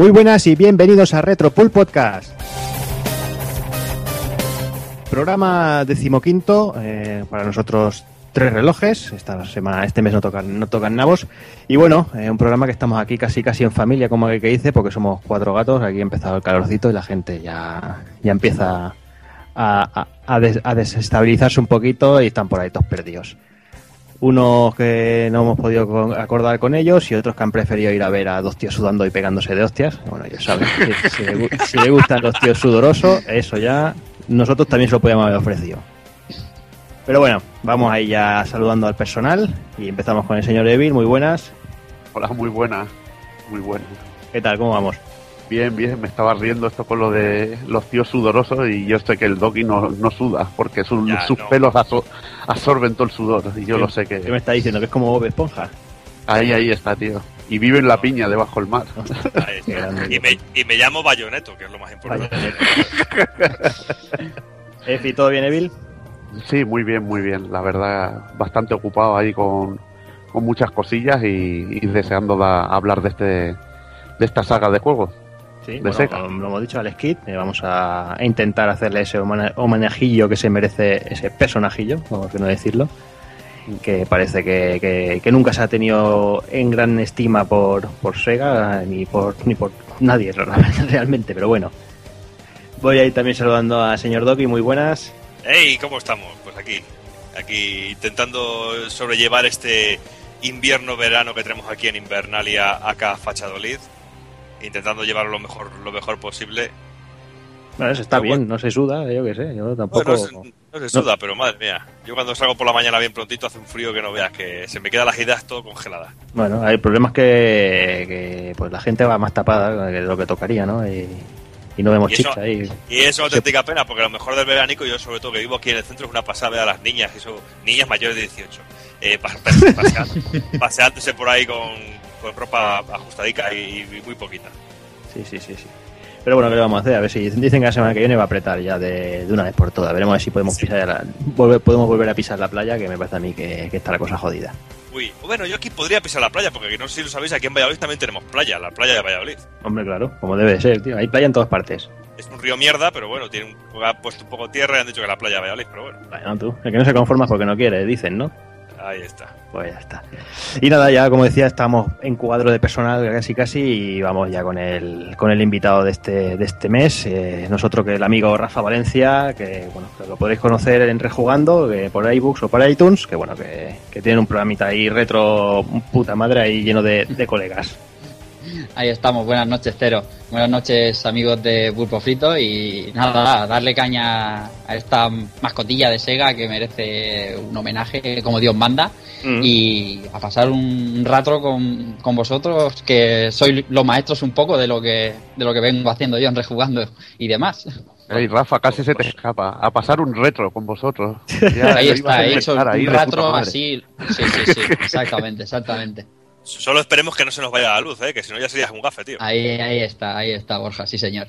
Muy buenas y bienvenidos a Retropool Podcast. Programa decimoquinto, eh, para nosotros tres relojes. Esta semana, este mes no tocan, no tocan nabos. Y bueno, eh, un programa que estamos aquí casi casi en familia, como el que dice, porque somos cuatro gatos. Aquí ha empezado el calorcito y la gente ya, ya empieza a, a- a des- a desestabilizarse un poquito y están por ahí todos perdidos. Unos que no hemos podido acordar con ellos y otros que han preferido ir a ver a dos tíos sudando y pegándose de hostias. Bueno, ya saben, si, si le, si le gustan los tíos sudorosos, eso ya nosotros también se lo podíamos haber ofrecido. Pero bueno, vamos ahí ya saludando al personal y empezamos con el señor Evil. Muy buenas. Hola, muy buena, muy buena. ¿Qué tal? ¿Cómo vamos? Bien, bien, me estaba riendo esto con lo de los tíos sudorosos y yo sé que el Doki no, no suda porque sus, Ya, sus no. pelos aso- absorben todo el sudor y yo ¿Qué- lo sé ¿Qué me que está diciendo? ¿Que es como Bob Esponja? ahí, ahí está, tío. Y vive en la piña debajo del mar. Ahí y, me, y me llamo Bayoneto, que es lo más importante. Efi, ¿todo bien, Evil? Sí, muy bien, muy bien. La verdad, bastante ocupado ahí con, con muchas cosillas y, y deseando da- hablar de este de esta saga de juegos. Sí, De bueno, Sega. lo hemos dicho al Skid, eh, vamos a a intentar hacerle ese homenajillo que se merece ese personajillo, como que no decirlo, que parece que, que- que nunca se ha tenido en gran estima por, por Sega ni por ni por nadie realmente, pero bueno. Voy a ir también saludando al señor Doki, muy buenas. Hey, ¿cómo estamos? Pues aquí, aquí intentando sobrellevar este invierno-verano que tenemos aquí en Invernalia, acá Fachadolid. Intentando llevarlo lo mejor, lo mejor posible. Bueno, eso está Pero bien, bueno. no se suda, yo qué sé, yo tampoco... Bueno, no, se, no se suda, pero madre mía. Yo cuando salgo por la mañana bien prontito hace un frío que no veas, que se me quedan las ideas todo congeladas. Bueno, hay problemas que, que pues la gente va más tapada de lo que tocaría, ¿no? Y, y no vemos Y eso- chips ahí. Y eso es auténtica pena, porque lo mejor del veranico, yo sobre todo que vivo aquí en el centro, es una pasada ver a las niñas, eso, niñas mayores de 18, eh, pa- pa- paseando- paseándose por ahí con, con ropa ajustadica y, y muy poquita. Sí, sí, sí, sí. Pero bueno, ¿qué le vamos a hacer? A ver si dicen que la semana que viene va a apretar ya de, de una vez por todas. Veremos a ver si podemos Sí. pisar la- volver, podemos volver a pisar la playa, que me parece a mí que, que está la cosa jodida. Uy, bueno, yo aquí podría pisar la playa, porque no sé si lo sabéis, aquí en Valladolid también tenemos playa, la playa de Valladolid. Hombre, claro, como debe de ser, tío. Hay playa en todas partes. Es un río mierda, pero bueno, tiene un, ha puesto un poco de tierra y han dicho que la playa de Valladolid, pero bueno, Bueno, tú. El que no se conforma es porque no quiere, dicen, ¿no? Ahí está. Pues ya está. Y nada, ya como decía, estamos en cuadro de personal casi casi y vamos ya con el, con el invitado de este, de este mes. eh, nosotros que el amigo Rafa Valencia, que bueno, lo podéis conocer en Rejugando, que por iBooks o por iTunes, que bueno, que, que tienen un programita ahí retro puta madre ahí lleno de colegas. Ahí estamos, buenas noches, Cero. Buenas noches, amigos de Pulpo Frito. Y nada, darle caña a esta mascotilla de Sega que merece un homenaje como Dios manda. Mm. Y a pasar un rato con, con vosotros, que sois los maestros un poco de lo que de lo que vengo haciendo yo en rejugando y demás. Ey, Rafa, casi se te escapa. A pasar un retro con vosotros. Ya ahí está, he hecho un madre. así. Sí, sí, sí, exactamente, exactamente. Solo esperemos que no se nos vaya la luz, ¿eh? que si no ya sería un gafe, tío. Ahí, ahí está, ahí está, Borja, sí, señor.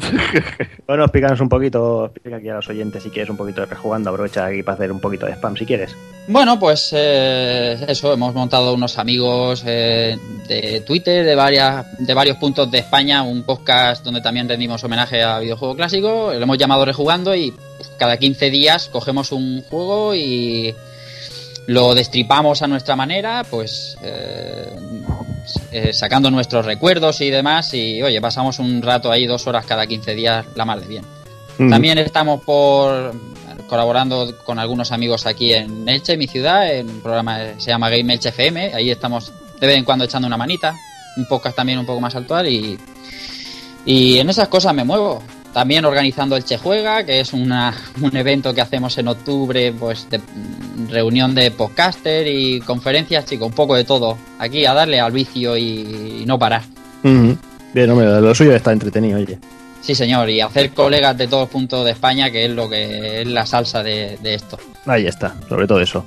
Bueno, explícanos un poquito, explica aquí a los oyentes si quieres un poquito de Rejugando, aprovecha aquí para hacer un poquito de spam si quieres. Bueno, pues eh, eso, hemos montado unos amigos eh, de Twitter, de, varias, de varios puntos de España, un podcast donde también rendimos homenaje a videojuego clásico, lo hemos llamado Rejugando y cada 15 días cogemos un juego y lo destripamos a nuestra manera, pues eh, eh, sacando nuestros recuerdos y demás y oye, pasamos un rato ahí, dos horas cada 15 días, la mar de bien. Mm. También estamos por colaborando con algunos amigos aquí en Elche, mi ciudad, en un programa que se llama Game Elche FM. Ahí estamos de vez en cuando echando una manita. Un podcast también un poco más actual y, y en esas cosas me muevo. También organizando el Che Juega, que es una, un evento que hacemos en octubre, pues de reunión de podcaster y conferencias, chico, un poco de todo. Aquí a darle al vicio y, y no parar. Bien, hombre, lo suyo está entretenido, oye. Sí, señor, y hacer colegas de todos puntos de España, que es lo que es la salsa de, de esto. Ahí está, sobre todo eso.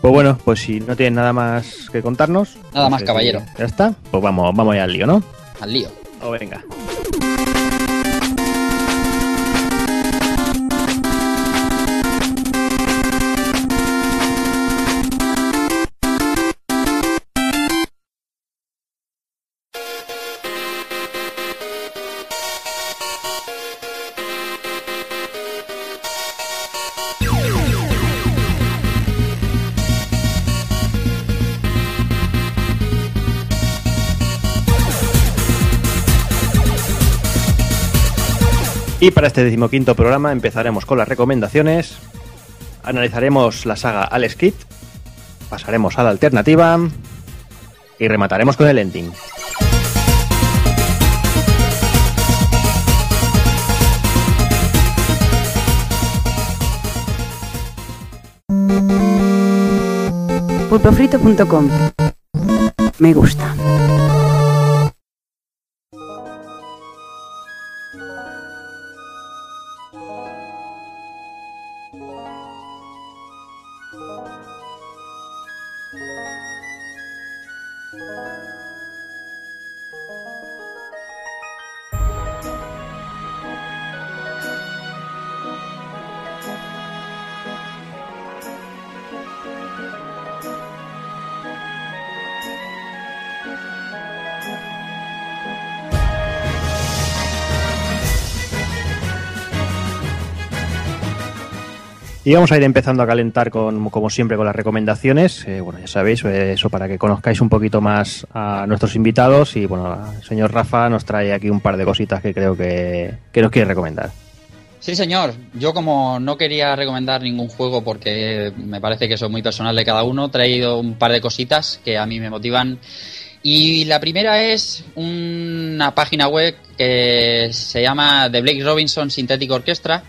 Pues bueno, pues si no tienes nada más que contarnos. Nada no más, si caballero. Ya está, pues vamos, vamos ya al lío, ¿no? Al lío. O venga. Y para este decimoquinto programa empezaremos con las recomendaciones, analizaremos la saga Alex Kidd, pasaremos a la alternativa y remataremos con el ending. pulpofrito.com Me gusta. Y vamos a ir empezando a calentar con, como siempre, con las recomendaciones. Eh, bueno, ya sabéis, eh, eso para que conozcáis un poquito más a nuestros invitados. Y bueno, el señor Rafa nos trae aquí un par de cositas que creo que, que nos quiere recomendar. Sí, señor. Yo como no quería recomendar ningún juego porque me parece que eso es muy personal de cada uno, he traído un par de cositas que a mí me motivan. Y la primera es una página web que se llama The Blake Robinson Synthetic Orchestra,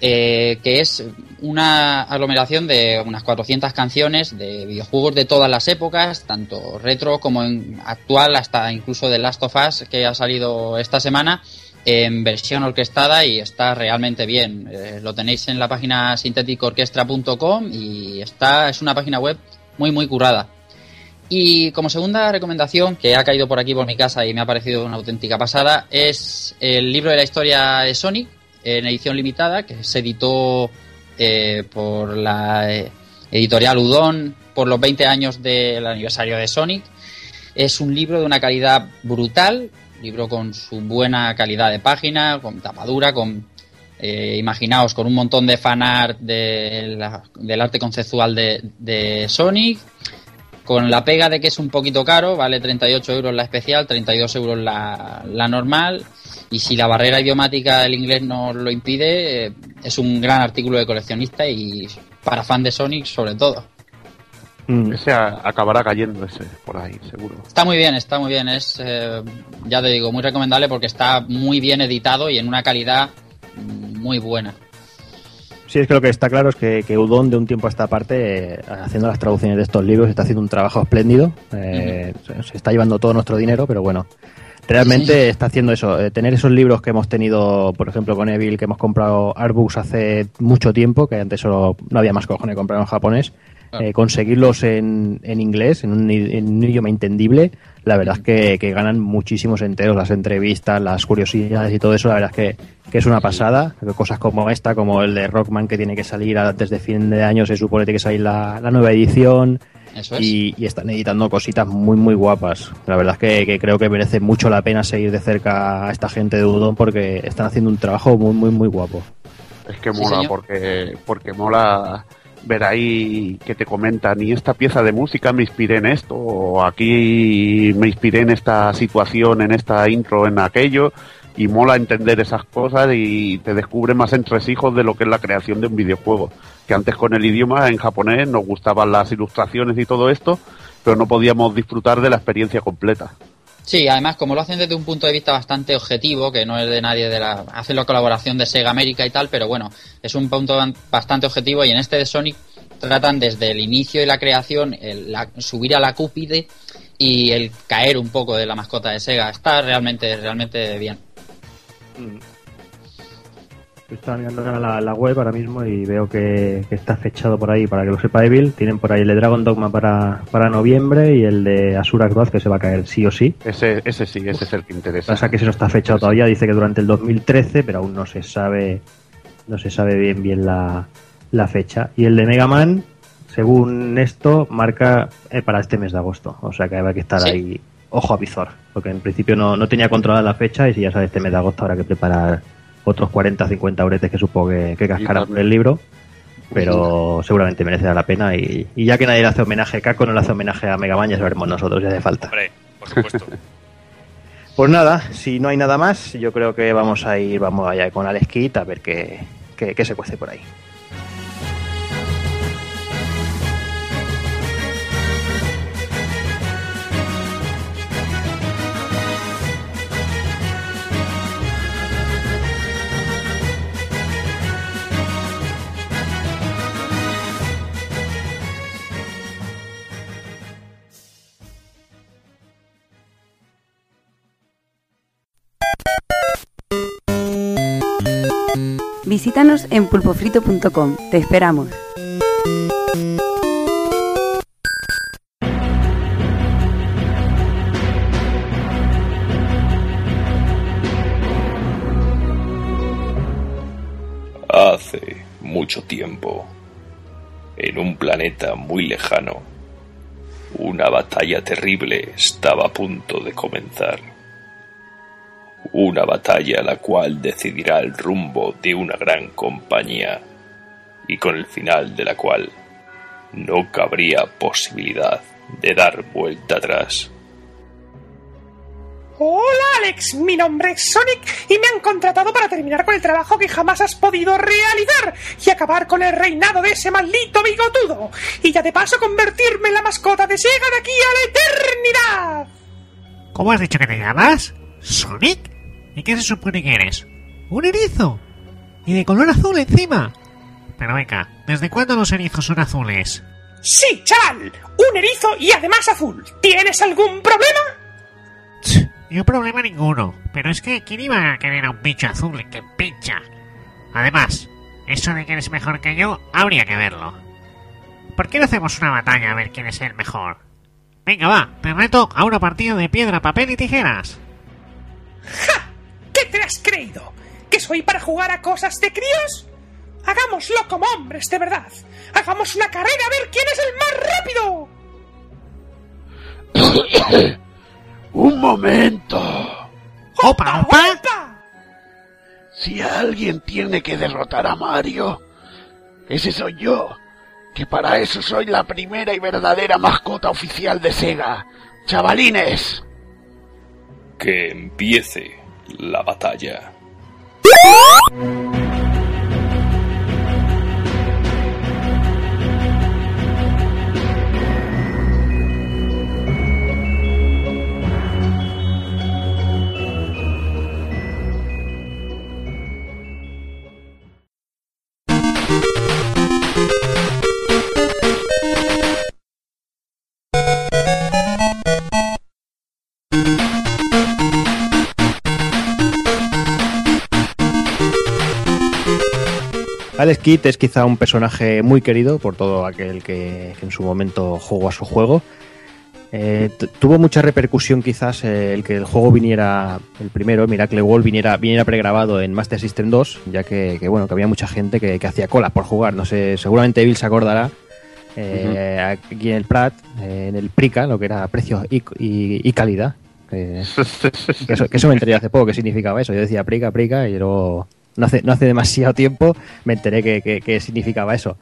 eh, que es una aglomeración de unas 400 canciones de videojuegos de todas las épocas, tanto retro como actual, hasta incluso de Last of Us, que ha salido esta semana en versión orquestada y está realmente bien. Eh, lo tenéis en la página syntheticorchestra.com y está, es una página web muy muy curada. Y como segunda recomendación, que ha caído por aquí por mi casa y me ha parecido una auténtica pasada, es el libro de la historia de Sonic, en edición limitada, que se editó eh, por la eh, editorial Udon por los 20 años del aniversario de Sonic. Es un libro de una calidad brutal, libro con su buena calidad de página, con tapadura, con eh, imaginaos con un montón de fanart de del arte conceptual de, Sonic, con la pega de que es un poquito caro, vale 38 euros la especial, 32 euros la, la normal, y si la barrera idiomática del inglés no lo impide, eh, es un gran artículo de coleccionista y para fan de Sonic sobre todo. Mm. Ese acabará cayendo ese por ahí, seguro. Está muy bien, está muy bien. Es, eh, ya te digo, muy recomendable porque está muy bien editado y en una calidad muy buena. Sí, es que lo que está claro es que, Udon de un tiempo a esta parte, eh, haciendo las traducciones de estos libros, está haciendo un trabajo espléndido. Se está llevando todo nuestro dinero, pero bueno, realmente está haciendo eso. Eh, tener esos libros que hemos tenido, por ejemplo, con Evil, que hemos comprado Artbooks hace mucho tiempo, que antes solo no había más cojones comprar en japonés, eh, conseguirlos en, en inglés, en un, idioma entendible, la verdad es que, que, ganan muchísimos enteros, las entrevistas, las curiosidades y todo eso, la verdad es que, que es una pasada. Cosas como esta, como el de Rockman que tiene que salir antes de fin de año, se supone que tiene que salir la, la nueva edición. Y, están editando cositas muy, muy guapas. La verdad es que, creo que merece mucho la pena seguir de cerca a esta gente de Udon porque están haciendo un trabajo muy, muy, muy guapo. Es que mola, porque, porque mola ver ahí que te comentan, y esta pieza de música me inspiré en esto, o aquí me inspiré en esta situación, en esta intro, en aquello, y mola entender esas cosas y te descubre más entresijos de lo que es la creación de un videojuego. Que antes con el idioma en japonés nos gustaban las ilustraciones y todo esto, pero no podíamos disfrutar de la experiencia completa. Sí, además como lo hacen desde un punto de vista bastante objetivo, que no es de nadie de la... hacen la colaboración de Sega América y tal, pero bueno, es un punto bastante objetivo y en este de Sonic tratan desde el inicio y la creación, el, subir a la cúpide y el caer un poco de la mascota de Sega. Está realmente, realmente bien. Mm. Estoy mirando la, la, web ahora mismo y veo que, está fechado por ahí, para que lo sepa Evil. Tienen por ahí el de Dragon Dogma para, para noviembre y el de Asura Cross que se va a caer sí o sí. Ese, ese sí, ese es el que interesa. Pasa que ese no está fechado todavía, dice que durante el 2013, pero aún no se sabe no se sabe bien bien la, la fecha. Y el de Mega Man, según esto, marca eh, para este mes de agosto. O sea que habrá que estar ahí ojo a visor, porque en principio no, no tenía controlada la fecha y si ya sabes, este mes de agosto habrá que preparar otros 40, 50 euretes que supongo que, que cascarán por el libro, pero seguramente merecerá la pena y, ya que nadie le hace homenaje a Caco, no le hace homenaje a Mega Man, ya sabremos nosotros, ya hace falta. por supuesto. Pues nada, si no hay nada más, yo creo que vamos a ir, vamos allá con Alex Kit a ver qué, qué, qué se cuece por ahí. Visítanos en pulpofrito.com. Te esperamos. Hace mucho tiempo, en un planeta muy lejano, una batalla terrible estaba a punto de comenzar una batalla la cual decidirá el rumbo de una gran compañía y con el final de la cual no cabría posibilidad de dar vuelta atrás. Hola Alex, mi nombre es Sonic y me han contratado para terminar con el trabajo que jamás has podido realizar y acabar con el reinado de ese maldito bigotudo y ya de paso convertirme en la mascota de Sega de aquí a la eternidad. ¿Cómo has dicho que te llamas? ¿Sonic? ¿Y qué se supone que eres? ¡Un erizo! ¡Y de color azul encima! Pero venga, ¿desde cuándo los erizos son azules? Sí, chaval, un erizo y además azul. ¿Tienes algún problema? Un problema ninguno. Pero es que, ¿quién iba a querer a un bicho azul que pincha? Además, eso de que eres mejor que yo, habría que verlo. ¿Por qué no hacemos una batalla a ver quién es el mejor? Venga, va, te reto a una partida de piedra, papel y tijeras. ¡Ja! ¿Qué te has creído? ¿Que soy para jugar a cosas de críos? Hagámoslo como hombres, de verdad. Hagamos una carrera a ver quién es el más rápido. Un momento. ¡Opa, opa! Si alguien tiene que derrotar a Mario, ese soy yo. Que para eso soy la primera y verdadera mascota oficial de Sega. Chavalines. Que empiece la batalla. Alex Kidd es quizá un personaje muy querido por todo aquel que, en su momento jugó a su juego. Eh, tuvo mucha repercusión quizás eh, el que el juego viniera, el primero, Miracle Wall, viniera, viniera pregrabado en Master System 2, ya que, bueno, que había mucha gente que, hacía cola por jugar. No sé, seguramente Bill se acordará eh, aquí en el Prat, en el Prica, lo que era precio y, calidad. Que, eso, que, eso, me enteré hace poco, qué significaba eso. Yo decía Prica, Prica y luego no hace, no hace demasiado tiempo me enteré que, significaba eso.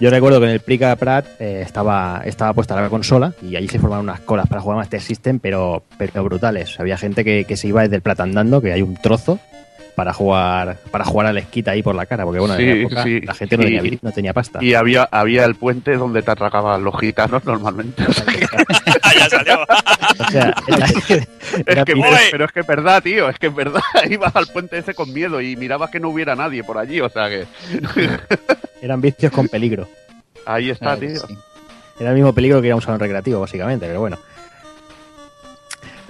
Yo recuerdo que en el Plica Prat eh, estaba, estaba puesta la consola y allí se formaban unas colas para jugar Master System, pero, pero brutales. Había gente que, que se iba desde el Prat andando, que hay un trozo para jugar para jugar a la esquita ahí por la cara, porque bueno, en época la gente no, tenía, no, tenía, pasta. Y había había el puente donde te atracaban los gitanos normalmente. ya salió. O sea, es que, pero es que es verdad, tío, es que es verdad. Ibas al puente ese con miedo y mirabas que no hubiera nadie por allí, o sea que... Eran vicios con peligro. Ahí está, tío. Era el mismo peligro que ir a un salón recreativo, básicamente, pero bueno.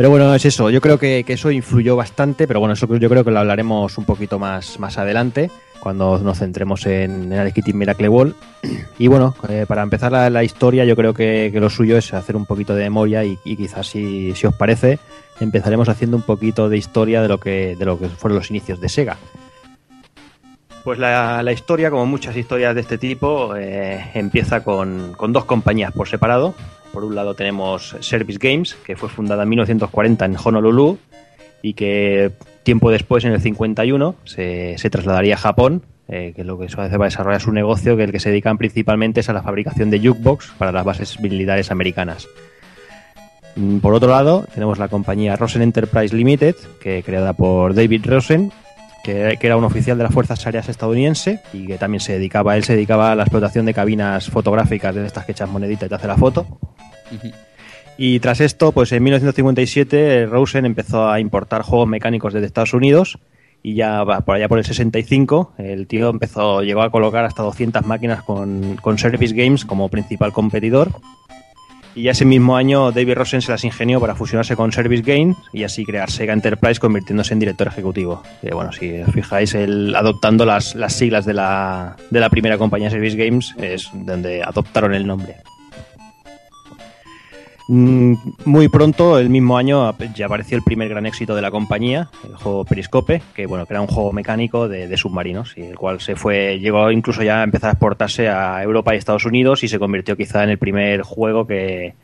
Pero bueno, es eso. Yo creo que, eso influyó bastante, pero bueno, eso yo creo que lo hablaremos un poquito más, más adelante, cuando nos centremos en, el Kitty Miracle Wall. Y bueno, eh, para empezar la, historia, yo creo que, lo suyo es hacer un poquito de memoria y, quizás, si, os parece, empezaremos haciendo un poquito de historia de lo que, de lo que fueron los inicios de Sega. Pues la, historia, como muchas historias de este tipo, eh, empieza con, con, dos compañías por separado. Por un lado tenemos Service Games, que fue fundada en 1940 en Honolulu y que tiempo después, en el 51, se, se trasladaría a Japón, eh, que lo que suele hacer para desarrollar su negocio, que el que se dedican principalmente es a la fabricación de jukebox para las bases militares americanas. Mm, Por otro lado, tenemos la compañía Rosen Enterprise Limited, que creada por David Rosen, que, que era un oficial de las Fuerzas Aéreas estadounidense y que también se dedicaba, él se dedicaba a la explotación de cabinas fotográficas de estas que echas monedita y te hace la foto. Y tras esto, pues en 1957 Rosen empezó a importar juegos mecánicos desde Estados Unidos y ya por allá por el 65 el tío empezó llegó a colocar hasta 200 máquinas con, con Service Games como principal competidor y ya ese mismo año David Rosen se las ingenió para fusionarse con Service Games y así crear Sega Enterprise convirtiéndose en director ejecutivo. Que, bueno, si os fijáis, él adoptando las, las siglas de la, de la primera compañía Service Games es donde adoptaron el nombre. Mm, Muy pronto, el mismo año, ya apareció el primer gran éxito de la compañía, el juego Periscope, que bueno, que era un juego mecánico de, submarinos, y el cual se fue, llegó incluso ya a empezar a exportarse a Europa y Estados Unidos y se convirtió quizá en el primer juego que,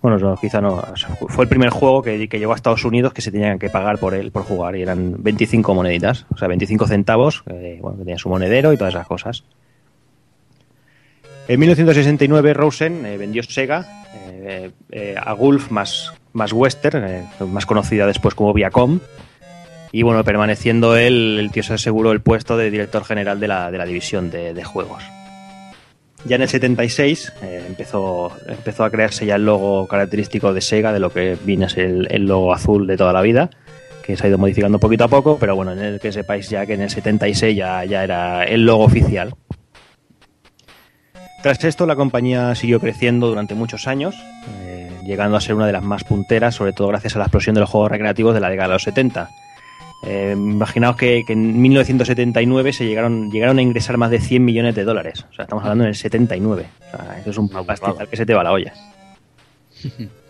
bueno, no, quizá no, fue el primer juego que, que llegó a Estados Unidos que se tenían que pagar por él, por jugar, y eran 25 moneditas, o sea, 25 centavos, eh, bueno, que tenía su monedero y todas esas cosas. En 1969 Rosen eh, vendió Sega a Gulf más, más Western, eh, más conocida después como Viacom. Y bueno, permaneciendo él, el tío se aseguró el puesto de director general de la, de la división de, juegos. Ya en el 76 eh, empezó, empezó a crearse ya el logo característico de Sega, de lo que viene a ser el, el logo azul de toda la vida, que se ha ido modificando poquito a poco, pero bueno, en el que sepáis ya que en el 76 ya, ya era el logo oficial. Tras esto, la compañía siguió creciendo durante muchos años, eh, llegando a ser una de las más punteras, sobre todo gracias a la explosión de los juegos recreativos de la década de los 70. Eh, imaginaos que, que en 1979 se llegaron, llegaron a ingresar más de 100 millones de dólares. O sea, estamos hablando en el 79. O sea, eso es un pastizal que se te va a la olla.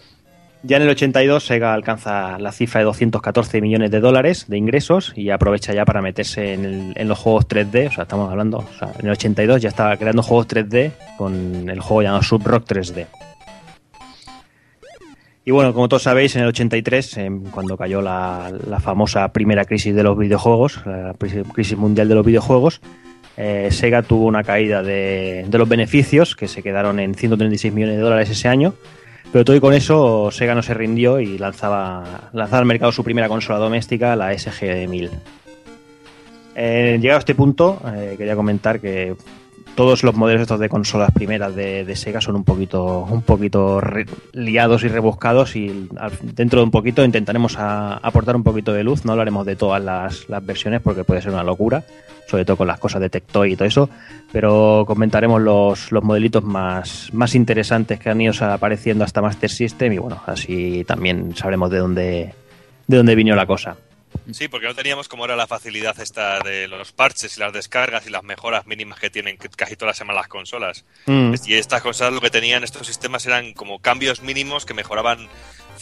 Ya en el 82 Sega alcanza la cifra de 214 millones de dólares de ingresos y aprovecha ya para meterse en, los juegos 3D. O sea, estamos hablando, o sea, en el 82 ya estaba creando juegos 3D con el juego llamado Sub Rock 3D. Y bueno, como todos sabéis, en el 83, em, cuando cayó la, famosa primera crisis de los videojuegos, la crisis mundial de los videojuegos, eh, Sega tuvo una caída de los beneficios, que se quedaron en 136 millones de dólares ese año. Pero todo y con eso, Sega no se rindió y lanzaba, lanzaba al mercado su primera consola doméstica, la SG-1000. Eh, llegado a este punto, eh, quería comentar que todos los modelos estos de consolas primeras de, Sega son un poquito, un poquito liados y rebuscados y dentro de un poquito intentaremos aportar un poquito de luz. No hablaremos de todas las versiones porque puede ser una locura, sobre todo con las cosas de Tectoy y todo eso, pero comentaremos los, los modelitos más, más interesantes que han ido apareciendo hasta Master System y bueno, así también sabremos de dónde, de dónde vino la cosa. Sí, porque no teníamos como era la facilidad esta de los parches y las descargas y las mejoras mínimas que tienen que- casi todas las semanas las consolas. Mm. Y estas cosas lo que tenían estos sistemas eran como cambios mínimos que mejoraban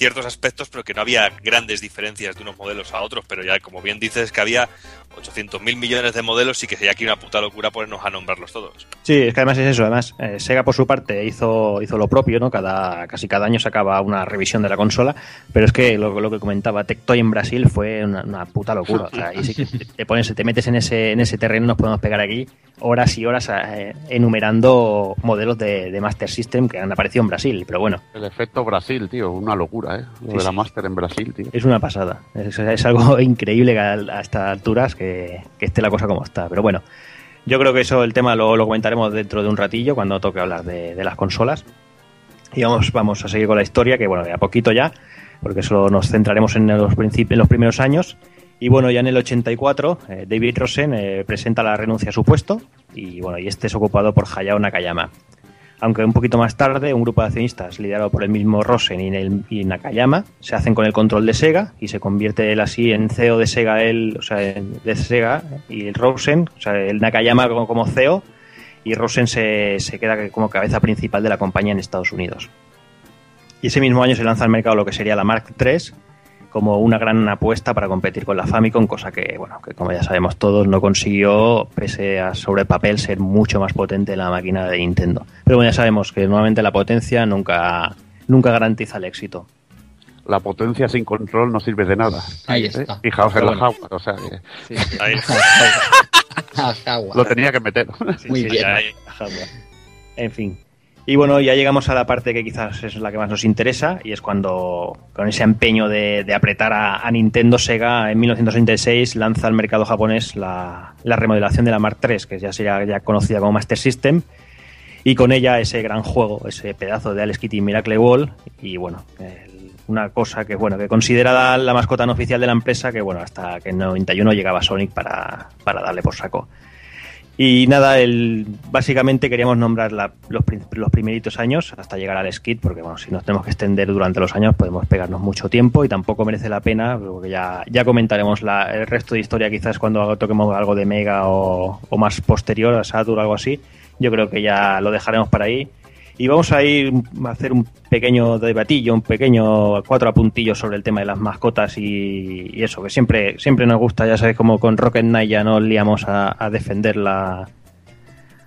ciertos aspectos, pero que no había grandes diferencias de unos modelos a otros. Pero ya, como bien dices, que había 800 mil millones de modelos y que sería aquí una puta locura ponernos a nombrarlos todos. Sí, es que además es eso. Además, eh, Sega por su parte hizo, hizo lo propio, ¿no? Cada, casi cada año sacaba una revisión de la consola. Pero es que lo, lo que comentaba Tectoy en Brasil fue una, una puta locura. O sea, y si te, te pones, te metes en ese, en ese terreno, nos podemos pegar aquí horas y horas eh, enumerando modelos de, de Master System que han aparecido en Brasil. Pero bueno, El efecto Brasil, tío, una locura, ¿eh? Lo Sí, de la sí. Master en Brasil, tío. es una pasada. Es, es algo increíble a, a estas alturas que, que esté la cosa como está. Pero bueno, yo creo que eso, el tema lo, lo comentaremos dentro de un ratillo cuando toque hablar de, de las consolas. Y vamos, vamos a seguir con la historia, que bueno, de a poquito ya, porque solo nos centraremos en los, en los primeros años. Y bueno, ya en el 84, eh, David Rosen eh, presenta la renuncia a su puesto y bueno, y este es ocupado por Hayao Nakayama. Aunque un poquito más tarde, un grupo de accionistas liderado por el mismo Rosen y, Nakayama se hacen con el control de Sega y se convierte él así en CEO de Sega, él, o sea, de Sega y el Rosen, o sea, el Nakayama como, como CEO y Rosen se, se queda como cabeza principal de la compañía en Estados Unidos. Y ese mismo año se lanza al mercado lo que sería la Mark III como una gran apuesta para competir con la Famicom, cosa que, bueno, que como ya sabemos todos, no consiguió, pese a sobre el papel, ser mucho más potente la máquina de Nintendo. Pero bueno, ya sabemos que normalmente la potencia nunca, nunca garantiza el éxito. La potencia sin control no sirve de nada. Ahí ¿eh? está. Fijaos en Pero la bueno. Jaguar, o sea, que Ahí, lo tenía que meter. Muy sí, bien. ahí. En fin. Y bueno, ya llegamos a la parte que quizás es la que más nos interesa y es cuando, con ese empeño de, apretar a, Nintendo, Sega en 1966 lanza al mercado japonés la, remodelación de la Mark III, que ya sería conocida como Master System, y con ella ese gran juego, ese pedazo de Alex Kitty Miracle Wall, y bueno, una cosa que bueno que considera la mascota no oficial de la empresa, que bueno, hasta que en 91 llegaba Sonic para, para darle por saco. Y nada, el, básicamente queríamos nombrar los, los, primeritos años hasta llegar al skit, porque bueno, si nos tenemos que extender durante los años podemos pegarnos mucho tiempo y tampoco merece la pena, porque ya, ya comentaremos la, el resto de historia quizás cuando toquemos algo de Mega o, o más posterior, a Saturn o algo así. Yo creo que ya lo dejaremos para ahí y vamos a ir a hacer un pequeño debatillo, un pequeño cuatro apuntillos sobre el tema de las mascotas y, eso, que siempre, siempre nos gusta, ya sabes, como con Rocket Knight ya nos liamos a, defender la,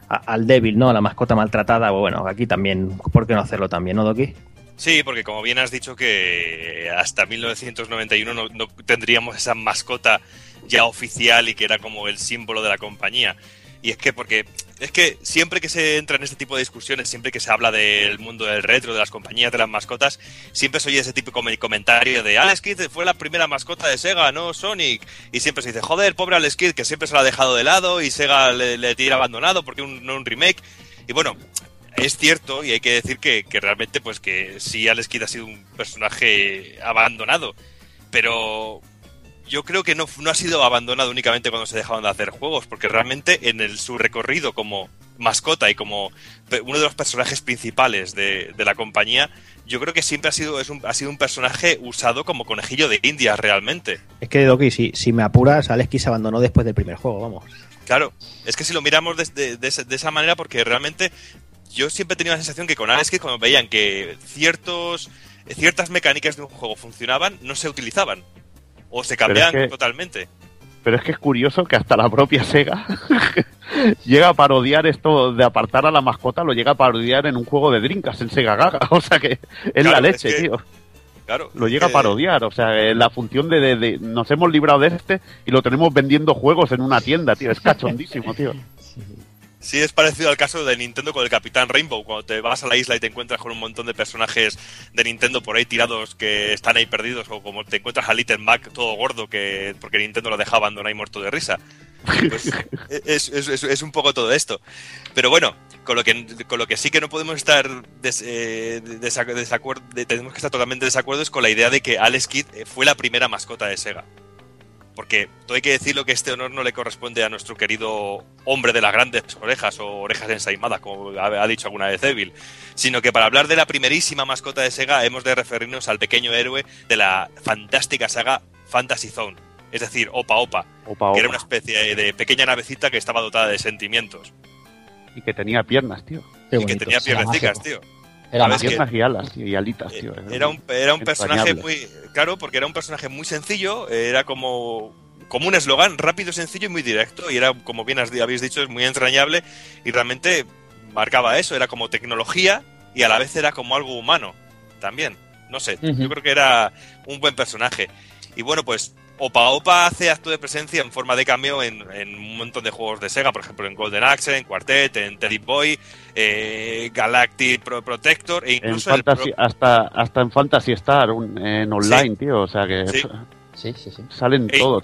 al débil, ¿no? A la mascota maltratada. Bueno, aquí también, ¿por qué no hacerlo también, no, Doki? Sí, porque como bien has dicho que hasta 1991 no, no tendríamos esa mascota ya oficial y que era como el símbolo de la compañía. Y es que porque es que siempre que se entra en este tipo de discusiones, siempre que se habla del mundo del retro, de las compañías, de las mascotas, siempre se oye ese típico comentario de Alex Kidd fue la primera mascota de Sega, ¿no? Sonic. Y siempre se dice, joder, pobre Alex Kidd, que siempre se lo ha dejado de lado y Sega le, tira abandonado porque un, no un remake. Y bueno, es cierto y hay que decir que, que realmente pues que sí Alex Kidd ha sido un personaje abandonado. Pero yo creo que no, no ha sido abandonado únicamente cuando se dejaron de hacer juegos, porque realmente en el, su recorrido como mascota y como uno de los personajes principales de, la compañía, yo creo que siempre ha sido, es un, ha sido un personaje usado como conejillo de indias realmente. Es que, Doki, si, si me apuras, Alex se abandonó después del primer juego, vamos. Claro, es que si lo miramos de, de, esa manera, porque realmente yo siempre he tenido la sensación que con Alex Kidd, cuando veían que ciertos, ciertas mecánicas de un juego funcionaban, no se utilizaban o se cambian totalmente. Pero es que es curioso que hasta la propia Sega llega a parodiar esto de apartar a la mascota, lo llega a parodiar en un juego de drinkas en Sega Gaga. O sea que es la leche, tío. Claro, lo llega a parodiar, o sea, la función de, de, nos hemos librado de este y lo tenemos vendiendo juegos en una tienda, tío, es cachondísimo, tío. Sí, es parecido al caso de Nintendo con el Capitán Rainbow, cuando te vas a la isla y te encuentras con un montón de personajes de Nintendo por ahí tirados que están ahí perdidos, o como te encuentras a Little Mac todo gordo que porque Nintendo lo dejaba abandonar y muerto de risa. Pues, es, es, un poco todo esto. Pero bueno, con lo que, con lo que sí que no podemos estar eh, desacuerdo, tenemos que estar totalmente desacuerdo es con la idea de que Alex Kidd fue la primera mascota de Sega porque todo hay que decirlo que este honor no le corresponde a nuestro querido hombre de las grandes orejas o orejas ensaimadas, como ha, dicho alguna vez Evil, sino que para hablar de la primerísima mascota de Sega hemos de referirnos al pequeño héroe de la fantástica saga Fantasy Zone, es decir, Opa Opa, que era una especie de pequeña navecita que estaba dotada de sentimientos. Y que tenía piernas, tío. y que tenía piernas, tío. Era piernas y alas y alitas, tío. Era un, era un personaje muy. Claro, porque era un personaje muy sencillo, era como. Como un eslogan rápido, sencillo y muy directo. Y era, como bien habéis dicho, es muy entrañable. Y realmente marcaba eso. Era como tecnología y a la vez era como algo humano. También. No sé. Yo creo que era un buen personaje. Y bueno, pues Opa Opa hace acto de presencia en forma de cameo en, un montón de juegos de Sega, por ejemplo en Golden Axe, en Quartet, en Teddy Boy, eh, Galactic Protector e incluso hasta, hasta en Fantasy Star, en online, tío, o sea que sí. Sí, sí, salen e, todos.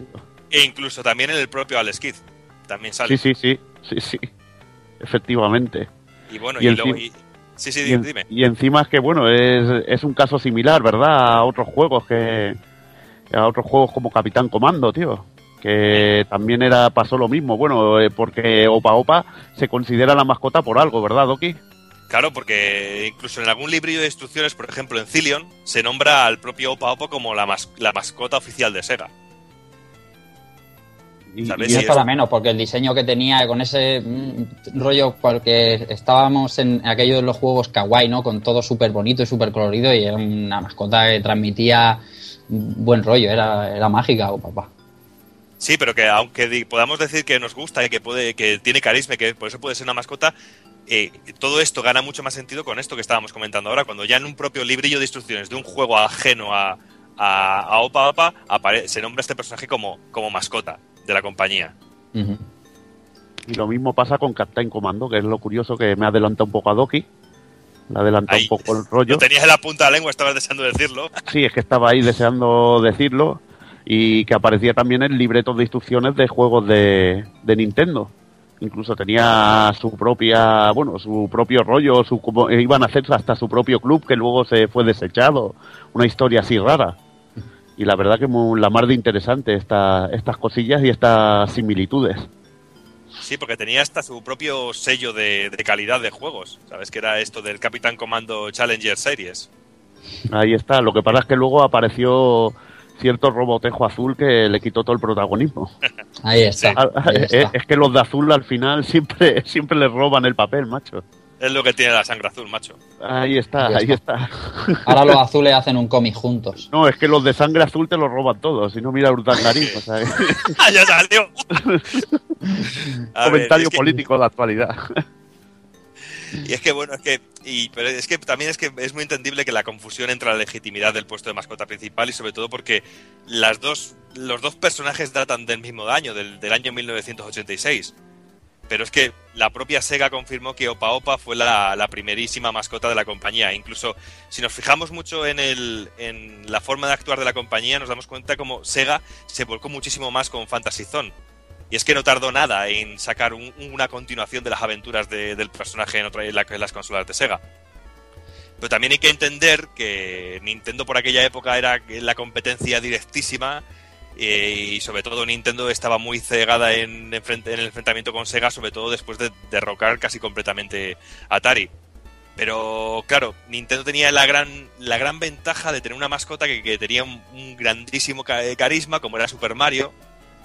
E incluso también en el propio Alex Kidd, también sale. Sí, sí, sí, sí, sí, efectivamente. Y bueno, y, luego... Sí, sí, dime. Y encima es que, bueno, es, es un caso similar, ¿verdad? A otros juegos que, a otros juegos como Capitán Comando, tío. Que también era pasó lo mismo. Bueno, eh, porque Opa Opa se considera la mascota por algo, ¿verdad, Doki? Claro, porque incluso en algún libro de instrucciones, por ejemplo en Zillion, se nombra al propio Opa Opa como la, la mascota oficial de Sega. Y, no es para menos, porque el diseño que tenía con ese mm, rollo, porque estábamos en aquellos de los juegos kawaii, ¿no? Con todo súper bonito y súper colorido y era una mascota que transmitía buen rollo, era, era mágica o papá. Sí, pero que aunque podamos decir que nos gusta y que puede, que tiene carisma y que por eso puede ser una mascota, eh, todo esto gana mucho más sentido con esto que estábamos comentando ahora, cuando ya en un propio librillo de instrucciones de un juego ajeno a, a, Opa Opa se nombra este personaje como, como mascota de la compañía. Y lo mismo pasa con Captain Commando, que es lo curioso que me adelanta un poco a Doki, Le adelantó un poco el rollo. Lo tenías en la punta de la lengua, estabas deseando decirlo. Sí, es que estaba ahí deseando decirlo. Y que aparecía también en libretos de instrucciones de juegos de, de Nintendo. Incluso tenía su propia, bueno, su propio rollo, su, como, iban a hacer hasta su propio club que luego se fue desechado. Una historia así rara y la verdad que muy, la mar de interesante esta, estas cosillas y estas similitudes. Sí, porque tenía hasta su propio sello de, de, calidad de juegos. ¿Sabes? Que era esto del Capitán Comando Challenger Series. Ahí está. Lo que pasa es que luego apareció cierto robotejo azul que le quitó todo el protagonismo. Ahí está. Ahí está. Es, que los de azul al final siempre, siempre les roban el papel, macho. Es lo que tiene la sangre azul, macho. Ahí está, ahí, está. Ahora los azules hacen un cómic juntos. No, es que los de sangre azul te los roban todos. Si no, mira Urdangarín. o sea, ya salió! Comentario político de actualidad. Y es que, bueno, es que, y, pero es que también es que es muy entendible que la confusión entre la legitimidad del puesto de mascota principal y sobre todo porque las dos, los dos personajes datan del mismo año, del, del año 1986. Pero es que la propia Sega confirmó que Opa Opa fue la, primerísima mascota de la compañía. Incluso si nos fijamos mucho en, el, en la forma de actuar de la compañía, nos damos cuenta como Sega se volcó muchísimo más con Fantasy Zone. Y es que no tardó nada en sacar un, una continuación de las aventuras de, del personaje en, otra, en, en las consolas de Sega. Pero también hay que entender que Nintendo por aquella época era la competencia directísima eh, y sobre todo Nintendo estaba muy cegada en, en, el enfrentamiento con Sega, sobre todo después de derrocar casi completamente Atari. Pero claro, Nintendo tenía la gran, la gran ventaja de tener una mascota que, que tenía un, grandísimo carisma, como era Super Mario,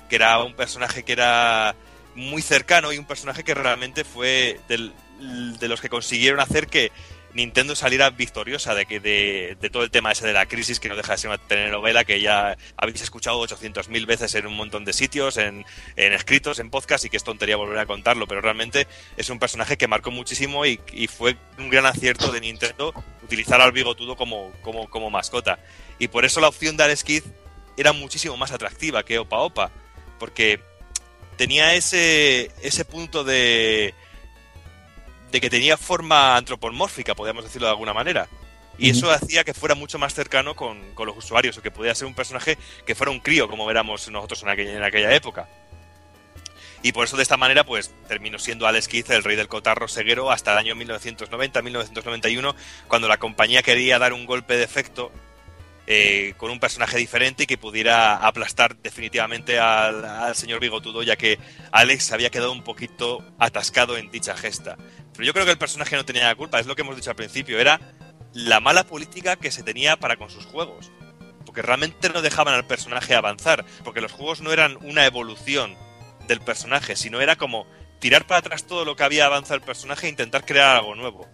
que era un personaje que era muy cercano y un personaje que realmente fue de los que consiguieron hacer que Nintendo saliera victoriosa de que de, de, todo el tema ese de la crisis que no deja de ser una telenovela que ya habéis escuchado 800.000 veces en un montón de sitios, en, en, escritos, en podcast y que es tontería volver a contarlo, pero realmente es un personaje que marcó muchísimo y, fue un gran acierto de Nintendo utilizar al bigotudo como, como, como mascota. Y por eso la opción de Alex Kidd era muchísimo más atractiva que Opa Opa, porque tenía ese, ese punto de de que tenía forma antropomórfica, podríamos decirlo de alguna manera. Y eso hacía que fuera mucho más cercano con, con, los usuarios, o que podía ser un personaje que fuera un crío, como éramos nosotros en aquella, en aquella época. Y por eso de esta manera, pues terminó siendo Alex Kidd el rey del cotarro seguero hasta el año 1990-1991, cuando la compañía quería dar un golpe de efecto eh, con un personaje diferente y que pudiera aplastar definitivamente al, al, señor bigotudo, ya que Alex había quedado un poquito atascado en dicha gesta. Pero yo creo que el personaje no tenía la culpa, es lo que hemos dicho al principio, era la mala política que se tenía para con sus juegos. Porque realmente no dejaban al personaje avanzar, porque los juegos no eran una evolución del personaje, sino era como tirar para atrás todo lo que había avanzado el personaje e intentar crear algo nuevo.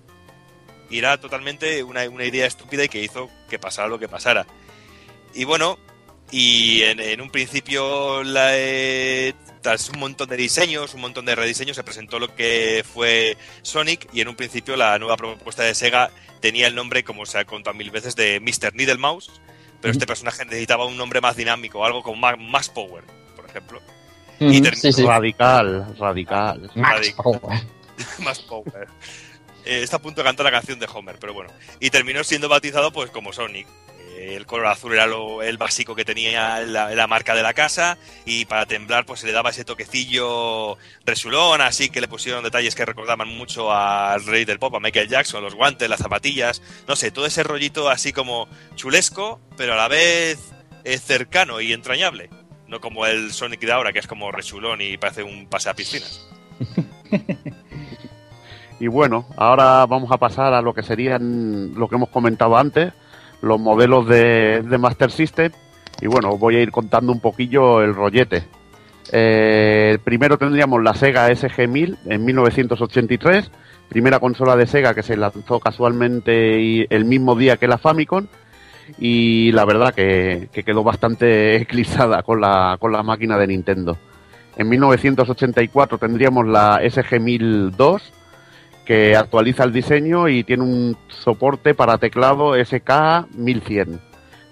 Y era totalmente una, una idea estúpida y que hizo que pasara lo que pasara. Y bueno, y en, en un principio la, eh, tras un montón de diseños, un montón de rediseños, se presentó lo que fue Sonic y en un principio la nueva propuesta de Sega tenía el nombre, como se ha contado mil veces, de Mr. Needle Mouse, pero mm. este personaje necesitaba un nombre más dinámico, algo con más, más power, por ejemplo. Mm, y sí, sí. Radical, radical. Más radical. power. más power. Eh, está a punto de cantar la canción de Homer, pero bueno. Y terminó siendo bautizado pues como Sonic el color azul era lo, el básico que tenía la, la, marca de la casa y para temblar pues se le daba ese toquecillo resulón, así que le pusieron detalles que recordaban mucho al rey del pop, a Michael Jackson, los guantes, las zapatillas, no sé, todo ese rollito así como chulesco, pero a la vez eh, cercano y entrañable, no como el Sonic de ahora que es como resulón y parece un pase a piscinas. y bueno, ahora vamos a pasar a lo que serían lo que hemos comentado antes, los modelos de, de, Master System y bueno, voy a ir contando un poquillo el rollete. Eh, primero tendríamos la Sega SG-1000 en 1983, primera consola de Sega que se lanzó casualmente el mismo día que la Famicom y la verdad que, que quedó bastante eclipsada con la, con la máquina de Nintendo. En 1984 tendríamos la SG-1002 que actualiza el diseño y tiene un soporte para teclado SK1100.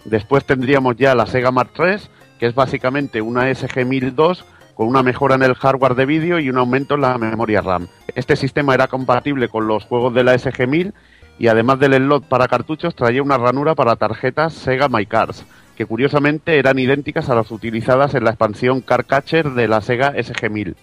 Después tendríamos ya la Sega Mark III, que es básicamente una SG1002 con una mejora en el hardware de vídeo y un aumento en la memoria RAM. Este sistema era compatible con los juegos de la SG1000 y además del slot para cartuchos traía una ranura para tarjetas Sega My Cars, que curiosamente eran idénticas a las utilizadas en la expansión Car Catcher de la Sega SG-1000.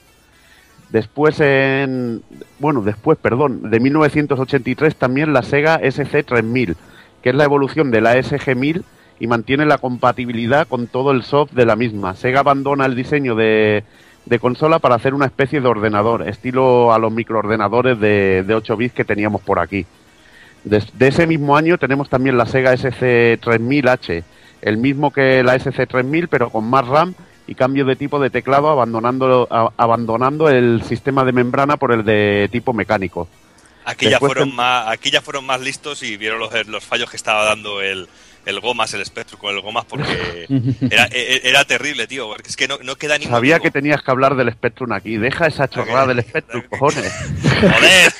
Después en bueno, después, perdón, de 1983 también la Sega SC3000, que es la evolución de la SG-1000 y mantiene la compatibilidad con todo el soft de la misma. Sega abandona el diseño de, de consola para hacer una especie de ordenador, estilo a los microordenadores de, de 8 bits que teníamos por aquí. De, ese mismo año tenemos también la Sega SC3000H, el mismo que la SC3000 pero con más RAM y cambio de tipo de teclado abandonando, abandonando el sistema de membrana por el de tipo mecánico. Aquí ya, fueron más, aquí ya fueron más listos y vieron los, los fallos que estaba dando el, el Gomas, el Spectrum con el Gomas, porque era, e, e, era, terrible, tío. Porque es que no, no queda ni. Sabía que tenías que hablar del Spectrum aquí. Deja esa chorrada del Spectrum, cojones. ¡Joder!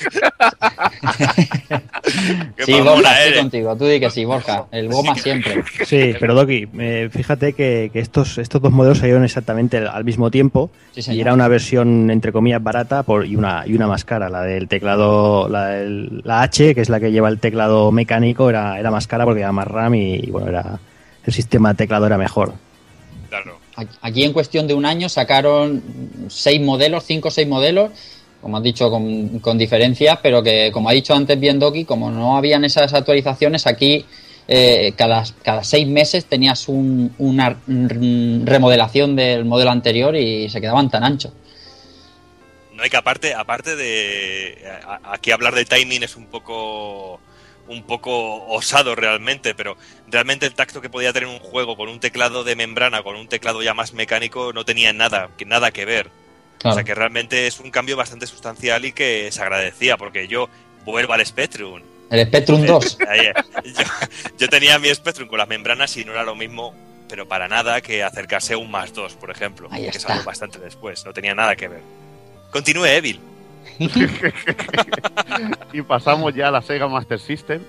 sí, Borja, estoy contigo. Tú di que sí, Borja. El Gomas siempre. Sí, pero Doki, eh, fíjate que, que, estos, estos dos modelos salieron exactamente al mismo tiempo. y era una versión, entre comillas, barata por, y, una, y una más cara. La del teclado, la, del, la H, que es la que lleva el teclado mecánico, era, era más cara porque era más RAM y y bueno, era, el sistema de teclado era mejor. Claro. Aquí en cuestión de un año sacaron seis modelos, cinco o seis modelos, como has dicho, con, con diferencias, pero que como ha dicho antes bien Doki, como no habían esas actualizaciones, aquí eh, cada, cada seis meses tenías una remodelación del modelo anterior y se quedaban tan anchos. No hay que aparte, aparte de aquí hablar del timing es un poco un poco osado realmente, pero realmente el tacto que podía tener un juego con un teclado de membrana, con un teclado ya más mecánico, no tenía nada, nada que ver. O sea que realmente es un cambio bastante sustancial y que se agradecía, porque yo vuelvo al Spectrum. El Spectrum 2. yo, tenía mi Spectrum con las membranas y no era lo mismo, pero para nada que acercarse a un más 2, por ejemplo, que es algo bastante después. No tenía nada que ver. Continúe, Evil. y pasamos ya a la Sega Master System,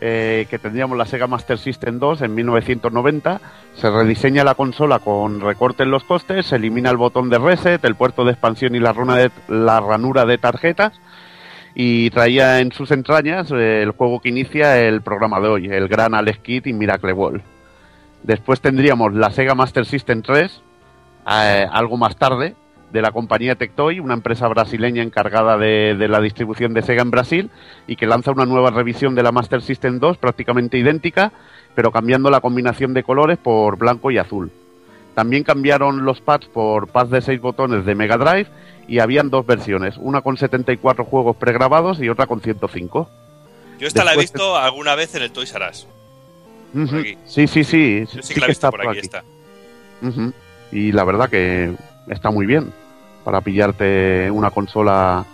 eh, que tendríamos la Sega Master System 2 en 1990. Se rediseña la consola con recorte en los costes, se elimina el botón de reset, el puerto de expansión y la, de, la ranura de tarjetas. Y traía en sus entrañas eh, el juego que inicia el programa de hoy, el gran Alex Kidd y Miracle Ball. Después tendríamos la Sega Master System 3, eh, algo más tarde, de la compañía Tectoy, una empresa brasileña encargada de, la distribución de Sega en Brasil y que lanza una nueva revisión de la Master System 2 prácticamente idéntica, pero cambiando la combinación de colores por blanco y azul. También cambiaron los pads por pads de 6 botones de Mega Drive y habían dos versiones, una con 74 juegos pregrabados y otra con 105. Yo esta la he visto alguna vez en el Toys R Us. Sí, sí, sí. Yo sí, que la he visto por aquí, está. Y la verdad que está muy bien para pillarte una consola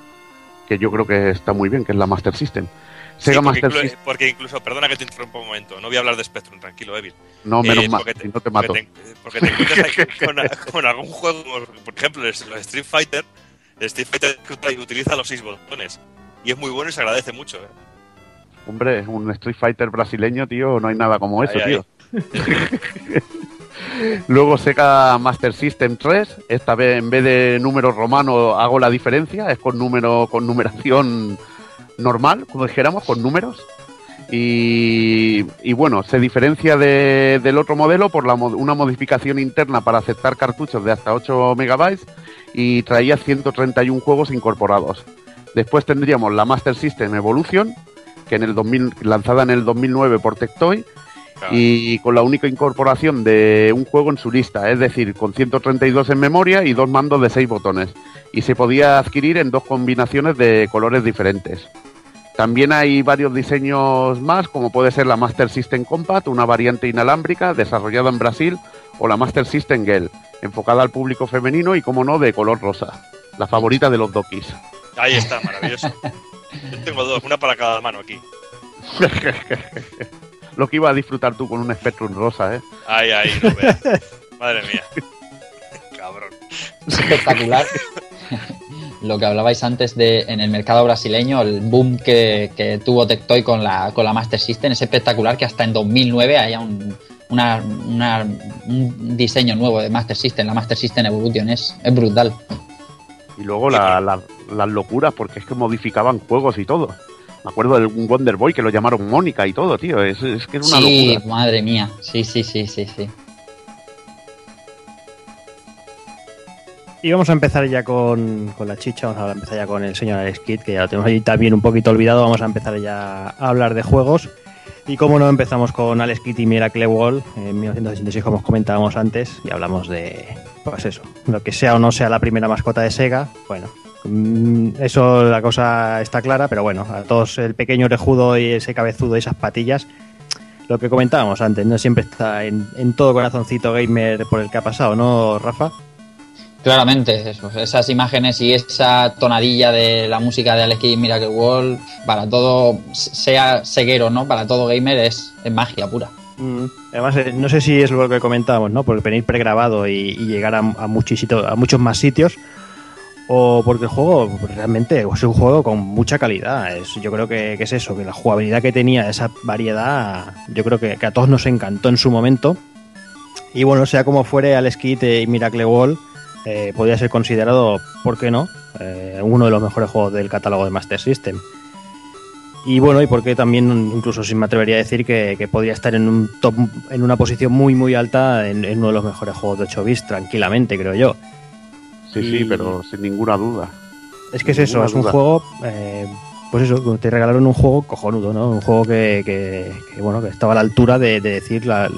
que yo creo que está muy bien, que es la Master System. Sega Master System. Porque incluso, perdona que te interrumpa un momento, no voy a hablar de Spectrum, tranquilo, Evil. No, menos eh, mal, no te mato. Porque te, encuentras con, algún juego, por ejemplo, los Street Fighter, el Street Fighter utiliza los seis botones. Y es muy bueno y se agradece mucho. ¿eh? Hombre, un Street Fighter brasileño, tío, no hay nada como eso, tío. Luego Sega Master System 3. Esta vez en vez de número romano hago la diferencia. Es con número, con numeración normal, como dijéramos, con números. Y, bueno, se diferencia del otro modelo por la, una modificación interna para aceptar cartuchos de hasta 8 megabytes y traía 131 juegos incorporados. Después tendríamos la Master System Evolution, que en el 2000, lanzada en el 2009 por Tectoy, y con la única incorporación de un juego en su lista, es decir, con 132 en memoria y dos mandos de 6 botones. Y se podía adquirir en dos combinaciones de colores diferentes. También hay varios diseños más, como puede ser la Master System Compact, una variante inalámbrica desarrollada en Brasil, o la Master System Gel, enfocada al público femenino y, como no, de color rosa. La favorita de los dokis. Ahí está, maravilloso. Yo tengo dos, una para cada mano aquí. lo que iba a disfrutar tú con un Spectrum rosa, ¿eh? Ay, ay, no veas. Madre mía. Cabrón. Espectacular. lo que hablabais antes de en el mercado brasileño, el boom que, tuvo Tectoy con la, con la Master System es espectacular que hasta en 2009 haya un, un diseño nuevo de Master System, la Master System Evolution, es, es brutal. Y luego las locuras, porque es que modificaban juegos y todo. Me acuerdo de un Wonder Boy que lo llamaron Mónica y todo, tío. Es, es que es una sí, locura. madre mía. Sí, sí, sí, sí, sí. Y vamos a empezar ya con, con la chicha, vamos a empezar ya con el señor Alex Kidd, que ya lo tenemos ahí también un poquito olvidado. Vamos a empezar ya a hablar de juegos. Y como no, empezamos con Alex Kidd y Miracle Wall en 1986, como os comentábamos antes, y hablamos de, pues eso, lo que sea o no sea la primera mascota de Sega. Bueno, eso la cosa está clara, pero bueno, a todos el pequeño orejudo y ese cabezudo y esas patillas, lo que comentábamos antes, no siempre está en, en todo corazoncito gamer por el que ha pasado, ¿no, Rafa? Claramente, eso, esas imágenes y esa tonadilla de la música de Alex Kidd Miracle Wall, para todo, sea ceguero, ¿no? Para todo gamer es, es magia pura. Mm. Además, eh, no sé si es lo que comentábamos, ¿no? Por venir pregrabado y, y llegar a, a, a muchos más sitios. O porque el juego pues, realmente es un juego con mucha calidad. Es, yo creo que, es eso, que la jugabilidad que tenía, esa variedad, yo creo que, a todos nos encantó en su momento. Y bueno, sea como fuere, Alex Kidd y Miracle Wall eh, podría ser considerado, ¿por qué no? Eh, uno de los mejores juegos del catálogo de Master System. Y bueno, y porque también, incluso sin me atrevería a decir que, que podría estar en un top, en una posición muy muy alta en, en uno de los mejores juegos de 8 bits, tranquilamente, creo yo. Sí, Y- sí, pero sin ninguna duda. Es que es eso, es un duda. juego, eh, pues eso, te regalaron un juego cojonudo, ¿no? Un juego que, que- que, bueno, que estaba a la altura de, de decir, la,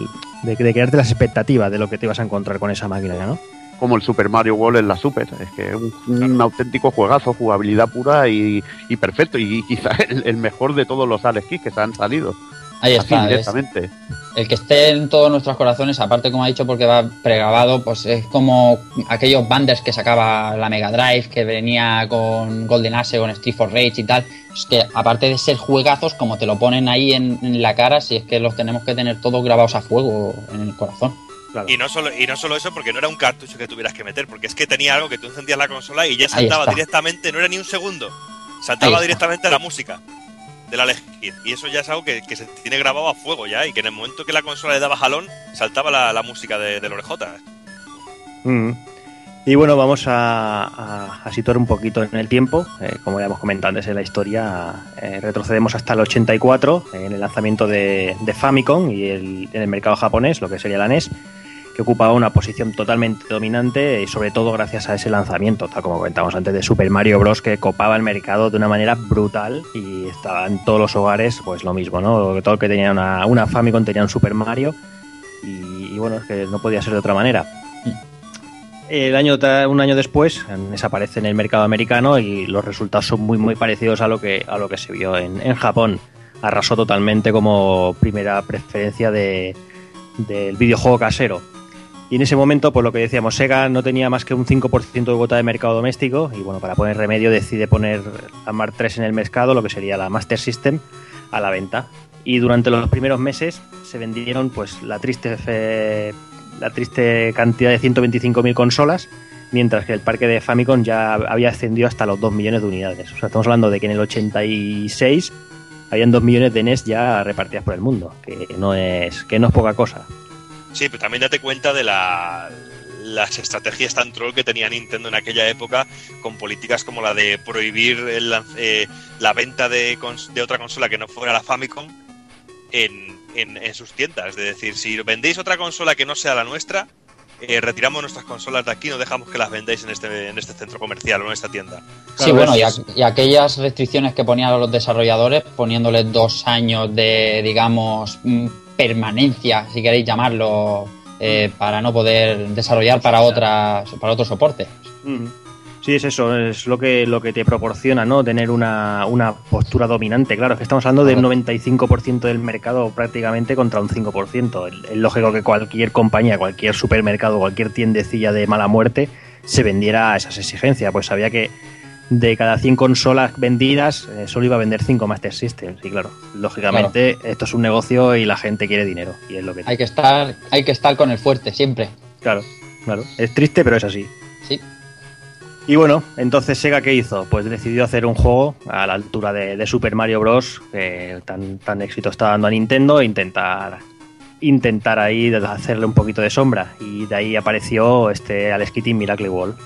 de, de crearte las expectativas de lo que te ibas a encontrar con esa máquina, ¿no? Como el Super Mario World en la Super. Es que es un, un auténtico juegazo, jugabilidad pura y, y perfecto. Y quizá el, el mejor de todos los Alex Kidd que se han salido. Ahí Así está. es- directamente. el que esté en todos nuestros corazones, aparte como ha dicho porque va pregrabado, pues es como aquellos banders que sacaba la Mega Drive, que venía con Golden Axe, con Street for Rage y tal. Es que aparte de ser juegazos, como te lo ponen ahí en, en la cara, si es que los tenemos que tener todos grabados a fuego en el corazón. Claro. Y no, solo, y no solo eso, porque no era un cartucho que tuvieras que meter, porque es que tenía algo que tú encendías la consola y ya saltaba directamente, no era ni un segundo, saltaba directamente a la música de la Kidd. Y eso ya es algo que, que se tiene grabado a fuego ya, y que en el momento que la consola le daba jalón, saltaba la, la música de, del orejota. Mm. Y bueno, vamos a, situar un poquito en el tiempo. Eh, como ya hemos comentado antes en la historia, eh, retrocedemos hasta el 84, en el lanzamiento de, de Famicom y el, en el mercado japonés, lo que sería la NES, que ocupaba una posición totalmente dominante y sobre todo gracias a ese lanzamiento, tal como comentábamos antes, de Super Mario Bros. que copaba el mercado de una manera brutal y estaba en todos los hogares pues lo mismo, ¿no? Todo el que tenía una, una Famicom tenía un Super Mario y, bueno, es que no podía ser de otra manera. El año, un año después desaparece en el mercado americano y los resultados son muy muy parecidos a lo que, a lo que se vio en, en Japón. Arrasó totalmente como primera preferencia de, del videojuego casero. Y en ese momento, por lo que decíamos, Sega no tenía más que un 5% de cuota de mercado doméstico y bueno, para poner remedio decide poner la Mark III en el mercado, lo que sería la Master System, a la venta. Y durante los primeros meses se vendieron pues la triste fe- la triste cantidad de 125.000 consolas, mientras que el parque de Famicom ya había ascendido hasta los 2 millones de unidades. O sea, estamos hablando de que en el 86 habían 2 millones de NES ya repartidas por el mundo, que no es, que no es poca cosa. Sí, pero también date cuenta de la, las estrategias tan troll que tenía Nintendo en aquella época, con políticas como la de prohibir el eh, la venta de, otra consola que no fuera la Famicom en, en- en sus tiendas. Es decir, si vendéis otra consola que no sea la nuestra, eh, retiramos nuestras consolas de aquí, no dejamos que las vendáis en este, en este centro comercial o en esta tienda. Sí, bueno, y, a- y aquellas restricciones que ponían a los desarrolladores, poniéndoles dos años de, digamos, mm, permanencia, si queréis llamarlo, eh, para no poder desarrollar para otras, para otro soporte. Sí, es eso, es lo que, lo que te proporciona, ¿no? Tener una, una postura dominante. Claro, es que estamos hablando del 95% del mercado prácticamente contra un 5%. Es es lógico que cualquier compañía, cualquier supermercado, cualquier tiendecilla de mala muerte se vendiera a esas exigencias. Pues sabía que de cada 100 consolas vendidas, eh, solo iba a vender 5 Master System. Y claro, lógicamente esto es un negocio y la gente quiere dinero. Y es lo que Hay que estar, hay que estar con el fuerte siempre. Claro, claro. Es triste, pero es así. Sí. Y bueno, entonces Sega ¿qué hizo? Pues decidió hacer un juego a la altura de, de Super Mario Bros. que tan, tan éxito está dando a Nintendo e intentar intentar ahí hacerle un poquito de sombra. Y de ahí apareció este Alex in Miracle Wall.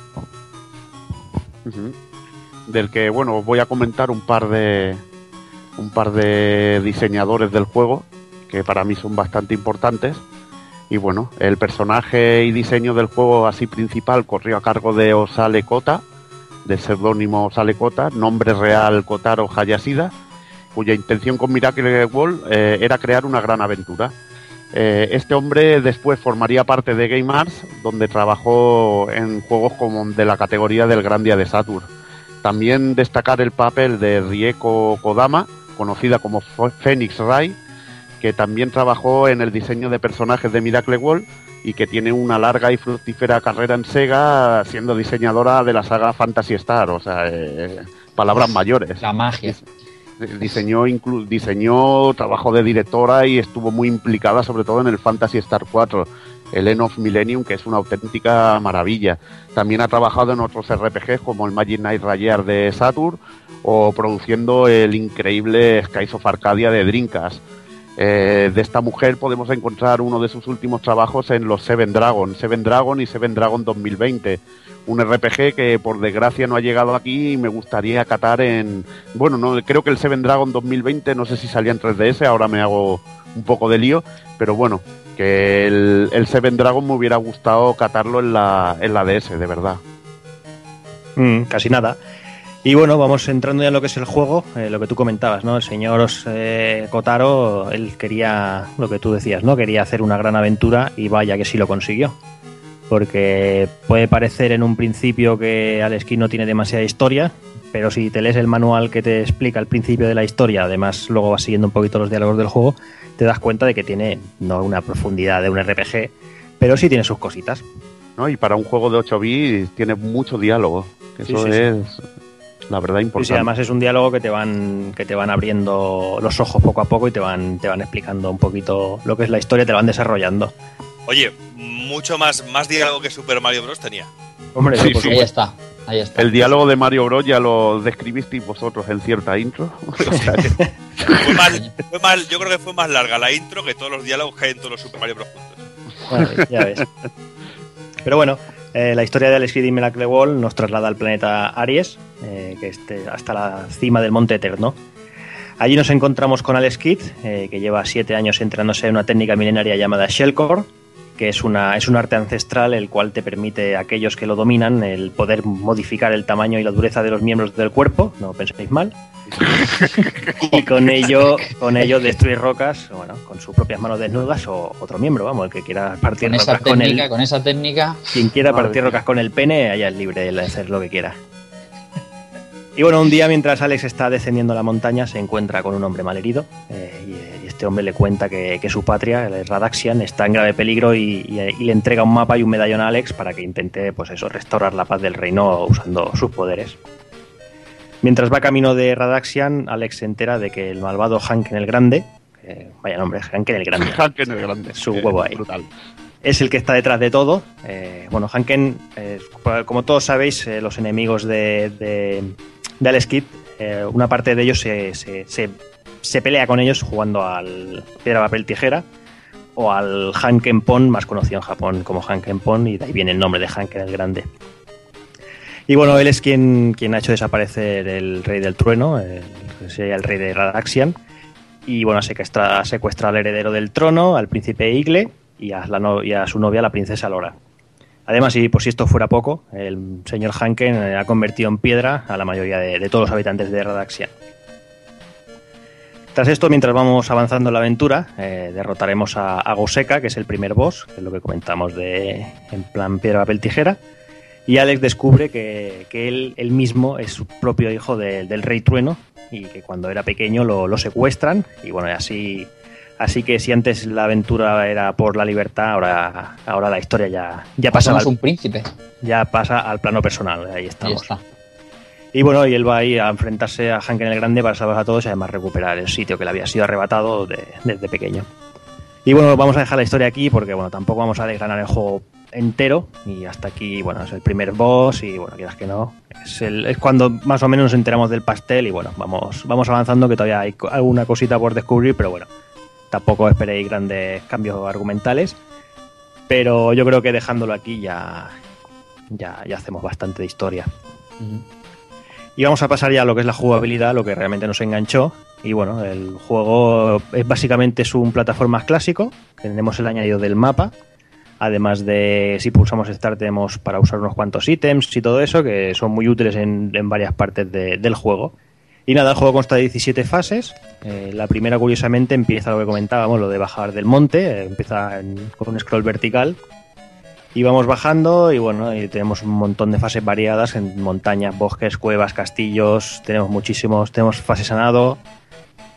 Del que, bueno, os voy a comentar un par de, un par de diseñadores del juego que para mí son bastante importantes. Y bueno, el personaje y diseño del juego así principal corrió a cargo de Osale Kota, del seudónimo Osale Kota, nombre real Kotaro Hayashida, cuya intención con Miracle Wall eh, era crear una gran aventura. Eh, este hombre después formaría parte de Game Arts, donde trabajó en juegos como de la categoría del Grandia de Saturn. También destacar el papel de Rieko Kodama, conocida como Phoenix Rai, que también trabajó en el diseño de personajes de Miracle Wall y que tiene una larga y fructífera carrera en Sega siendo diseñadora de la saga Fantasy Star, o sea, eh, palabras mayores. La magia. Diseñó, diseñó trabajo de directora y estuvo muy implicada sobre todo en el Fantasy Star 4, el End of Millennium, que es una auténtica maravilla. También ha trabajado en otros RPGs como el Magic Knight Rayer de Saturn o produciendo el increíble Skies of Arcadia de Dreamcast. Eh, de esta mujer podemos encontrar uno de sus últimos trabajos en los Seven Dragon, Seven Dragon y Seven Dragon 2020. Un RPG que por desgracia no ha llegado aquí y me gustaría catar en... Bueno, no creo que el Seven Dragon 2020, no sé si salía en 3DS, ahora me hago un poco de lío, pero bueno, que el, Seven Dragon me hubiera gustado catarlo en la, en la DS, de verdad. Mm, casi nada. Y bueno, vamos entrando ya en lo que es el juego, eh, lo que tú comentabas, ¿no? El señor eh, Kotaro, él quería, lo que tú decías, ¿no? Quería hacer una gran aventura y vaya que sí lo consiguió. Porque puede parecer en un principio que Alex no tiene demasiada historia, pero si te lees el manual que te explica el principio de la historia, además luego vas siguiendo un poquito los diálogos del juego, te das cuenta de que tiene no una profundidad de un RPG, pero sí tiene sus cositas. ¿No? Y para un juego de 8 bits tiene mucho diálogo. Eso es la verdad importante. Sí, además es un diálogo que te van que te van abriendo los ojos poco a poco y te van te van explicando un poquito lo que es la historia, te lo van desarrollando. Oye, mucho más más diálogo que Super Mario Bros tenía. Hombre, sí, pues ahí está. Ahí está. El diálogo de Mario Bros ya lo describisteis vosotros en cierta intro. fue, más, yo creo que fue más larga la intro que todos los diálogos que hay en todos los Super Mario Bros. juntos. ya ves. Pero bueno, eh, la historia de Alex Kidd y Miracle nos traslada al planeta Aries, eh, esté hasta la cima del Monte Eterno. Allí nos encontramos con Alex Kidd, eh, que lleva siete años entrenándose en una técnica milenaria llamada Shellcore, que es, una, es un arte ancestral el cual te permite a aquellos que lo dominan el poder modificar el tamaño y la dureza de los miembros del cuerpo, no penséis mal, y con ello, con ello destruir rocas, bueno, con sus propias manos desnudas o otro miembro, vamos, el que quiera partir con rocas esa técnica, con, con esa técnica. Quien quiera partir rocas con el pene, allá es libre de hacer lo que quiera. Y bueno, un día mientras Alex está descendiendo la montaña se encuentra con un hombre malherido eh, y, este hombre le cuenta que, su patria, el Radaxian, está en grave peligro y, le entrega un mapa y un medallón a Alex para que intente pues eso, restaurar la paz del reino usando sus poderes. Mientras va camino de Radaxian, Alex se entera de que el malvado Hanken el Grande, vaya nombre, Hanken el Grande, Hanken el Grande, su huevo ahí, es el que está detrás de todo. Eh, bueno, Hanken, eh, como todos sabéis, los enemigos de de Alex Kidd, eh, una parte de ellos se, se, pelea con ellos jugando al piedra, papel, tijera o al Hanken Pon, más conocido en Japón como Hanken Pon, y de ahí viene el nombre de Hanken el Grande. Y bueno, él es quien, quien ha hecho desaparecer el rey del trueno, el, el rey de Radaxian, y bueno, secuestra, secuestra al heredero del trono, al príncipe Igle, y a, y a su novia, la princesa Lora. Además, y por si esto fuera poco, el señor Hanken eh, ha convertido en piedra a la mayoría de, todos los habitantes de Radaxian. Tras esto, mientras vamos avanzando en la aventura, eh, derrotaremos a, Goseka, que es el primer boss, que es lo que comentamos de en plan piedra, papel, tijera. Y Alex descubre que, él, mismo es su propio hijo del Rey Trueno y que cuando era pequeño lo, lo secuestran y bueno, así Así que si antes la aventura era por la libertad, ahora, ahora la historia ya, ya pasa. Al, un príncipe. Ya pasa al plano personal, ahí estamos. Y bueno, y él va ahí a enfrentarse a Hank en el Grande para salvar a todos y además recuperar el sitio que le había sido arrebatado desde pequeño. Y bueno, vamos a dejar la historia aquí porque bueno, tampoco vamos a desgranar el juego entero y hasta aquí, bueno, es el primer boss y bueno, quieras que no, es, es, cuando más o menos nos enteramos del pastel y bueno, vamos, vamos avanzando que todavía hay alguna cosita por descubrir, pero bueno, Tampoco esperéis grandes cambios argumentales, pero yo creo que dejándolo aquí ya, ya, hacemos bastante de historia. Y vamos a pasar ya a lo que es la jugabilidad, lo que realmente nos enganchó. Y bueno, el juego es básicamente es un plataforma clásico. Tenemos el añadido del mapa. Además de si pulsamos Start tenemos para usar unos cuantos ítems y todo eso que son muy útiles en, en varias partes de- del juego. Y nada, el juego consta de 17 fases. Eh, la primera, curiosamente, empieza lo que comentábamos, lo de bajar del monte. eh, empieza con un scroll vertical. Y vamos bajando y bueno, y tenemos un montón de fases variadas en montañas, bosques, cuevas, castillos. Tenemos muchísimos, tenemos fases a nado,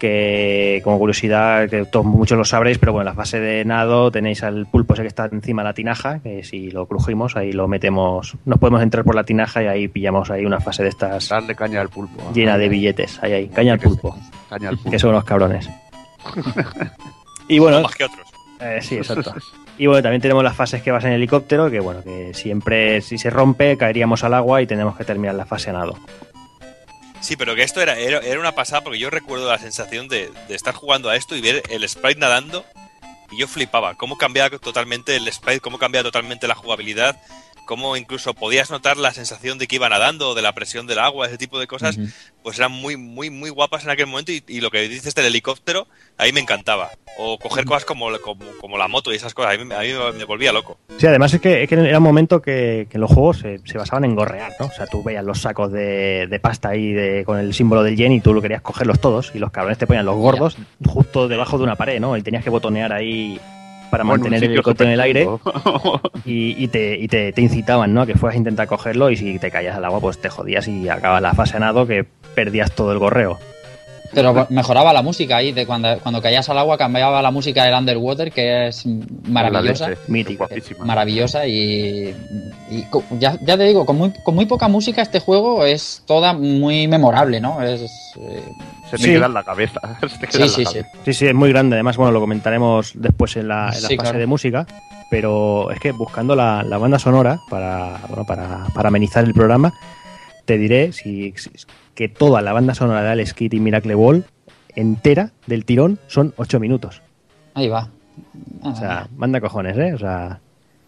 que como curiosidad, que todos muchos lo sabréis, pero bueno, en la fase de nado tenéis al pulpo ese que está encima de la tinaja, que si lo crujimos, ahí lo metemos, nos podemos entrar por la tinaja y ahí pillamos ahí una fase de estas Darle caña al pulpo. llena de billetes, ahí, ahí, caña al pulpo, Caña al pulpo. que son los cabrones. y bueno, Más que otros. eh, sí, exacto. Y bueno, también tenemos las fases que vas en helicóptero, que bueno, que siempre si se rompe caeríamos al agua y tenemos que terminar la fase a nado. Sí, pero que esto era, era, era una pasada porque yo recuerdo la sensación de, de estar jugando a esto y ver el sprite nadando y yo flipaba. Cómo cambiaba totalmente el sprite, cómo cambiaba totalmente la jugabilidad, cómo incluso podías notar la sensación de que iba nadando de la presión del agua, ese tipo de cosas, pues eran muy, muy, muy guapas en aquel momento y, y lo que dices del helicóptero, ahí me encantaba. O coger cosas como, como, como la moto y esas cosas, a mí, a mí me- me volvía loco. Sí, además es que, es que era un momento que, que los juegos se, se basaban en gorrear, ¿no? O sea, tú veías los sacos de, de pasta ahí de, con el símbolo del yen y tú lo querías cogerlos todos y los cabrones te ponían los gordos justo debajo de una pared, ¿no? Y tenías que botonear ahí para mantener el helicóptero en el aire y, y te, y te, te incitaban, ¿no? A que fueras a intentar cogerlo y si te caías al agua pues te jodías y acabas la fase nado que perdías todo el gorreo. Pero mejoraba la música ahí, de cuando, cuando caías al agua cambiaba la música del Underwater, que es maravillosa. Mítica. Maravillosa y, y ya, ya te digo, con muy, con muy poca música este juego es toda muy memorable, ¿no? Es, eh, Se te Sí. queda en la cabeza. Se queda sí, en la sí, sí. cabeza. Sí, sí, es muy grande. Además, bueno, lo comentaremos después en la, en la Sí, fase claro. de música. Pero es que buscando la, la banda sonora para, bueno, para, para amenizar el programa, te diré si, si- que toda la banda sonora de Alex Kidd y Miracle Ball entera del tirón son 8 minutos. Ahí va. O sea, manda cojones, ¿eh? O sea,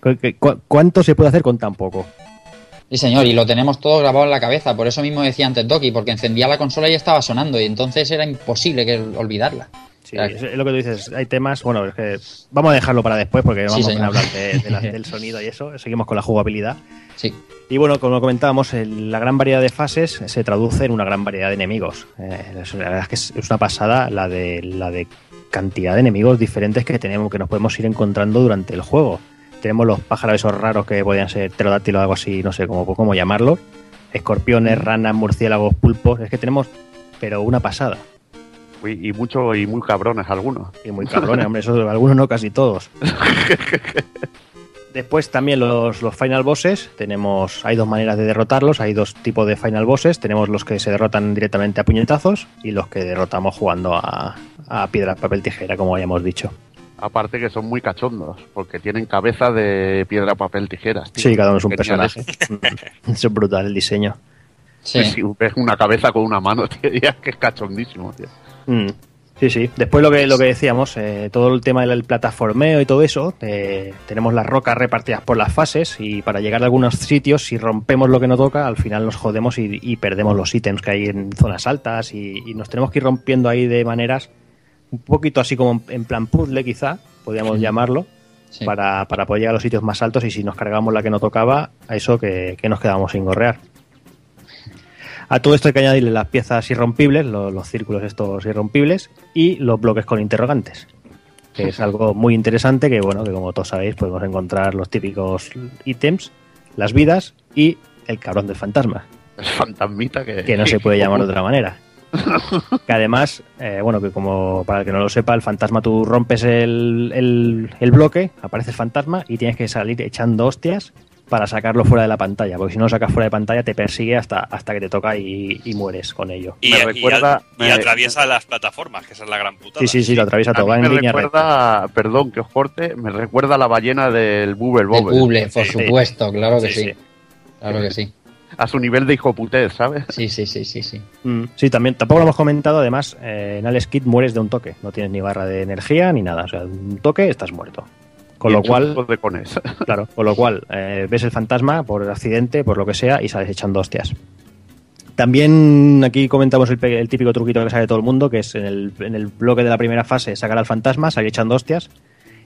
cu- cu- ¿cuánto se puede hacer con tan poco? Sí, señor, y lo tenemos todo grabado en la cabeza. Por eso mismo decía antes Doki, porque encendía la consola y estaba sonando, y entonces era imposible que olvidarla. Sí, es lo que tú dices. Hay temas, bueno, es que vamos a dejarlo para después porque Sí, vamos a hablar de- de la- del sonido y eso. Seguimos con la jugabilidad. Sí. Y bueno, como comentábamos, la gran variedad de fases se traduce en una gran variedad de enemigos. Eh, la verdad es que es, es una pasada la de, la de cantidad de enemigos diferentes que tenemos, que nos podemos ir encontrando durante el juego. Tenemos los pájaros esos raros que podían ser pterodáctilos o algo así, no sé cómo, cómo llamarlos. Escorpiones, ranas, murciélagos, pulpos. Es que tenemos, pero una pasada. Uy, Y mucho y muy cabrones algunos. Y muy cabrones, hombre, eso algunos no, casi todos. Después también los, los final bosses, tenemos, hay dos maneras de derrotarlos, hay dos tipos de final bosses, tenemos los que se derrotan directamente a puñetazos y los que derrotamos jugando a, a piedra, papel, tijera, como ya hemos dicho. Aparte que son muy cachondos, porque tienen cabeza de piedra, papel, tijeras. tío. Sí, cada uno es un Geniales. personaje. Eso es brutal el diseño. Sí. Si ves una cabeza con una mano, tío, que es cachondísimo, tío. Mm, Sí, sí. Después lo que, lo que decíamos, eh, todo el tema del plataformeo y todo eso, eh, tenemos las rocas repartidas por las fases y para llegar a algunos sitios, si rompemos lo que no toca, al final nos jodemos y, y perdemos los ítems que hay en zonas altas y, y nos tenemos que ir rompiendo ahí de maneras un poquito así como en plan puzzle quizá, podríamos Sí. llamarlo, sí. para, para poder llegar a los sitios más altos y si nos cargamos la que no tocaba, a eso que, que nos quedamos sin gorrear. A todo esto hay que añadirle las piezas irrompibles, lo- los, círculos estos irrompibles y los bloques con interrogantes, que es algo muy interesante que, bueno, que como todos sabéis podemos encontrar los típicos ítems, las vidas y el cabrón del fantasma, Es fantasmita que... que no se puede llamar de otra manera. Que además, eh, bueno, que como para el que no lo sepa, el fantasma tú rompes el, el- el bloque, aparece el fantasma y tienes que salir echando hostias para sacarlo fuera de la pantalla, porque si no lo sacas fuera de pantalla te persigue hasta, hasta que te toca y, y mueres con ello. Y, Me y recuerda- al- y me- atraviesa las plataformas, que esa es la gran putada. Sí, sí, sí, lo atraviesa A todo, mí va en me línea recta. recuerda, perdón que os corte, me recuerda a la ballena del Bubble Bobble. Buble, por Sí. supuesto, claro que Sí, sí. sí. Claro que sí. A su nivel de hijo putez, ¿sabes? Sí, sí, sí, sí, sí. Mm, Sí, también, tampoco lo hemos comentado, además, eh, en Alex Kidd mueres de un toque, no tienes ni barra de energía ni nada, o sea, un toque estás muerto. Con Y lo cual, de cones. Claro, con lo cual eh, ves el fantasma por accidente, por lo que sea, y sales echando hostias. También aquí comentamos el, el, típico truquito que sabe todo el mundo, que es en el, en el bloque de la primera fase sacar al fantasma, salir echando hostias,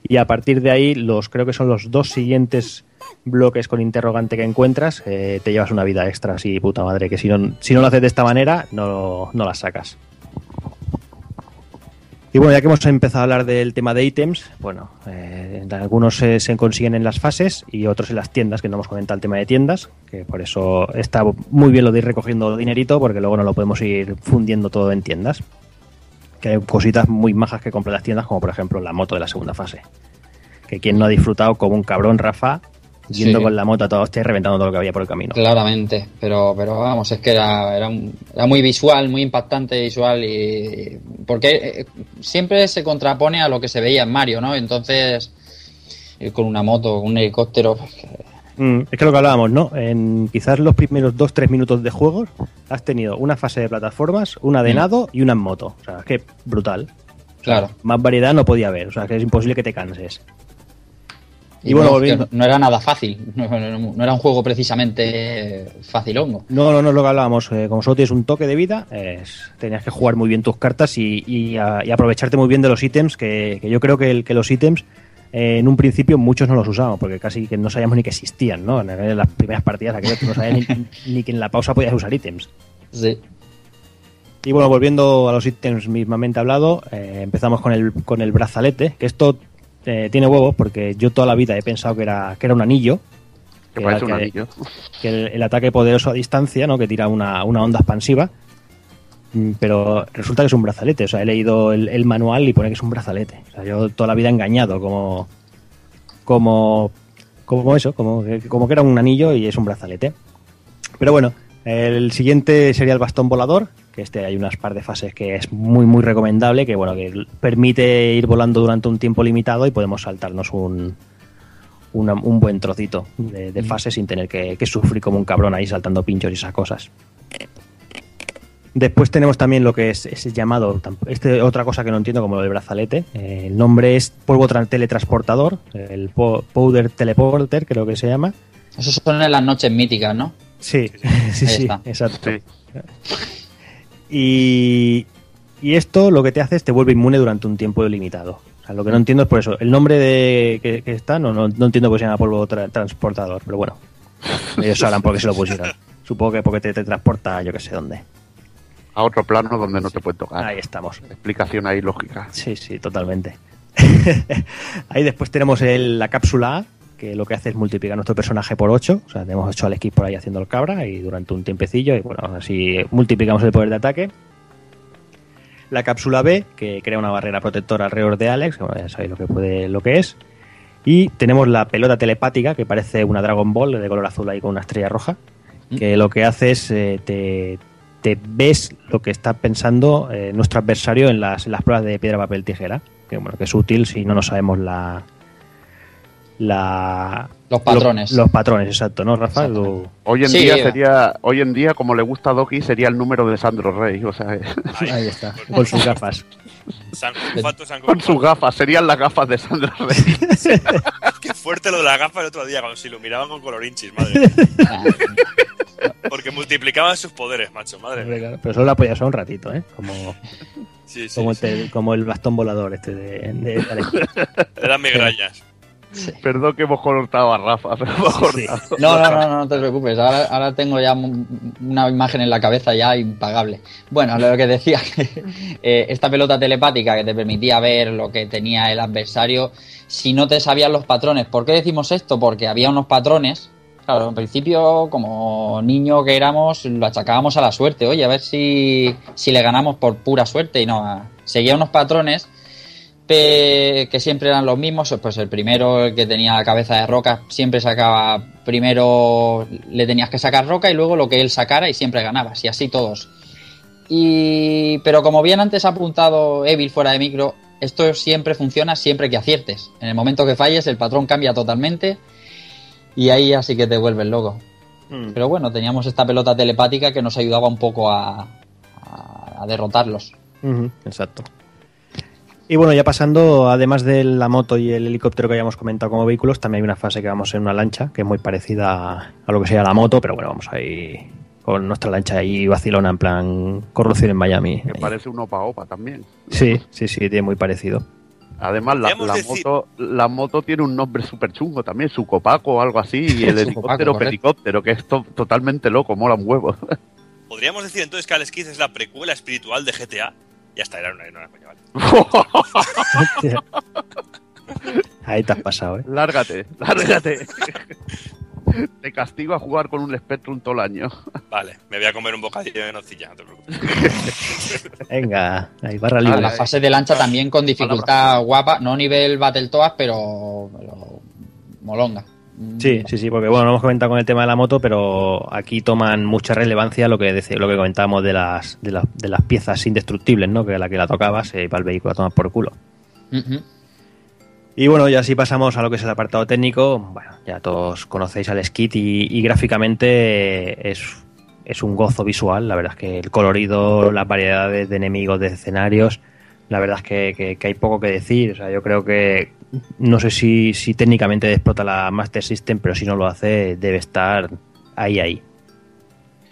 y a partir de ahí, los creo que son los dos siguientes bloques con interrogante que encuentras, eh, te llevas una vida extra, así puta madre, que si no, si no lo haces de esta manera, no, no la sacas. Y bueno, ya que hemos empezado a hablar del tema de ítems, bueno, eh, algunos se, se, consiguen en las fases y otros en las tiendas, que no hemos comentado el tema de tiendas, que por eso está muy bien lo de ir recogiendo dinerito, porque luego no lo podemos ir fundiendo todo en tiendas. Que hay cositas muy majas que compran las tiendas, como por ejemplo la moto de la segunda fase. Que quien no ha disfrutado como un cabrón Rafa yendo sí. con la moto a toda hostia y reventando todo lo que había por el camino. Claramente, pero, pero vamos, es que era, era, era muy visual, muy impactante visual y porque eh, siempre se contrapone a lo que se veía en Mario, ¿no? Entonces, ir con una moto, un helicóptero... Pues, mm, es que lo que hablábamos, ¿no? En quizás los primeros 2-3 minutos de juego has tenido una fase de plataformas, una de mm. nado y una en moto. O sea, es que brutal. Claro. Más variedad no podía haber, o sea, que es imposible que te canses. Y, y bueno, volviendo. No era nada fácil, no, no, no, era un juego precisamente facilongo. No, no, no es lo que hablábamos. Eh, como solo tienes un toque de vida, es, tenías que jugar muy bien tus cartas y, y, a, y aprovecharte muy bien de los ítems, que, que yo creo que, el, que los ítems eh, en un principio muchos no los usábamos, porque casi que no sabíamos ni que existían, ¿no? En, las primeras partidas aquello no sabías ni, ni, que en la pausa podías usar ítems. Sí. Y bueno, volviendo a los ítems mismamente hablado, eh, empezamos con el, con el brazalete, que esto eh, tiene huevos porque yo toda la vida he pensado que era, que era un anillo. Que, parece un anillo. Que el, el, ataque poderoso a distancia, ¿no? Que tira una, una, onda expansiva. Mm, Pero resulta que es un brazalete. O sea, he leído el, el, manual y pone que es un brazalete. O sea, yo toda la vida he engañado como. como. como eso, como, como que era un anillo y es un brazalete. Pero bueno, el siguiente sería el bastón volador, que este hay unas par de fases que es muy muy recomendable, que bueno, que permite ir volando durante un tiempo limitado y podemos saltarnos un, una, un buen trocito de, de fase sin tener que, que, sufrir como un cabrón ahí saltando pinchos y esas cosas. Después tenemos también lo que es, es llamado, este, otra cosa que no entiendo como lo del brazalete, eh, el nombre es polvo teletransportador, el powder teleporter creo que se llama. Eso son en las noches míticas, ¿no? Sí, sí, sí, exacto. Sí. Y, y, esto lo que te hace es te vuelve inmune durante un tiempo limitado. O sea, lo que no entiendo es por eso. El nombre de que, que está, no, no, no, entiendo por qué se llama polvo tra transportador, pero bueno. Ellos sabrán por qué se lo pusieron. Supongo que porque te, te transporta yo que sé dónde. A otro plano donde no te puede tocar. Ahí estamos. Explicación ahí lógica. Sí, sí, totalmente. ahí después tenemos el, la cápsula A, que lo que hace es multiplicar nuestro personaje por 8. O sea, tenemos 8 al por ahí haciendo el cabra y durante un tiempecillo, y bueno, así multiplicamos el poder de ataque. La cápsula B, que crea una barrera protectora alrededor de Alex, bueno, ya sabéis lo que, puede, lo que es. Y tenemos la pelota telepática, que parece una Dragon Ball de color azul ahí con una estrella roja, que lo que hace es eh, te, te, ves lo que está pensando eh, nuestro adversario en las, en las pruebas de piedra, papel, tijera, que bueno, que es útil si no nos sabemos la, la los patrones. los, los patrones exacto no Rafa Lo... hoy en sí, día sería hoy en día como le gusta a Doki sería el número de Sandro Rey o sea ahí, ahí está. Con sus gafas. San, Fato, San con sus gafas serían las gafas de Sandro Rey. Qué fuerte lo de las gafas el otro día cuando se iluminaban con colorinchis madre porque multiplicaban sus poderes macho madre pero solo la apoyas un ratito eh como sí, sí, como, sí. El, como, el, bastón volador este de, de, de eran migrañas Sí. Perdón que hemos cortado a Rafa, pero hemos sí. no, no, no, no, te preocupes. Ahora, ahora, tengo ya una imagen en la cabeza ya impagable. Bueno, lo que decía, eh, esta pelota telepática que te permitía ver lo que tenía el adversario, si no te sabían los patrones. ¿Por qué decimos esto? Porque había unos patrones. Claro, en principio, como niño que éramos, lo achacábamos a la suerte. Oye, a ver si, si le ganamos por pura suerte. Y no, seguía unos patrones que siempre eran los mismos, pues el primero, el que tenía la cabeza de roca, siempre sacaba, primero le tenías que sacar roca y luego lo que él sacara y siempre ganabas, y así todos. Y, pero como bien antes ha apuntado Evil fuera de micro, esto siempre funciona siempre que aciertes. En el momento que falles, el patrón cambia totalmente y ahí así que te vuelves loco. Mm. Pero bueno, teníamos esta pelota telepática que nos ayudaba un poco a, a, a derrotarlos. Uh -huh, exacto. Y bueno, ya pasando, además de la moto y el helicóptero que habíamos comentado como vehículos, también hay una fase que vamos en una lancha, que es muy parecida a lo que sería la moto, pero bueno, vamos ahí con nuestra lancha ahí vacilona en plan corrupción en Miami. Que parece un opa opa también. Sí, sí, sí, tiene muy parecido. Además, la, moto, la moto tiene un nombre súper chungo también, su copaco o algo así, y el helicóptero helicóptero, que es totalmente loco, mola un huevo. Podríamos decir entonces que Alex Kidd es la precuela espiritual de GTA. Ya está, era una, era coña, vale. Ahí te has pasado, ¿eh? Lárgate, lárgate. Te castigo a jugar con un Spectrum todo el año. Vale, me voy a comer un bocadillo de nocilla, no te preocupes. Venga, ahí barra libre. La fase de lancha también con dificultad guapa, no nivel Battletoads, pero, pero molonga. Sí, sí, sí, porque bueno, lo hemos comentado con el tema de la moto, pero aquí toman mucha relevancia lo que lo que comentábamos de las, de, de las piezas indestructibles, ¿no? Que a la que la tocabas y para el vehículo a tomar por culo. Y bueno, ya si pasamos a lo que es el apartado técnico, bueno, ya todos conocéis al Skit y, gráficamente es, es, un gozo visual, la verdad es que el colorido, las variedades de enemigos, de escenarios, la verdad es que, hay poco que decir, o sea, yo creo que no sé si, si técnicamente explota la Master System, pero si no lo hace debe estar ahí, ahí.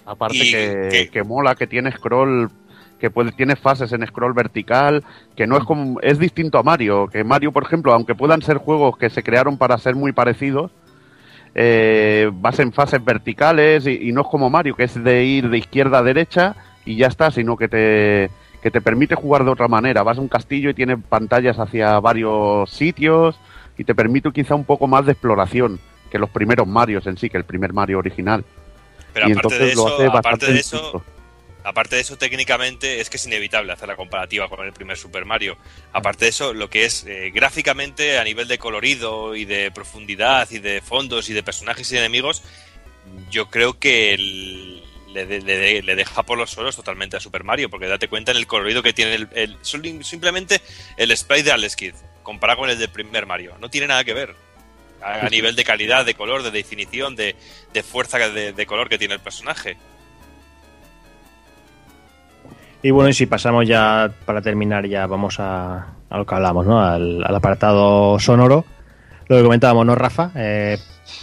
Aparte que, que, mola, que tiene scroll que puede, tiene fases en scroll vertical, que no es como, es distinto a Mario, que Mario, por ejemplo, aunque puedan ser juegos que se crearon para ser muy parecidos, eh, vas en fases verticales y, no es como Mario, que es de ir de izquierda a derecha y ya está, sino que te, que te permite jugar de otra manera. Vas a un castillo y tiene pantallas hacia varios sitios y te permite quizá un poco más de exploración que los primeros Marios en sí, que el primer Mario original. Pero aparte de eso, aparte de eso Aparte de eso, técnicamente es que es inevitable hacer la comparativa con el primer Super Mario. Aparte de eso, lo que es eh, gráficamente, a nivel de colorido y de profundidad y de fondos y de personajes y enemigos, yo creo que le, deja por los suelos totalmente a Super Mario, porque date cuenta en el colorido que tiene el, simplemente el sprite de Alex Kidd, comparado con el del primer Mario. No tiene nada que ver. A, nivel de calidad, de color, de definición, de, fuerza de color que tiene el personaje. Y bueno, y si pasamos ya, para terminar, ya vamos a, lo que hablamos, ¿no? Al, apartado sonoro. Lo que comentábamos, ¿no, Rafa? Eh,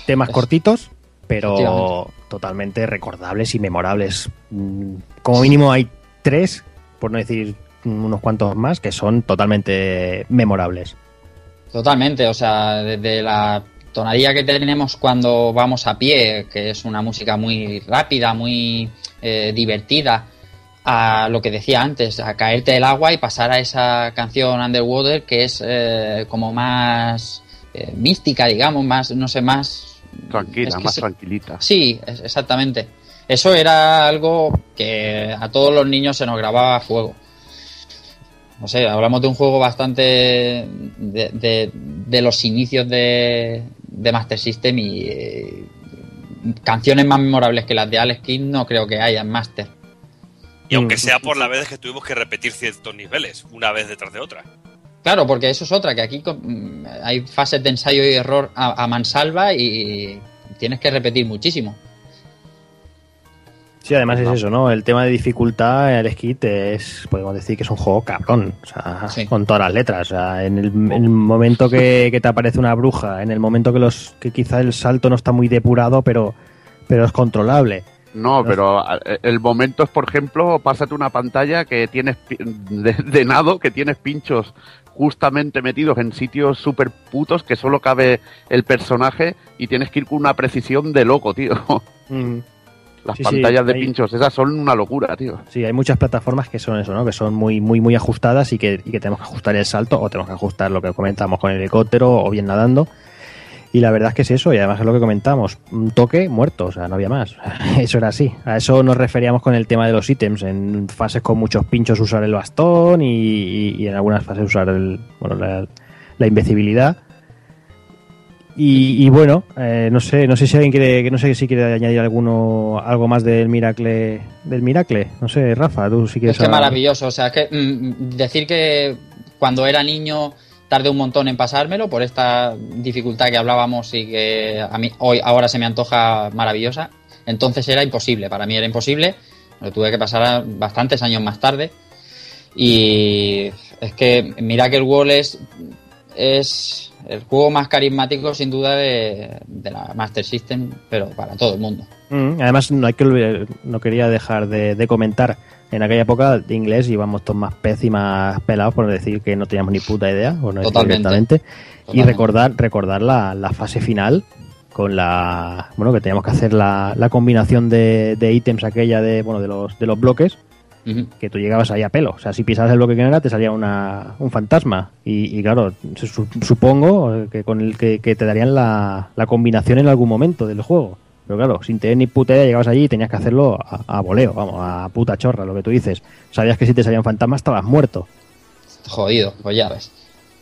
temas cortitos, pero totalmente recordables y memorables. Mm, como mínimo hay tres, por no decir unos cuantos más, que son totalmente memorables. Totalmente, o sea, desde la tonadilla que tenemos cuando vamos a pie, que es una música muy rápida, muy eh, divertida, a lo que decía antes, a caerte del agua y pasar a esa canción Underwater que es eh, como más eh, mística, digamos, más, no sé, más... Tranquila, más tranquilita. Sí, exactamente. Eso era algo que a todos los niños se nos grababa a fuego. No sé, hablamos de un juego bastante de, de, los inicios de, de, Master System y eh, canciones más memorables que las de Alex King no creo que haya en Master. Y aunque sea por la vez que tuvimos que repetir ciertos niveles, una vez detrás de otra. Claro, porque eso es otra, que aquí mm, hay fases de ensayo y error a, mansalva y tienes que repetir muchísimo. Sí, además es eso, ¿no? El tema de dificultad, el skit es, podemos decir que es un juego cabrón, o sea, con todas las letras. O sea, en el, momento que, que, te aparece una bruja, en el momento que los que quizá el salto no está muy depurado, pero, pero es controlable. No, pero el momento es, por ejemplo, pásate una pantalla que tienes de, nado, que tienes pinchos justamente metidos en sitios súper putos que solo cabe el personaje y tienes que ir con una precisión de loco, tío. Las pantallas de pinchos, esas son una locura, tío. Sí, hay muchas plataformas que son eso, ¿no? Que son muy, muy, muy ajustadas y que, y que tenemos que ajustar el salto o tenemos que ajustar lo que comentamos con el helicóptero o bien nadando y la verdad es que es eso, y además es lo que comentamos, un toque muerto, o sea, no había más. Eso era así. A eso nos referíamos con el tema de los ítems. En fases con muchos pinchos usar el bastón y, en algunas fases usar el, bueno, la, la invencibilidad. Y, bueno, eh, no sé, no sé si alguien quiere, no sé si quiere añadir alguno, algo más del Miracle, del Miracle. No sé, Rafa, tú si quieres. Es que maravilloso, o sea, es que mm, decir que cuando era niño tardé un montón en pasármelo por esta dificultad que hablábamos y que a mí hoy ahora se me antoja maravillosa. Entonces era imposible, para mí era imposible. Lo tuve que pasar bastantes años más tarde. Y es que Miracle Wall es es el juego más carismático sin duda de, la Master System, pero para todo el mundo. Mm, además, no hay que no quería dejar de, comentar, en aquella época de inglés íbamos todos más pez y más pelados por decir que no teníamos ni puta idea, o no Totalmente. Y recordar, recordar la, la, fase final con la bueno que teníamos que hacer la, la combinación de, de ítems aquella de bueno de los de los bloques que tú llegabas ahí a pelo. O sea, si pisabas el bloque que no era, te salía una, un fantasma. Y, claro, supongo que con el que, te darían la, combinación en algún momento del juego. Pero claro, sin tener ni puta idea, llegabas allí y tenías que hacerlo a, voleo, vamos, a puta chorra, lo que tú dices. Sabías que si te salía un fantasma estabas muerto. Jodido, pues ya ves.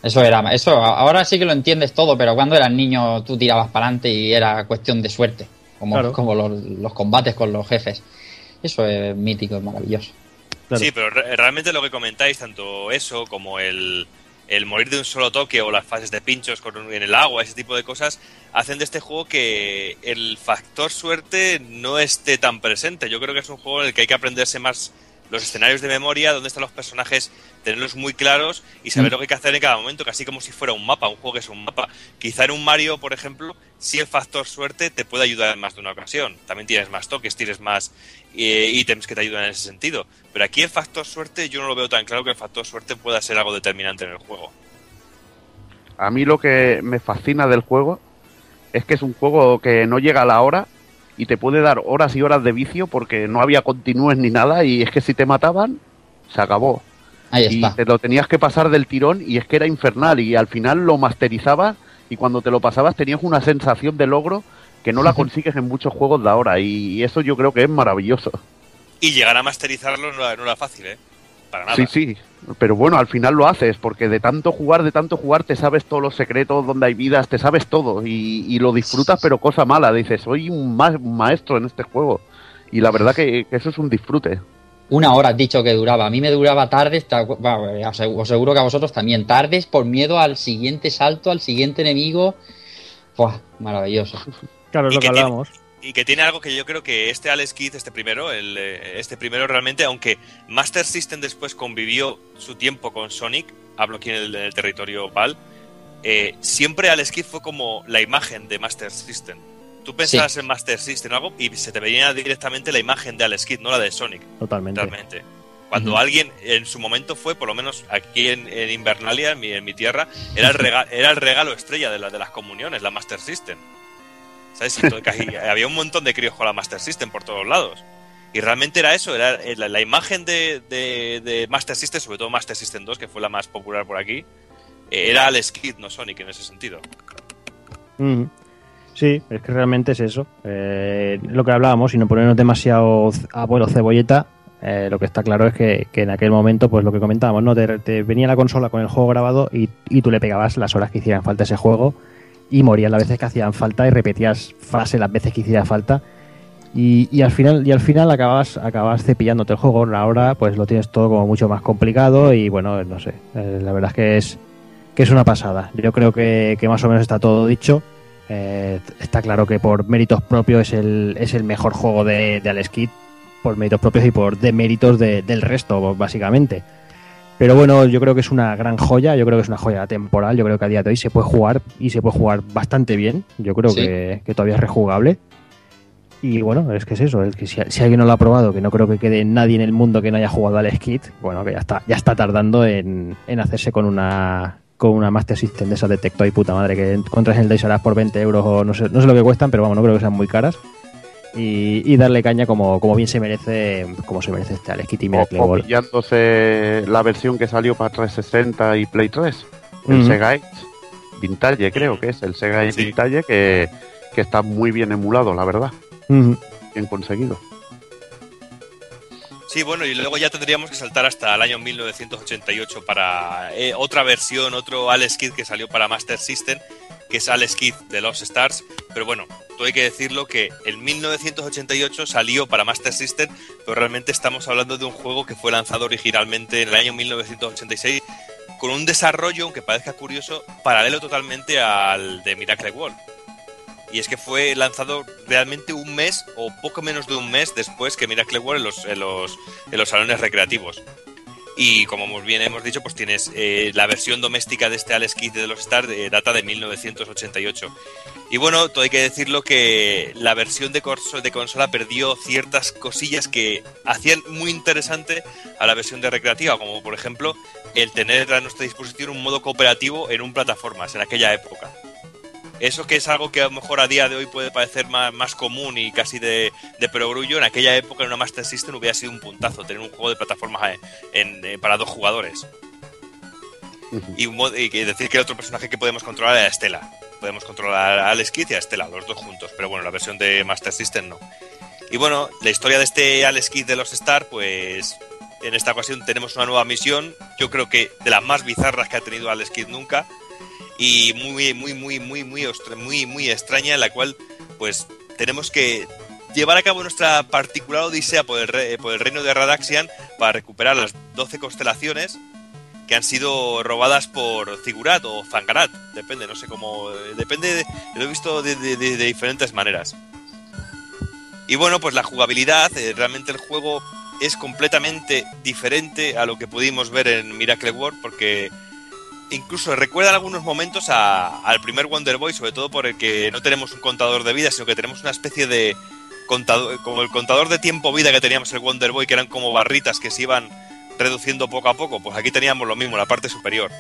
Eso era, eso, ahora sí que lo entiendes todo, pero cuando eras niño tú tirabas para adelante y era cuestión de suerte, como, como los, los combates con los jefes. Eso es mítico, es maravilloso. Sí, pero realmente lo que comentáis, tanto eso como el, morir de un solo toque o las fases de pinchos en el agua, ese tipo de cosas, hacen de este juego que el factor suerte no esté tan presente. Yo creo que es un juego en el que hay que aprenderse más los escenarios de memoria, dónde están los personajes, tenerlos muy claros y saber mm. lo que hay que hacer en cada momento, casi como si fuera un mapa, un juego que es un mapa. Quizá en un Mario, por ejemplo, si el factor suerte te puede ayudar en más de una ocasión. También tienes más toques, tienes más eh, ítems que te ayudan en ese sentido. Pero aquí el factor suerte yo no lo veo tan claro que el factor suerte pueda ser algo determinante en el juego. A mí lo que me fascina del juego es que es un juego que no llega a la hora y te puede dar horas y horas de vicio porque no había continúes ni nada y es que si te mataban, se acabó. Ahí y te lo tenías que pasar del tirón y es que era infernal y al final lo masterizabas y cuando te lo pasabas tenías una sensación de logro que no la consigues en muchos juegos de ahora y eso yo creo que es maravilloso. Y llegar a masterizarlo no, no era fácil, ¿eh? Sí, sí, pero bueno, al final lo haces, porque de tanto jugar, de tanto jugar, te sabes todos los secretos, donde hay vidas, te sabes todo y, lo disfrutas, pero cosa mala, dices, soy un, maestro en este juego. Y la verdad que, eso es un disfrute. Una hora has dicho que duraba, a mí me duraba tardes, os aseguro que a vosotros también, tardes por miedo al siguiente salto, al siguiente enemigo. ¡Buah! Maravilloso. Claro, es lo que hablábamos y que tiene algo que yo creo que este Alex Kidd, este primero, el, eh, este primero realmente, aunque Master System después convivió su tiempo con Sonic, hablo aquí en el, territorio PAL, eh, siempre Alex Kidd fue como la imagen de Master System. Tú pensabas en Master System o algo y se te venía directamente la imagen de Alex Kidd, no la de Sonic. Totalmente. Cuando alguien en su momento fue, por lo menos aquí en, Invernalia, en mi, en mi, tierra, era el, regalo, era el regalo estrella de, la, de las comuniones, la Master System. había un montón de críos con la Master System por todos lados. Y realmente era eso, era eh, la, imagen de, Master System, sobre todo Master System 2, que fue la más popular por aquí, eh, era Alex Kidd, no Sonic en ese sentido. Sí, es que realmente es eso. Eh, lo que hablábamos, y no ponernos demasiado abuelo cebolleta, lo que está claro es que, en aquel momento, pues lo que comentábamos, ¿no? Te, venía la consola con el juego grabado y, y, tú le pegabas las horas que hicieran falta ese juego y morías las veces que hacían falta y repetías frase las veces que hiciera falta. Y, al final y al final acabas acabas cepillándote el juego. Ahora pues lo tienes todo como mucho más complicado y bueno no sé eh, la verdad es que es que es una pasada. Yo creo que, más o menos está todo dicho. Eh, está claro que por méritos propios es el, es el mejor juego de, de Alex Kidd por méritos propios y por deméritos de, del resto básicamente pero bueno, yo creo que es una gran joya, yo creo que es una joya temporal, yo creo que a día de hoy se puede jugar y se puede jugar bastante bien, yo creo que, todavía es rejugable. Y bueno, es que es eso, es que si, alguien no lo ha probado, que no creo que quede nadie en el mundo que no haya jugado al Skit, bueno, que ya está, ya está tardando en, hacerse con una con una Master System de esa de y puta madre, que encuentras en el Days por 20 euros o no sé, no sé lo que cuestan, pero vamos, no creo que sean muy caras y, darle caña como, como bien se merece como se merece este Alex Kitty Miracle o, pillándose la versión que salió para 360 y Play 3 el Sega Edge Vintage creo que es el Sega Edge Vintage que, está muy bien emulado la verdad. Bien conseguido. Sí, bueno, y luego ya tendríamos que saltar hasta el año 1988 para eh, otra versión, otro Alex Kidd que salió para Master System, que es Alex Kidd de Los Stars. Pero bueno, hay que decirlo que en 1988 salió para Master System, pero realmente estamos hablando de un juego que fue lanzado originalmente en el año 1986 con un desarrollo, aunque parezca curioso, paralelo totalmente al de Miracle World. Y es que fue lanzado realmente un mes o poco menos de un mes después que Miracle World en los, en los, en los salones recreativos. Y como muy bien hemos dicho, pues tienes eh, la versión doméstica de este Alex Kidd de los Stars, de data de 1988. Y bueno, todo hay que decirlo que la versión de, de consola perdió ciertas cosillas que hacían muy interesante a la versión de recreativa, como por ejemplo el tener a nuestra disposición un modo cooperativo en un plataformas en aquella época. Eso que es algo que a lo mejor a día de hoy puede parecer más, más común y casi de, de perogrullo, en aquella época en una Master System hubiera sido un puntazo tener un juego de plataformas en, para dos jugadores. y, decir que el otro personaje que podemos controlar era Estela. Podemos controlar a Alex Kidd y a Estela, los dos juntos, pero bueno, la versión de Master System no. Y bueno, la historia de este Alex Kidd de los Star, pues en esta ocasión tenemos una nueva misión, yo creo que de las más bizarras que ha tenido Alex Kidd nunca, y muy, muy, muy, muy, muy, muy, muy extraña, la cual, pues, tenemos que llevar a cabo nuestra particular odisea por el, por el reino de Radaxian para recuperar las 12 constelaciones que han sido robadas por Zigurat o Zangarat, depende, no sé cómo, depende, lo he visto de, de, diferentes maneras. Y bueno, pues la jugabilidad, eh, realmente el juego es completamente diferente a lo que pudimos ver en Miracle World, porque incluso recuerda algunos momentos al primer Wonder Boy, sobre todo por el que no tenemos un contador de vida, sino que tenemos una especie de contador, como el contador de tiempo vida que teníamos el Wonder Boy, que eran como barritas que se iban reduciendo poco a poco. Pues aquí teníamos lo mismo, la parte superior.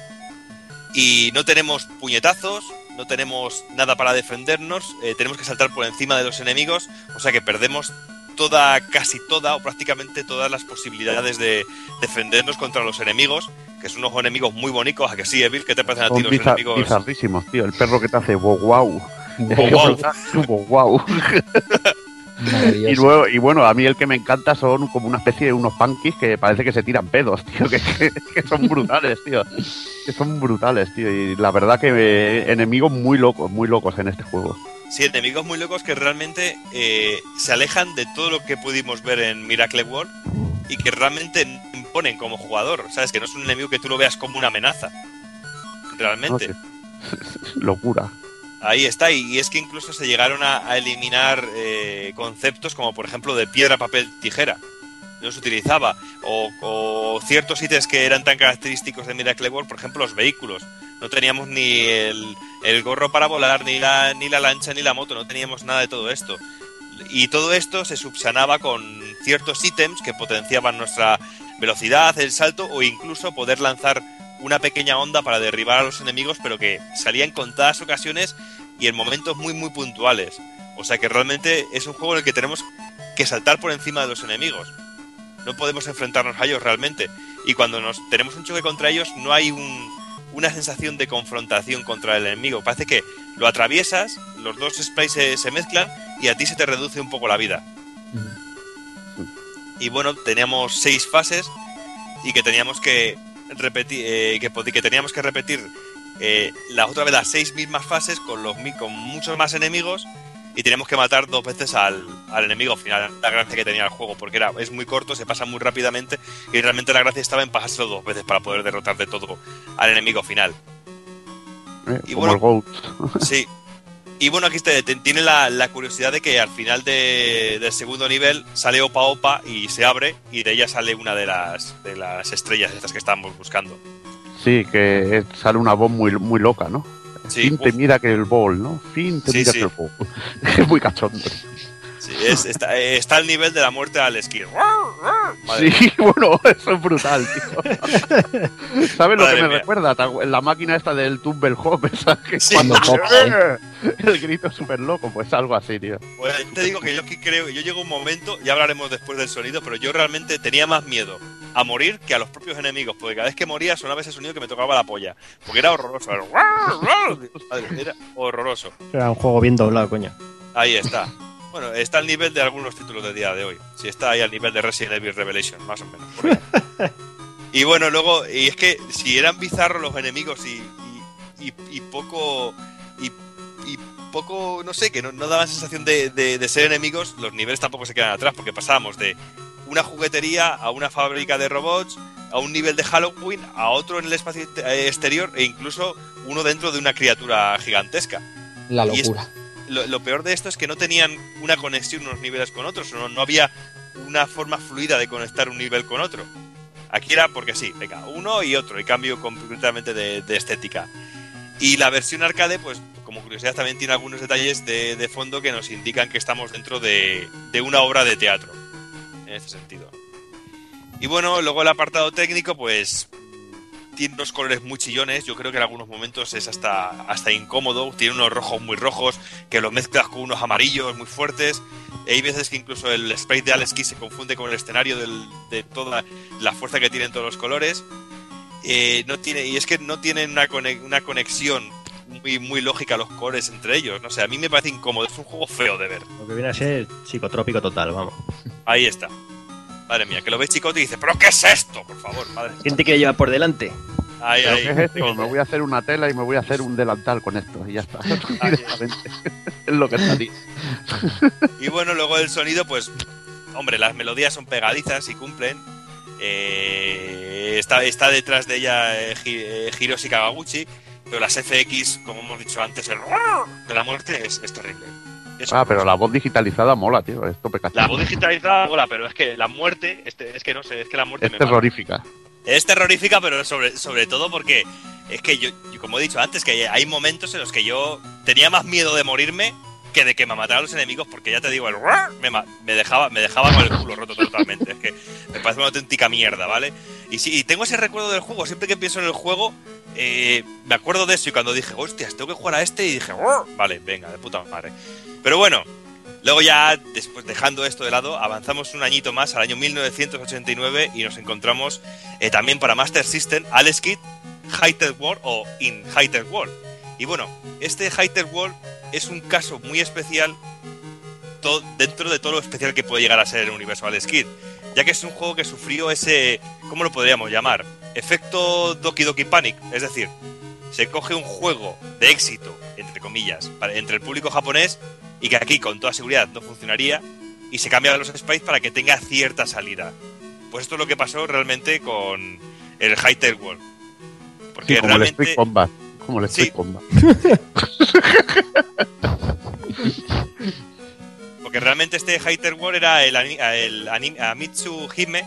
Y no tenemos puñetazos, no tenemos nada para defendernos, eh, tenemos que saltar por encima de los enemigos, o sea que perdemos toda, casi toda o prácticamente todas las posibilidades de defendernos contra los enemigos que son unos enemigos muy bonitos. ¿A que sí, Evil? ¿Qué te parecen a ti los enemigos? Bizarrísimos, tío. El perro que te hace wow, wow. wow. y, luego, y bueno, a mí el que me encanta son como una especie de unos punkies que parece que se tiran pedos, tío, que, son brutales, tío. Que son brutales, tío. Y la verdad que eh, enemigos muy locos, muy locos en este juego. Sí, enemigos muy locos que realmente eh, se alejan de todo lo que pudimos ver en Miracle World y que realmente imponen como jugador. ¿Sabes? Que no es un enemigo que tú lo veas como una amenaza. Realmente. Locura. Ahí está, y, es que incluso se llegaron a, eliminar eh, conceptos como por ejemplo de piedra, papel, tijera. No se utilizaba. O, ciertos ítems que eran tan característicos de Miracle World, por ejemplo los vehículos. No teníamos ni el, el gorro para volar, ni la, ni la lancha, ni la moto, no teníamos nada de todo esto. Y todo esto se subsanaba con ciertos ítems que potenciaban nuestra velocidad, el salto o incluso poder lanzar una pequeña onda para derribar a los enemigos, pero que salía en contadas ocasiones y en momentos muy muy puntuales. O sea que realmente es un juego en el que tenemos que saltar por encima de los enemigos. No podemos enfrentarnos a ellos realmente. Y cuando nos tenemos un choque contra ellos, no hay una sensación de confrontación contra el enemigo. Parece que lo atraviesas, los dos sprays se mezclan y a ti se te reduce un poco la vida. Y bueno, teníamos seis fases y que teníamos que repetir, eh, que, que, teníamos que repetir eh, la otra vez las seis mismas fases con los con muchos más enemigos y teníamos que matar dos veces al, enemigo final. La gracia que tenía el juego, porque era, es muy corto, se pasa muy rápidamente y realmente la gracia estaba en pasárselo dos veces para poder derrotar de todo al enemigo final. Eh, y como bueno, el Sí, y bueno, aquí te, tiene la, curiosidad de que al final del segundo nivel sale Opa Opa y se abre y de ella sale una de las, de las estrellas estas que estábamos buscando. Sí, que sale una voz muy, muy loca, ¿no? fin te mira que el bol, ¿no? Fin te mira que el bol. es muy cachondo. Sí, está, está, al nivel de la muerte al esquí. Sí, bueno, eso es brutal, tío. ¿Sabes lo que me recuerda? La máquina esta del Tumble Hop, esa que cuando el grito es súper loco, pues algo así, tío. Pues te digo que yo creo, yo llego un momento, ya hablaremos después del sonido, pero yo realmente tenía más miedo a morir que a los propios enemigos, porque cada vez que moría sonaba ese sonido que me tocaba la polla, porque era horroroso. Era horroroso. Era un juego bien doblado, coño. Ahí está. Bueno, está al nivel de algunos títulos del día de hoy. Si está ahí al nivel de Resident Evil Revelation, más o menos. y bueno, luego, y es que si eran bizarros los enemigos y, y, poco. Y, poco, no sé, que no, daban sensación de, de, ser enemigos, los niveles tampoco se quedan atrás, porque pasábamos de una juguetería a una fábrica de robots, a un nivel de Halloween, a otro en el espacio exterior e incluso uno dentro de una criatura gigantesca. La locura lo, peor de esto es que no tenían una conexión unos niveles con otros, no, no había una forma fluida de conectar un nivel con otro. Aquí era porque sí, venga, uno y otro, y cambio completamente de, estética. Y la versión arcade, pues como curiosidad, también tiene algunos detalles de, fondo que nos indican que estamos dentro de, de, una obra de teatro, en este sentido. Y bueno, luego el apartado técnico, pues tiene unos colores muy chillones, yo creo que en algunos momentos es hasta, hasta incómodo, tiene unos rojos muy rojos, que los mezclas con unos amarillos muy fuertes, hay veces que incluso el spray de Alex Key se confunde con el escenario de toda la fuerza que tienen todos los colores. Eh, no tiene, y es que no tienen una, una conexión muy, muy lógica los colores entre ellos. No sé, a mí me parece incómodo, es un juego feo de ver. Lo que viene a ser psicotrópico total, vamos. Ahí está. Madre mía, que lo ves chicote y dices, ¿pero qué es esto? Por favor, madre. ¿Quién te quiere llevar por delante? Ahí, ahí. ¿Qué es esto? Me voy a hacer una tela y me voy a hacer un delantal con esto y ya está. es lo que está ahí. Y bueno, luego el sonido, pues, hombre, las melodías son pegadizas y cumplen. Eh, está, está detrás de ella eh, eh, Hiroshi Kagaguchi, pero las FX, como hemos dicho antes, el de la muerte es terrible ah, pero la voz digitalizada mola, tío. Esto La voz digitalizada mola, pero es que la muerte, este, es que no sé, es que la muerte es terrorífica. Es terrorífica, pero sobre, sobre todo porque es que yo, como he dicho antes, que hay momentos en los que yo tenía más miedo de morirme que de que me mataran los enemigos, porque ya te digo, el me, me dejaba, me dejaba con el culo roto totalmente. Es que me parece una auténtica mierda, ¿vale? Y sí, y tengo ese recuerdo del juego, siempre que pienso en el juego, eh, me acuerdo de eso y cuando dije, hostias, tengo que jugar a este y dije, vale, venga, de puta madre. Pero bueno, luego ya, después dejando esto de lado, avanzamos un añito más al año 1989 y nos encontramos eh, también para Master System Alex Kidd Highter World o In Highter World. Y bueno, este Highter World es un caso muy especial dentro de todo lo especial que puede llegar a ser el universo Alex Kidd, ya que es un juego que sufrió ese, ¿cómo lo podríamos llamar? Efecto Doki Doki Panic, es decir, se coge un juego de éxito, entre comillas, entre el público japonés y que aquí con toda seguridad no funcionaría y se cambian los sprites para que tenga cierta salida. Pues esto es lo que pasó realmente con el High World. Porque como realmente... el Street Combat. Como el Street Combat. Porque realmente este High World era el, el, Amitsu Hime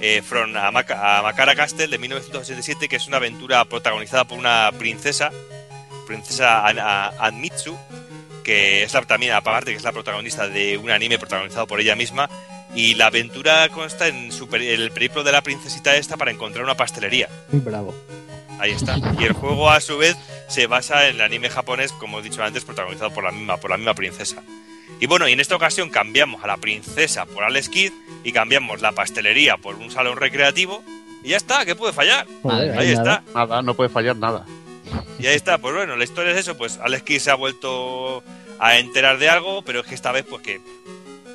eh, from Makara Castle de 1987, que es una aventura protagonizada por una princesa, princesa Anmitsu, que es la, también, aparte que es la protagonista de un anime protagonizado por ella misma, y la aventura consta en el periplo de la princesita esta para encontrar una pastelería. Bravo. Ahí está. Y el juego, a su vez, se basa en el anime japonés, como he dicho antes, protagonizado por la misma, por la misma princesa. Y bueno, y en esta ocasión cambiamos a la princesa por Alex Kidd y cambiamos la pastelería por un salón recreativo. Y ya está, ¿qué puede fallar? ahí está. Nada, no puede fallar nada. Y ahí está, pues bueno, la historia es eso, pues Alex Kidd se ha vuelto a enterar de algo, pero es que esta vez pues que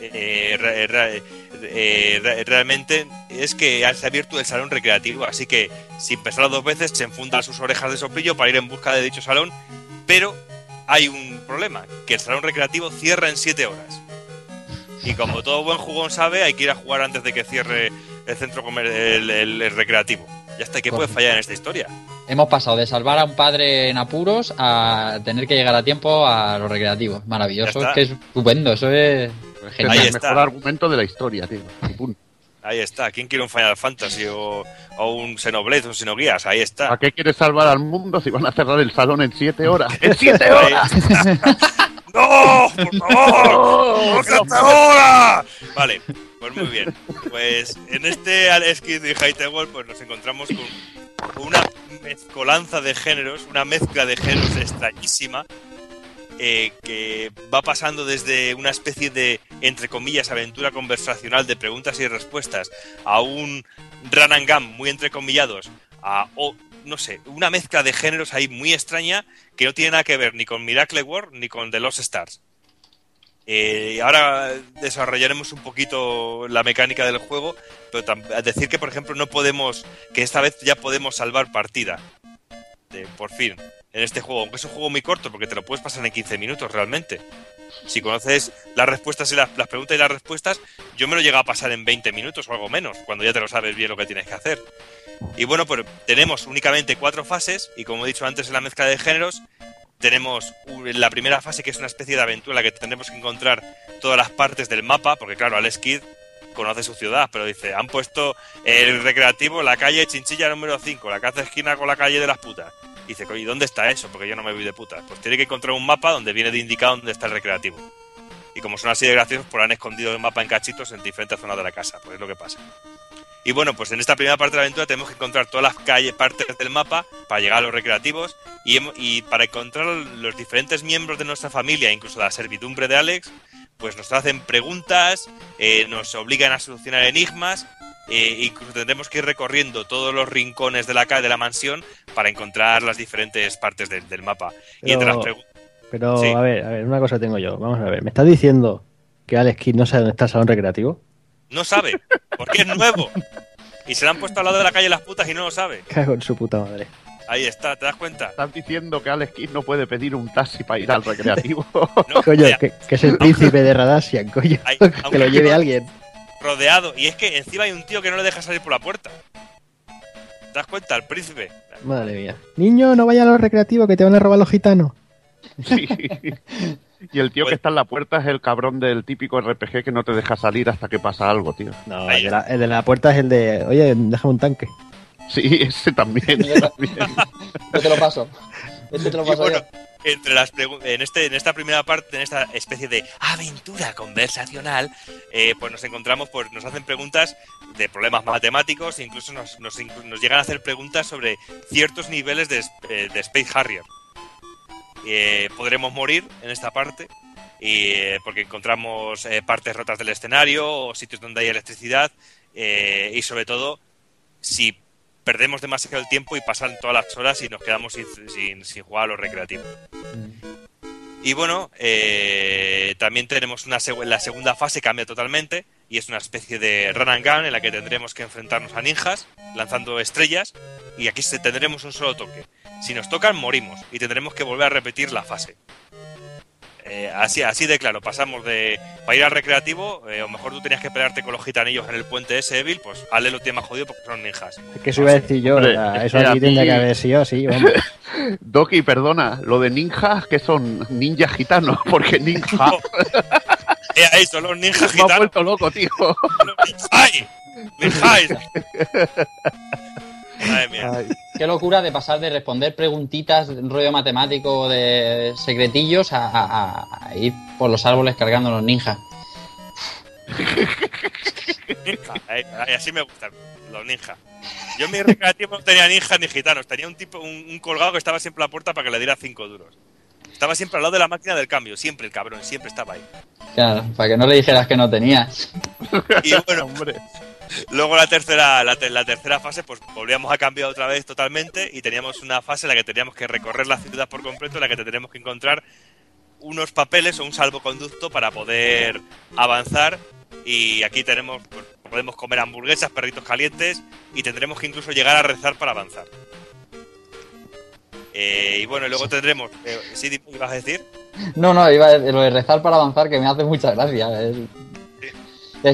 eh, eh, realmente es que se ha abierto el salón recreativo, así que sin pensarlo dos veces se enfunda sus orejas de soplillo para ir en busca de dicho salón, pero hay un problema, que el salón recreativo cierra en 7 horas. Y como todo buen jugón sabe, hay que ir a jugar antes de que cierre el centro comer el recreativo. Ya está, ¿qué puede fallar en esta historia? Hemos pasado de salvar a un padre en apuros a tener que llegar a tiempo a los recreativos. Maravilloso, es que es estupendo, eso es genial. Ahí está. el mejor argumento de la historia, tío. Ahí está. ¿Quién quiere un Final Fantasy o, un Xenoblade o un Xenoguías? Ahí está. ¿A qué quieres salvar al mundo si van a cerrar el salón en siete horas? ¡En siete horas! ¡No! ¡Por favor! ¡No ahora! Vale, pues muy bien. Pues en este Alex Kidd y High World pues nos encontramos con una mezcolanza de géneros, una mezcla de géneros extrañísima eh, que va pasando desde una especie de, entre comillas, aventura conversacional de preguntas y respuestas a un run and gun muy entrecomillados, a, no sé, una mezcla de géneros ahí muy extraña que no tiene nada que ver ni con Miracle World ni con The Lost Stars. Eh, ahora desarrollaremos un poquito la mecánica del juego, pero decir que, por ejemplo, no podemos, que esta vez ya podemos salvar partida. por fin, en este juego, aunque es un juego muy corto, porque te lo puedes pasar en 15 minutos realmente. Si conoces las respuestas y las, las preguntas y las respuestas, yo me lo llega a pasar en 20 minutos o algo menos, cuando ya te lo sabes bien lo que tienes que hacer. Y bueno, pues tenemos únicamente cuatro fases y como he dicho antes en la mezcla de géneros, tenemos la primera fase que es una especie de aventura en la que tenemos que encontrar todas las partes del mapa, porque claro, Alex Kidd conoce su ciudad, pero dice, han puesto el recreativo la calle Chinchilla número 5, la hace esquina con la calle de las putas. Y dice, ¿y dónde está eso? Porque yo no me voy de putas. Pues tiene que encontrar un mapa donde viene de indicado dónde está el recreativo. Y como son así de graciosos, pues han escondido el mapa en cachitos en diferentes zonas de la casa. Pues es lo que pasa. Y bueno, pues en esta primera parte de la aventura tenemos que encontrar todas las calles, partes del mapa para llegar a los recreativos y, y para encontrar los diferentes miembros de nuestra familia, incluso la servidumbre de Alex, pues nos hacen preguntas, eh, nos obligan a solucionar enigmas, eh, incluso tendremos que ir recorriendo todos los rincones de la de la mansión para encontrar las diferentes partes del mapa. Pero, y entre las pero a ver, a ver, una cosa tengo yo. Vamos a ver, ¿me estás diciendo que Alex Kidd no sabe dónde está el salón recreativo? No sabe, porque es nuevo. Y se le han puesto al lado de la calle las putas y no lo sabe. Cago en su puta madre. Ahí está, ¿te das cuenta? Estás diciendo que Alex Kidd no puede pedir un taxi para ir al recreativo. coño, que, es el príncipe de Radasian, coño. que lo lleve alguien. Rodeado. Y es que encima hay un tío que no le deja salir por la puerta. ¿Te das cuenta? El príncipe. Madre mía. Niño, no vaya a los recreativos que te van a robar los gitanos. Sí. Y el tío que está en la puerta es el cabrón del típico RPG que no te deja salir hasta que pasa algo, tío. No, el de, la, puerta es el de, oye, déjame un tanque. Sí, ese también. yo te lo paso. Este te lo paso yo. Entre las en, este, en esta primera parte, en esta especie de aventura conversacional, eh, pues nos encontramos, pues nos hacen preguntas de problemas matemáticos, e incluso nos, nos, llegan a hacer preguntas sobre ciertos niveles de, eh, de Space Harrier. Eh, podremos morir en esta parte y, porque encontramos partes rotas del escenario o sitios donde hay electricidad y sobre todo si perdemos demasiado el tiempo y pasan todas las horas y nos quedamos sin, sin, jugar a los recreativos. Mm. Y bueno, eh, también tenemos una la segunda fase cambia totalmente y es una especie de run and gun en la que tendremos que enfrentarnos a ninjas lanzando estrellas y aquí tendremos un solo toque. Si nos tocan morimos y tendremos que volver a repetir la fase. Eh, así, así de claro, pasamos de. Para ir al recreativo, eh, o mejor tú tenías que pelearte con los gitanillos en el puente ese Evil, pues Ale lo tiene más jodido porque son ninjas. Es que eso iba a decir yo, eso aquí tendría que haber sido así, Doki, perdona, lo de ninjas, que son ninjas gitanos, porque ninja. eh, ahí son los ninjas gitanos. Me ha vuelto loco, tío. ¡Ay! ¡Ninjas! Qué locura de pasar de responder preguntitas, rollo matemático de secretillos, a, ir por los árboles cargando los ninjas. así me gustan los ninjas. Yo en mi recreativo no tenía ninjas ni gitanos, tenía un tipo, un, colgado que estaba siempre a la puerta para que le diera cinco duros. Estaba siempre al lado de la máquina del cambio, siempre el cabrón, siempre estaba ahí. Claro, para que no le dijeras que no tenías. Y bueno, hombre. Luego la tercera, la, tercera fase, pues volvíamos a cambiar otra vez totalmente y teníamos una fase en la que teníamos que recorrer la ciudad por completo, en la que tendríamos que encontrar unos papeles o un salvoconducto para poder avanzar. Y aquí tenemos, pues, podemos comer hamburguesas, perritos calientes y tendremos que incluso llegar a rezar para avanzar. Eh, y bueno, luego tendremos. Eh, ¿Sí ibas a decir? No, no, iba a decir, lo de rezar para avanzar que me hace mucha gracia. Es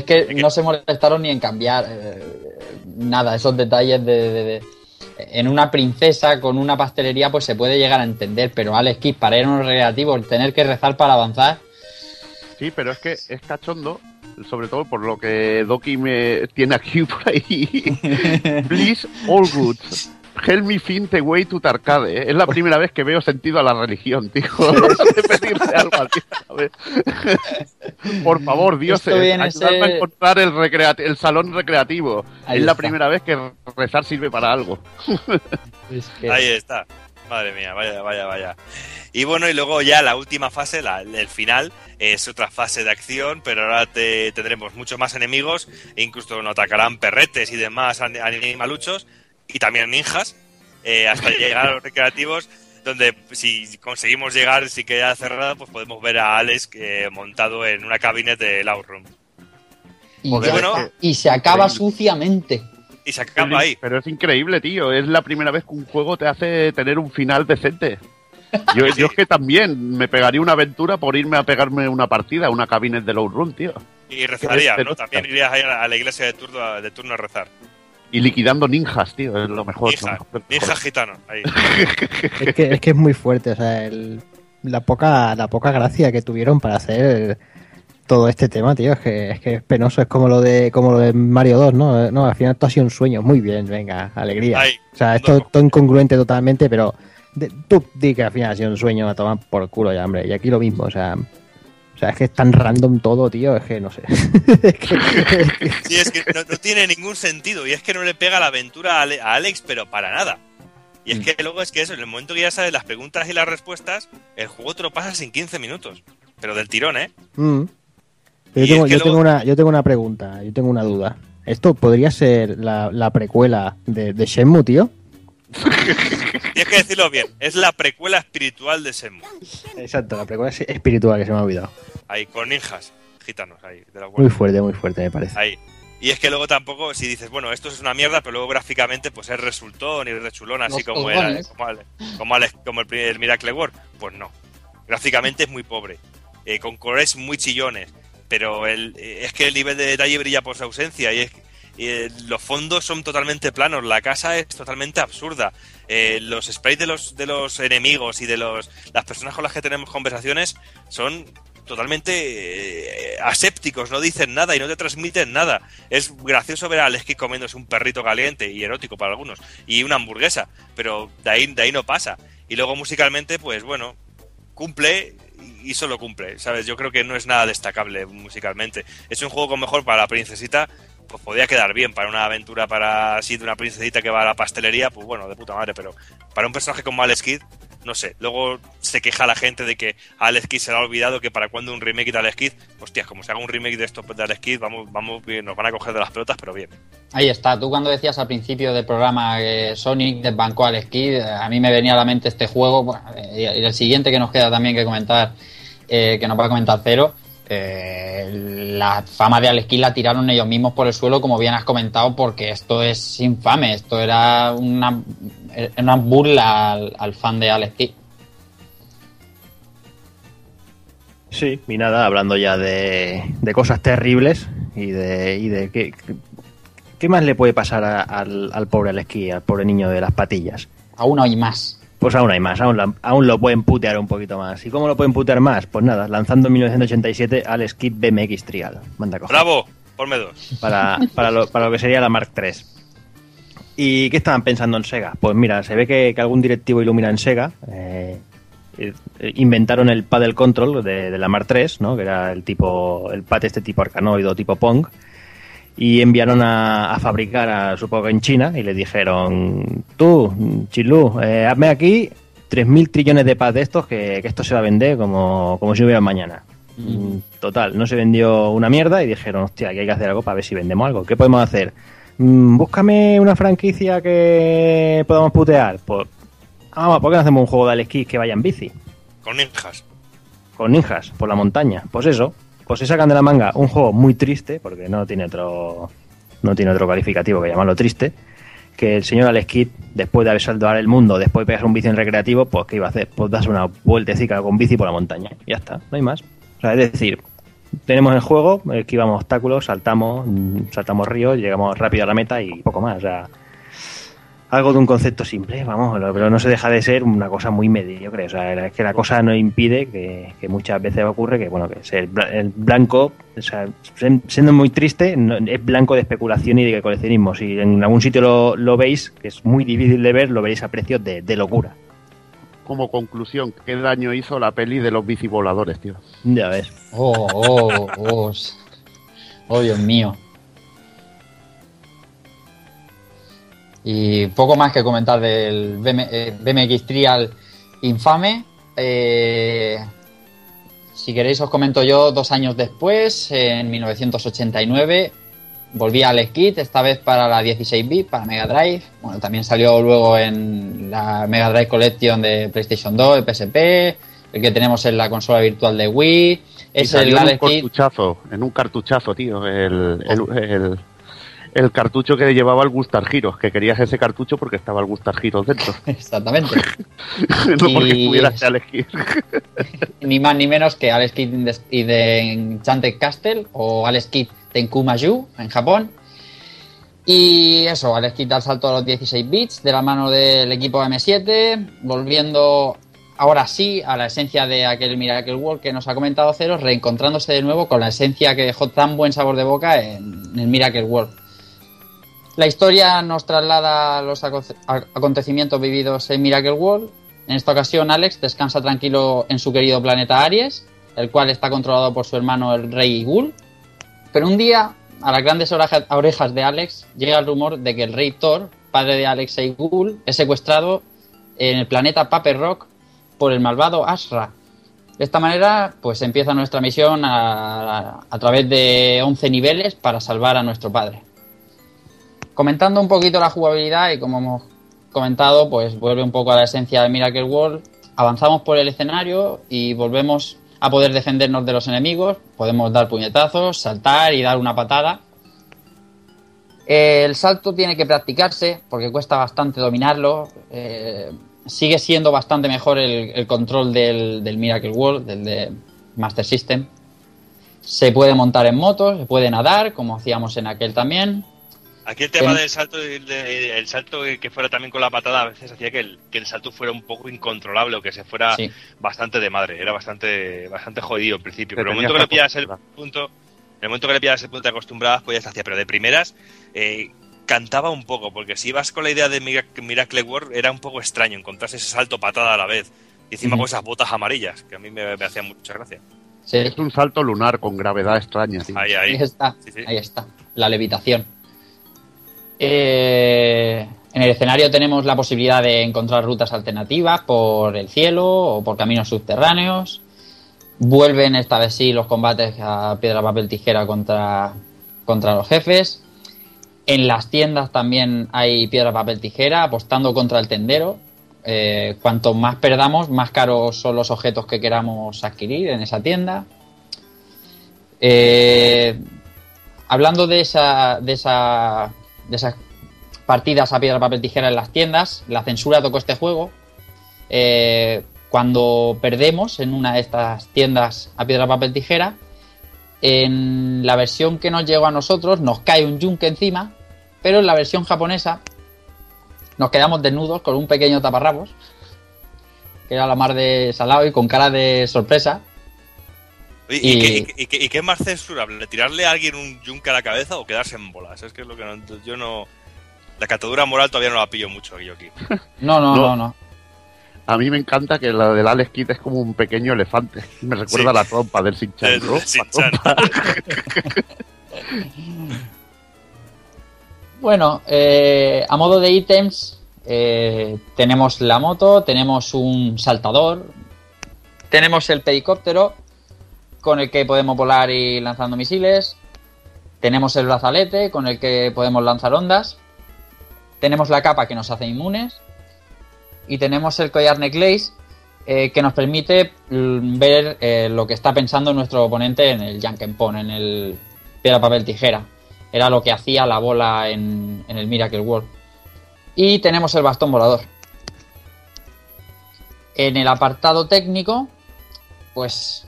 que, no se molestaron ni en cambiar eh, nada, esos detalles de, En una princesa con una pastelería pues se puede llegar a entender, pero Alex Kidd para ir a un relativo, tener que rezar para avanzar... Sí, pero es que es cachondo, sobre todo por lo que Doki me tiene aquí por ahí. Please, all good. Help me find the way to Tarcade. ¿eh? Es la primera vez que veo sentido a la religión, tío. Por favor, Dios, ayúdame a encontrar el, el salón recreativo. es la primera vez que rezar sirve para algo. Ahí está. Madre mía, vaya, vaya, vaya. Y bueno, y luego ya la última fase, el final, es otra fase de acción, pero ahora te, tendremos muchos más enemigos, e incluso nos atacarán perretes y demás animaluchos y también ninjas, eh, hasta llegar a los recreativos, donde si conseguimos llegar, si queda cerrada, pues podemos ver a Alex eh, montado en una cabina de Outroom. Y, bueno, y se acaba suciamente. Y se acaba ahí. Pero es increíble, tío. Es la primera vez que un juego te hace tener un final decente. Yo, yo es que también me pegaría una aventura por irme a pegarme una partida, una cabina de Low Room, tío. Y rezaría, ¿no? También irías a la iglesia de turno, de turno a rezar y liquidando ninjas, tío, es lo mejor. Ninja, gitano, ahí. es, que, es que es muy fuerte, o sea, la, poca, la poca gracia que tuvieron para hacer todo este tema, tío, es que, es que es penoso, es como lo de como lo de Mario 2, ¿no? No, al final esto ha sido un sueño, muy bien, venga, alegría. o sea, esto es todo incongruente totalmente, pero tú di que al final ha sido un sueño a tomar por culo ya, hombre, y aquí lo mismo, o sea, o sea, es que es tan random todo, tío, es que no sé. sí, es que no, tiene ningún sentido y es que no le pega la aventura a Alex, pero para nada. Y es mm. que luego es que eso, en el momento que ya sabes las preguntas y las respuestas, el juego te lo pasas en 15 minutos. Pero del tirón, ¿eh? Mm. Yo, tengo, una, yo tengo una pregunta, yo tengo una duda. ¿Esto podría ser la, precuela de, de Shenmue, tío? Tienes que decirlo bien, es la precuela espiritual de Shenmue. Exacto, la precuela espiritual que se me ha olvidado. Ahí, con ninjas gitanos, ahí. muy fuerte, muy fuerte, me parece. Ahí. Y es que luego tampoco, si dices, bueno, esto es una mierda, pero luego gráficamente pues es resultón y rechulón, así como era, como, el, Miracle World, pues no. Gráficamente es muy pobre, eh, con colores muy chillones, pero el, eh, es que el nivel de detalle brilla por su ausencia y es eh, los fondos son totalmente planos, la casa es totalmente absurda, los sprites de los, de los enemigos y de los, las personas con las que tenemos conversaciones son totalmente eh, asépticos, no dicen nada y no te transmiten nada. Es gracioso ver a Aleski comiéndose un perrito caliente y erótico para algunos y una hamburguesa, pero de ahí, de ahí no pasa. Y luego musicalmente, pues bueno, cumple y solo cumple, ¿sabes? Yo creo que no es nada destacable musicalmente. Es un juego con mejor para la princesita, pues podría quedar bien para una aventura para así de una princesita que va a la pastelería, pues bueno, de puta madre, pero para un personaje como Alex Kidd no sé, luego se queja la gente de que Alex Kidd se le ha olvidado que para cuando un remake de Alex Kidd, hostias, como se haga un remake de esto de Alex Kidd, vamos, vamos, nos van a coger de las pelotas, pero bien. Ahí está, tú cuando decías al principio del programa que Sonic desbancó a Alex Kidd, a mí me venía a la mente este juego, y el siguiente que nos queda también que comentar, eh, que nos va a comentar Cero, eh, la fama de Alex Kidd la tiraron ellos mismos por el suelo, como bien has comentado, porque esto es infame, esto era una una burla al, fan de Alex Kidd. Sí, y nada, hablando ya de, cosas terribles y de, y de qué, qué más le puede pasar al, pobre Alex Kidd, al pobre niño de las patillas. Aún hay más. Pues aún hay más, aún, aún lo pueden putear un poquito más. ¿Y cómo lo pueden putear más? Pues nada, lanzando en 1987 Alex Kidd BMX Trial. Manda ¡Bravo! Ponme dos. Para, para, lo, para lo que sería la Mark III. ¿Y qué estaban pensando en Sega? Pues mira, se ve que, algún directivo ilumina en Sega. Eh, eh, inventaron el paddle control de, la Mar 3, ¿no? que era el tipo el pad este tipo arcanoido, tipo Pong, y enviaron a, fabricar, a, supongo que en China, y le dijeron, tú, Chilu, eh, hazme aquí 3.000 trillones de pads de estos, que, esto se va a vender como, como si hubiera mañana. Mm. Total, no se vendió una mierda y dijeron, hostia, aquí hay que hacer algo para ver si vendemos algo. ¿Qué podemos hacer? Mm, búscame una franquicia que podamos putear. Pues, vamos, ¿por qué no hacemos un juego de esquí que vaya en bici? Con ninjas. Con ninjas, por la montaña. Pues eso, pues se sacan de la manga un juego muy triste, porque no tiene otro no tiene otro calificativo que llamarlo triste, que el señor Alex Kidd, después de haber saltado el mundo, después de pegar un bici en recreativo, pues ¿qué iba a hacer? Pues darse una vueltecita con bici por la montaña. ya está, no hay más. O sea, es decir, tenemos el juego, esquivamos obstáculos, saltamos, mm, saltamos ríos, llegamos rápido a la meta y poco más. O sea, algo de un concepto simple, vamos, pero no se deja de ser una cosa muy mediocre. O sea, es que la cosa no impide que, muchas veces ocurre que, bueno, que el, el blanco, o sea, siendo muy triste, es blanco de especulación y de coleccionismo. Si en algún sitio lo, lo veis, que es muy difícil de ver, lo veréis a precios de, de locura como conclusión, ¿qué daño hizo la peli de los bicivoladores, tío? Ya ves. Oh, oh, oh. Oh, Dios mío. Y poco más que comentar del BMX eh, Trial infame. Eh, si queréis os comento yo dos años después, en 1989, volví al Skit, esta vez para la 16-bit, para Mega Drive. Bueno, también salió luego en la Mega Drive Collection de PlayStation 2, de PSP, el que tenemos en la consola virtual de Wii. Es el en un cartuchazo, en un cartuchazo, tío, el, el, el, cartucho que llevaba el Gustar Giros, que querías ese cartucho porque estaba el Gustar Giros dentro. Exactamente. no porque pudieras elegir. ni más ni menos que Alex Kidd y de Enchanted Castle o Alex Kidd Tenkumaju en Japón. Y eso, Alex quita el salto a los 16 bits de la mano del equipo M7, volviendo ahora sí a la esencia de aquel Miracle World que nos ha comentado Cero, reencontrándose de nuevo con la esencia que dejó tan buen sabor de boca en, el Miracle World. La historia nos traslada a los acontecimientos vividos en Miracle World. En esta ocasión, Alex descansa tranquilo en su querido planeta Aries, el cual está controlado por su hermano el Rey Ghoul. Pero un día, a las grandes orejas de Alex, llega el rumor de que el Rey Thor, padre de Alex y Ghoul, es secuestrado en el planeta Paper Rock por el malvado Ashra. De esta manera, pues empieza nuestra misión a, través de 11 niveles para salvar a nuestro padre. Comentando un poquito la jugabilidad y como hemos comentado, pues vuelve un poco a la esencia de Miracle World. Avanzamos por el escenario y volvemos a poder defendernos de los enemigos. Podemos dar puñetazos, saltar y dar una patada. El salto tiene que practicarse porque cuesta bastante dominarlo. Eh, sigue siendo bastante mejor el, control del, Miracle World, del de Master System. Se puede montar en motos, se puede nadar, como hacíamos en aquel también. Aquí el tema del salto, el, salto que fuera también con la patada, a veces hacía que el, que el salto fuera un poco incontrolable o que se fuera bastante de madre. Era bastante bastante jodido al principio. Pero el momento que le pillas el punto, el momento que le pillas el punto de acostumbradas, pues ya se hacía. Pero de primeras, eh, cantaba un poco, porque si ibas con la idea de Miracle World era un poco extraño encontrarse ese salto patada a la vez. Y encima con esas botas amarillas, que a mí me, hacían mucha gracia. Es un salto lunar con gravedad extraña. Ahí, ahí. está, ahí está, la levitación. Eh, en el escenario tenemos la posibilidad de encontrar rutas alternativas por el cielo o por caminos subterráneos. Vuelven esta vez sí los combates a piedra, papel, tijera contra, contra los jefes. En las tiendas también hay piedra, papel, tijera, apostando contra el tendero. Eh, cuanto más perdamos, más caros son los objetos que queramos adquirir en esa tienda. Eh, hablando de esa, de esa, de esas partidas a piedra, papel, tijera en las tiendas, la censura tocó este juego. Eh, cuando perdemos en una de estas tiendas a piedra, papel, tijera, en la versión que nos llegó a nosotros nos cae un yunque encima, pero en la versión japonesa nos quedamos desnudos con un pequeño taparrabos, que era la mar de salado y con cara de sorpresa. ¿Y, qué, es más censurable? ¿Tirarle a alguien un yunque a la cabeza o quedarse en bolas? Es que es lo que yo no... La catadura moral todavía no la pillo mucho yo aquí. No, no, no, no. A mí me encanta que la del Alex Kidd es como un pequeño elefante. Me recuerda a la trompa del Sinchan. bueno, eh, a modo de ítems, eh, tenemos la moto, tenemos un saltador, tenemos el helicóptero con el que podemos volar y lanzando misiles, tenemos el brazalete con el que podemos lanzar ondas, tenemos la capa que nos hace inmunes, y tenemos el collar necklace eh, que nos permite mm, ver eh, lo que está pensando nuestro oponente en el Jankenpon, en el piedra, papel, tijera. Era lo que hacía la bola en, en el Miracle World. Y tenemos el bastón volador. En el apartado técnico, pues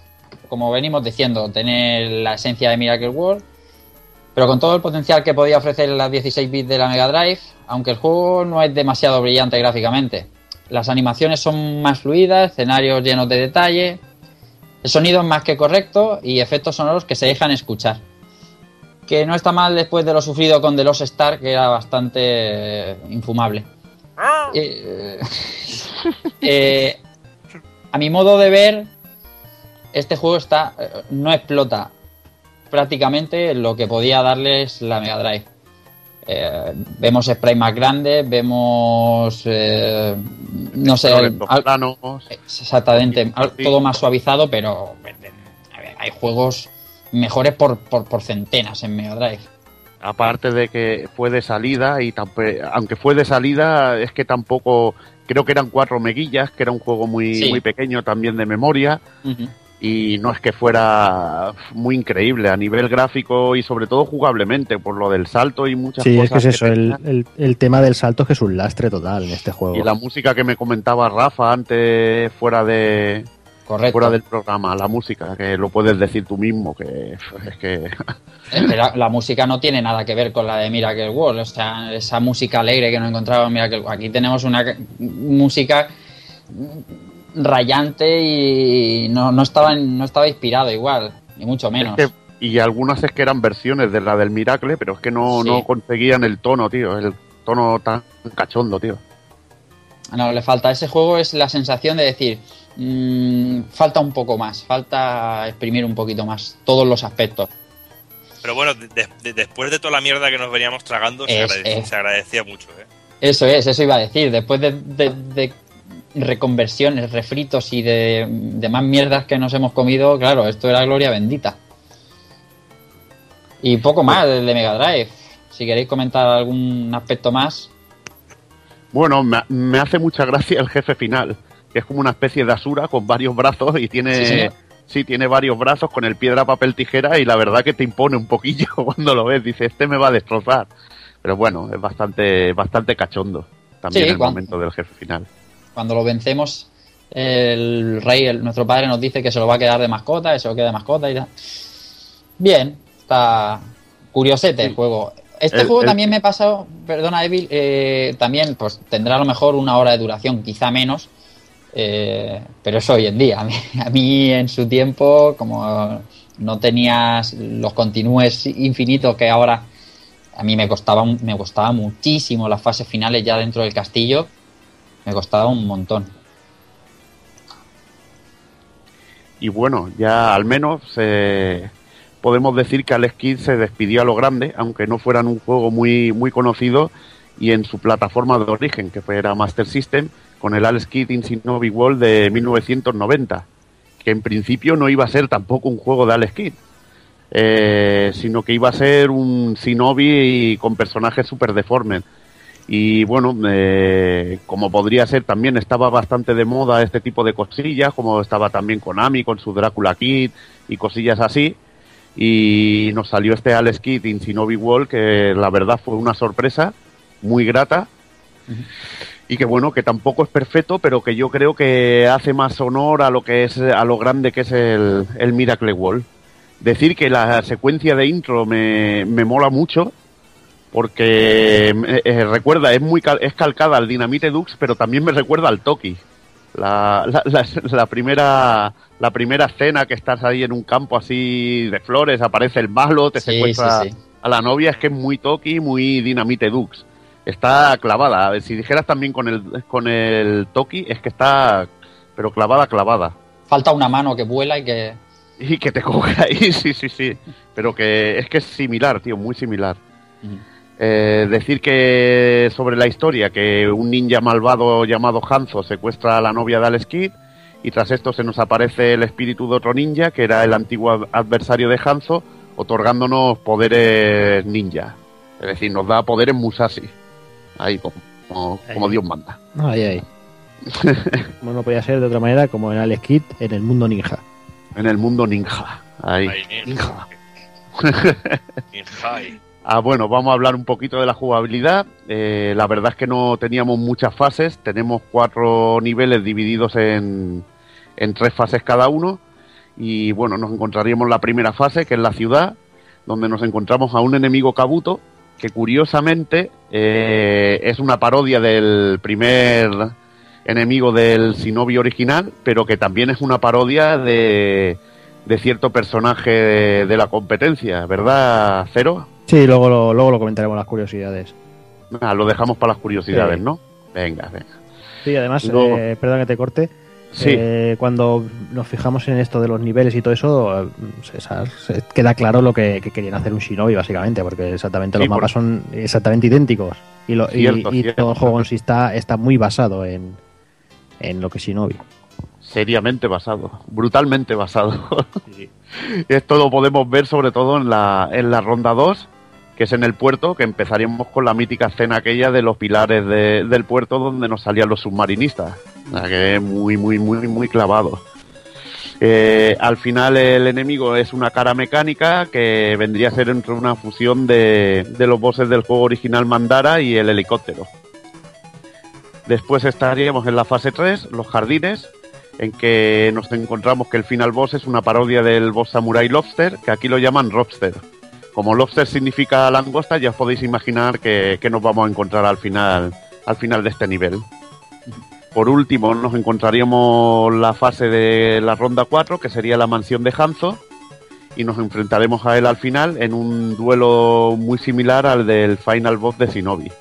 como venimos diciendo, tener la esencia de Miracle World, pero con todo el potencial que podía ofrecer las 16 bits de la Mega Drive, aunque el juego no es demasiado brillante gráficamente. Las animaciones son más fluidas, escenarios llenos de detalle, el sonido es más que correcto y efectos sonoros que se dejan escuchar. Que no está mal después de lo sufrido con The Lost Star, que era bastante eh, infumable. Ah. Eh, eh, a mi modo de ver, este juego está no explota prácticamente lo que podía darles la Mega Drive. Eh, vemos spray más grandes, vemos. Eh, no sé. exactamente. Todo más suavizado, pero. hay juegos mejores por, por, centenas en Mega Drive. Aparte de que fue de salida, y aunque fue de salida, es que tampoco. Creo que eran cuatro meguillas, que era un juego muy, muy pequeño también de memoria y no es que fuera muy increíble a nivel gráfico y sobre todo jugablemente por lo del salto y muchas cosas. Sí, es que es eso, el, el, tema del salto es que es un lastre total en este juego. Y la música que me comentaba Rafa antes fuera de fuera del programa, la música, que lo puedes decir tú mismo, que es que... Eh, la, música no tiene nada que ver con la de Miracle World, o sea, esa música alegre que nos encontramos en Miracle Aquí tenemos una música rayante y no, no, estaba, no estaba inspirado igual, ni mucho menos. y algunas es que eran versiones de la del Miracle, pero es que no, no conseguían el tono, tío, el tono tan cachondo, tío. No, le falta. Ese juego es la sensación de decir, mmm, falta un poco más, falta exprimir un poquito más todos los aspectos. Pero bueno, después de toda la mierda que nos veníamos tragando, se, agradecía, mucho. ¿eh? Eso es, eso iba a decir. Después de, reconversiones, refritos y de, más mierdas que nos hemos comido, claro, esto era gloria bendita. Y poco más del de Mega Drive. Si queréis comentar algún aspecto más. Bueno, me, hace mucha gracia el jefe final, que es como una especie de Asura con varios brazos y tiene... Sí, tiene varios brazos con el piedra, papel, tijera y la verdad que te impone un poquillo cuando lo ves. Dice, este me va a destrozar. Pero bueno, es bastante, bastante cachondo también el momento del jefe final. Cuando lo vencemos, el rey, nuestro padre nos dice que se lo va a quedar de mascota, que se lo queda de mascota y tal. Bien, está curiosete el juego. Este juego también me pasa, perdona Evil, eh, también pues tendrá a lo mejor una hora de duración, quizá menos, eh, pero eso hoy en día. A mí, en su tiempo, como no tenías los continúes infinitos que ahora a mí me costaba, me costaba muchísimo las fases finales ya dentro del castillo, me costaba un montón. Y bueno, ya al menos eh, podemos decir que Alex Kidd se despidió a lo grande, aunque no fueran un juego muy, muy conocido y en su plataforma de origen, que era Master System, con el Alex Kidd in World de 1990, que en principio no iba a ser tampoco un juego de Alex Kidd, eh, sino que iba a ser un Shinobi con personajes super deformes. Y bueno, eh, como podría ser, también estaba bastante de moda este tipo de cosillas, como estaba también Konami con su Drácula Kid y cosillas así. Y nos salió este Alex Kidd in Shinobi World, que la verdad fue una sorpresa muy grata y que bueno, que tampoco es perfecto, pero que yo creo que hace más honor a lo que es, a lo grande que es el, el Miracle Wall. Decir que la secuencia de intro me, me mola mucho, porque eh, recuerda, es muy es calcada al Dynamite Dux, pero también me recuerda al Toki. La, la, la, primera la primera escena que estás ahí en un campo así de flores, aparece el malo, te secuestra a la novia, es que es muy Toki, muy Dynamite Dux está clavada. A ver, si dijeras también con el, con el Toki, es que está, pero clavada, clavada. Falta una mano que vuela y que... Y que te coge ahí, sí, sí, sí. Pero que es que es similar, tío, muy similar. Eh, decir que sobre la historia, que un ninja malvado llamado Hanzo secuestra a la novia de Alex y tras esto se nos aparece el espíritu de otro ninja, que era el antiguo adversario de Hanzo, otorgándonos poderes ninja. Es decir, nos da poderes Musashi. Ahí, como, como, Dios manda. Ahí, ahí. como no podía ser de otra manera, como en Alex Kidd en el mundo ninja. En el mundo ninja. Ahí. ninja. ah, bueno, vamos a hablar un poquito de la jugabilidad. Eh, la verdad es que no teníamos muchas fases. Tenemos cuatro niveles divididos en, en tres fases cada uno. Y bueno, nos encontraríamos la primera fase, que es la ciudad, donde nos encontramos a un enemigo cabuto que curiosamente eh, es una parodia del primer enemigo del Shinobi original, pero que también es una parodia de, de cierto personaje de, la competencia, ¿verdad, Cero? Sí, luego lo, luego lo comentaremos las curiosidades. Ah, lo dejamos para las curiosidades, ¿no? Venga, venga. Sí, además, eh, perdón que te corte, eh, cuando nos fijamos en esto de los niveles y todo eso, eh, queda claro lo que, querían hacer un Shinobi, básicamente, porque exactamente los mapas son exactamente idénticos. Y, todo el juego en sí está, está muy basado en, en lo que es Shinobi. Seriamente basado, brutalmente basado. Esto lo podemos ver sobre todo en la, en la ronda 2 que es en el puerto, que empezaríamos con la mítica escena aquella de los pilares del puerto donde nos salían los submarinistas. O sea, que es muy, muy, muy, muy clavado. Eh, al final el enemigo es una cara mecánica que vendría a ser entre una fusión de, de los bosses del juego original Mandara y el helicóptero. Después estaríamos en la fase 3, los jardines, en que nos encontramos que el final boss es una parodia del boss Samurai Lobster, que aquí lo llaman Robster como lobster significa langosta, ya os podéis imaginar que, nos vamos a encontrar al final, al final de este nivel. Por último, nos encontraríamos la fase de la ronda 4, que sería la mansión de Hanzo, y nos enfrentaremos a él al final en un duelo muy similar al del Final Boss de Shinobi.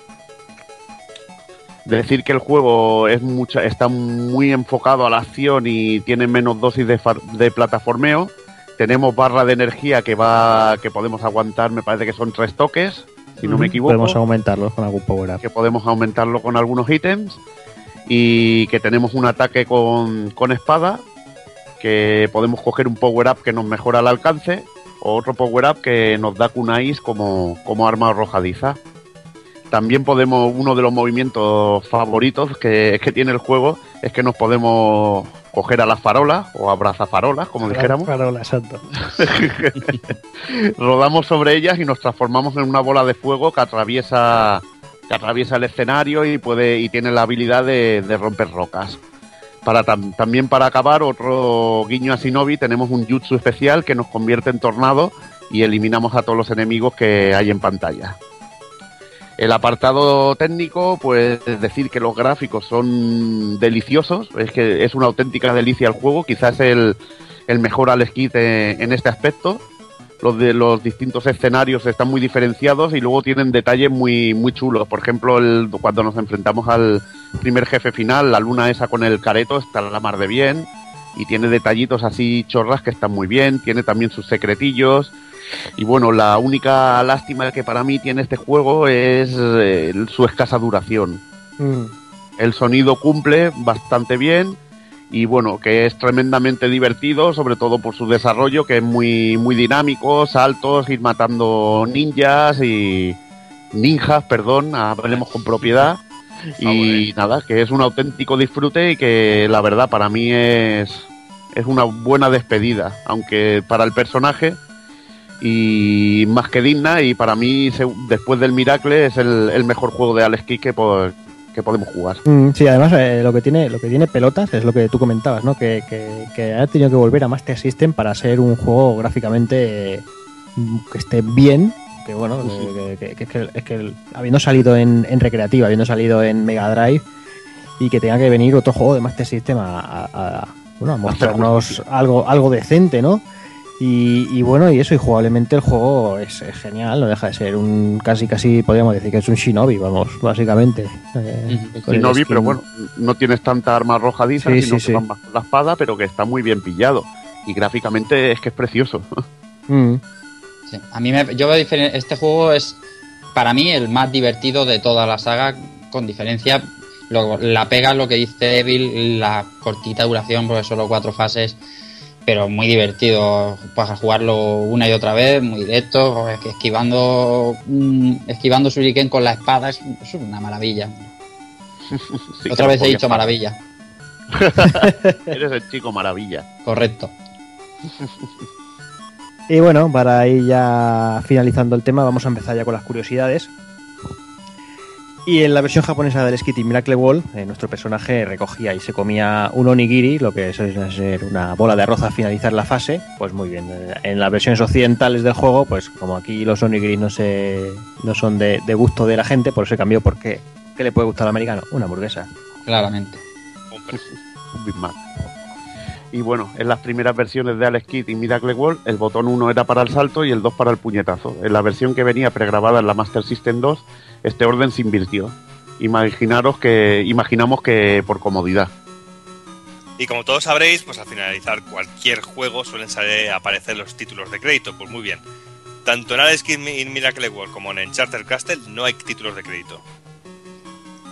Decir que el juego es mucha, está muy enfocado a la acción y tiene menos dosis de, de plataformeo. Tenemos barra de energía que va que podemos aguantar, me parece que son tres toques, si no me equivoco. Podemos aumentarlo con algún power up. Que podemos aumentarlo con algunos ítems y que tenemos un ataque con, espada, que podemos coger un power up que nos mejora el alcance, o otro power up que nos da kunais como, como arma arrojadiza. También podemos, uno de los movimientos favoritos que, que tiene el juego es que nos podemos coger a las farolas o abrazafarolas, como dijéramos. Farolas, exacto. Rodamos sobre ellas y nos transformamos en una bola de fuego que atraviesa que atraviesa el escenario y puede y tiene la habilidad de, romper rocas. Para también para acabar, otro guiño a Shinobi, tenemos un jutsu especial que nos convierte en tornado y eliminamos a todos los enemigos que hay en pantalla. El apartado técnico, pues decir que los gráficos son deliciosos, es que es una auténtica delicia el juego, quizás el, el mejor Alex Kit en este aspecto los de los distintos escenarios están muy diferenciados y luego tienen detalles muy muy chulos. Por ejemplo, el, cuando nos enfrentamos al primer jefe final, la luna esa con el careto está la mar de bien y tiene detallitos así chorras que están muy bien, tiene también sus secretillos. Y bueno, la única lástima que para mí tiene este juego es eh, su escasa duración. Mm. El sonido cumple bastante bien, y bueno, que es tremendamente divertido, sobre todo por su desarrollo, que es muy, muy dinámico, saltos, ir matando ninjas y ninjas, perdón, hablemos con propiedad. Y nada, que es un auténtico disfrute y que la verdad para mí es, es una buena despedida, aunque para el personaje y más que digna y para mí después del Miracle es el, el mejor juego de Alex Kidd que, que podemos jugar. Mm, sí, además eh, lo que tiene lo que tiene pelotas es lo que tú comentabas, ¿no? Que, que, ha tenido que volver a Master System para ser un juego gráficamente mm, que esté bien. Que bueno, que, es que habiendo salido en, recreativa, habiendo salido en Mega Drive y que tenga que venir otro juego de Master System a, bueno, a mostrarnos algo, algo decente, ¿no? Y, bueno, y eso, y jugablemente el juego es, genial, no deja de ser un casi, casi podríamos decir que es un Shinobi, vamos, básicamente. Eh, shinobi, pero bueno, no tienes tanta arma arrojadiza, sino que más con la espada, pero que está muy bien pillado. Y gráficamente es que es precioso. Mm. a mí me, yo veo este juego es para mí el más divertido de toda la saga, con diferencia. la pega lo que dice Evil, la cortita duración, porque solo cuatro fases pero muy divertido para jugarlo una y otra vez, muy directo, esquivando mm, esquivando Shuriken con la espada es, una maravilla. otra vez he dicho maravilla. Eres el chico maravilla. Correcto. y bueno, para ir ya finalizando el tema, vamos a empezar ya con las curiosidades. Y en la versión japonesa del Skitty Miracle Wall, eh, nuestro personaje recogía y se comía un onigiri, lo que es ser una bola de arroz al finalizar la fase. Pues muy bien. Eh, en las versiones occidentales del juego, pues como aquí los onigiris no se no son de, gusto de la gente, por eso se cambió. ¿Por qué? ¿Qué le puede gustar al americano? Una hamburguesa. Claramente. Un Big Mac. Y bueno, en las primeras versiones de Alex Kidd y Miracle Wall, el botón 1 era para el salto y el 2 para el puñetazo. En la versión que venía pregrabada en la Master System 2, este orden se invirtió. Imaginaros que, imaginamos que por comodidad. Y como todos sabréis, pues al finalizar cualquier juego suelen salir, aparecer los títulos de crédito. Pues muy bien. Tanto en Alex Kidd y Miracle World como en Charter Castle no hay títulos de crédito.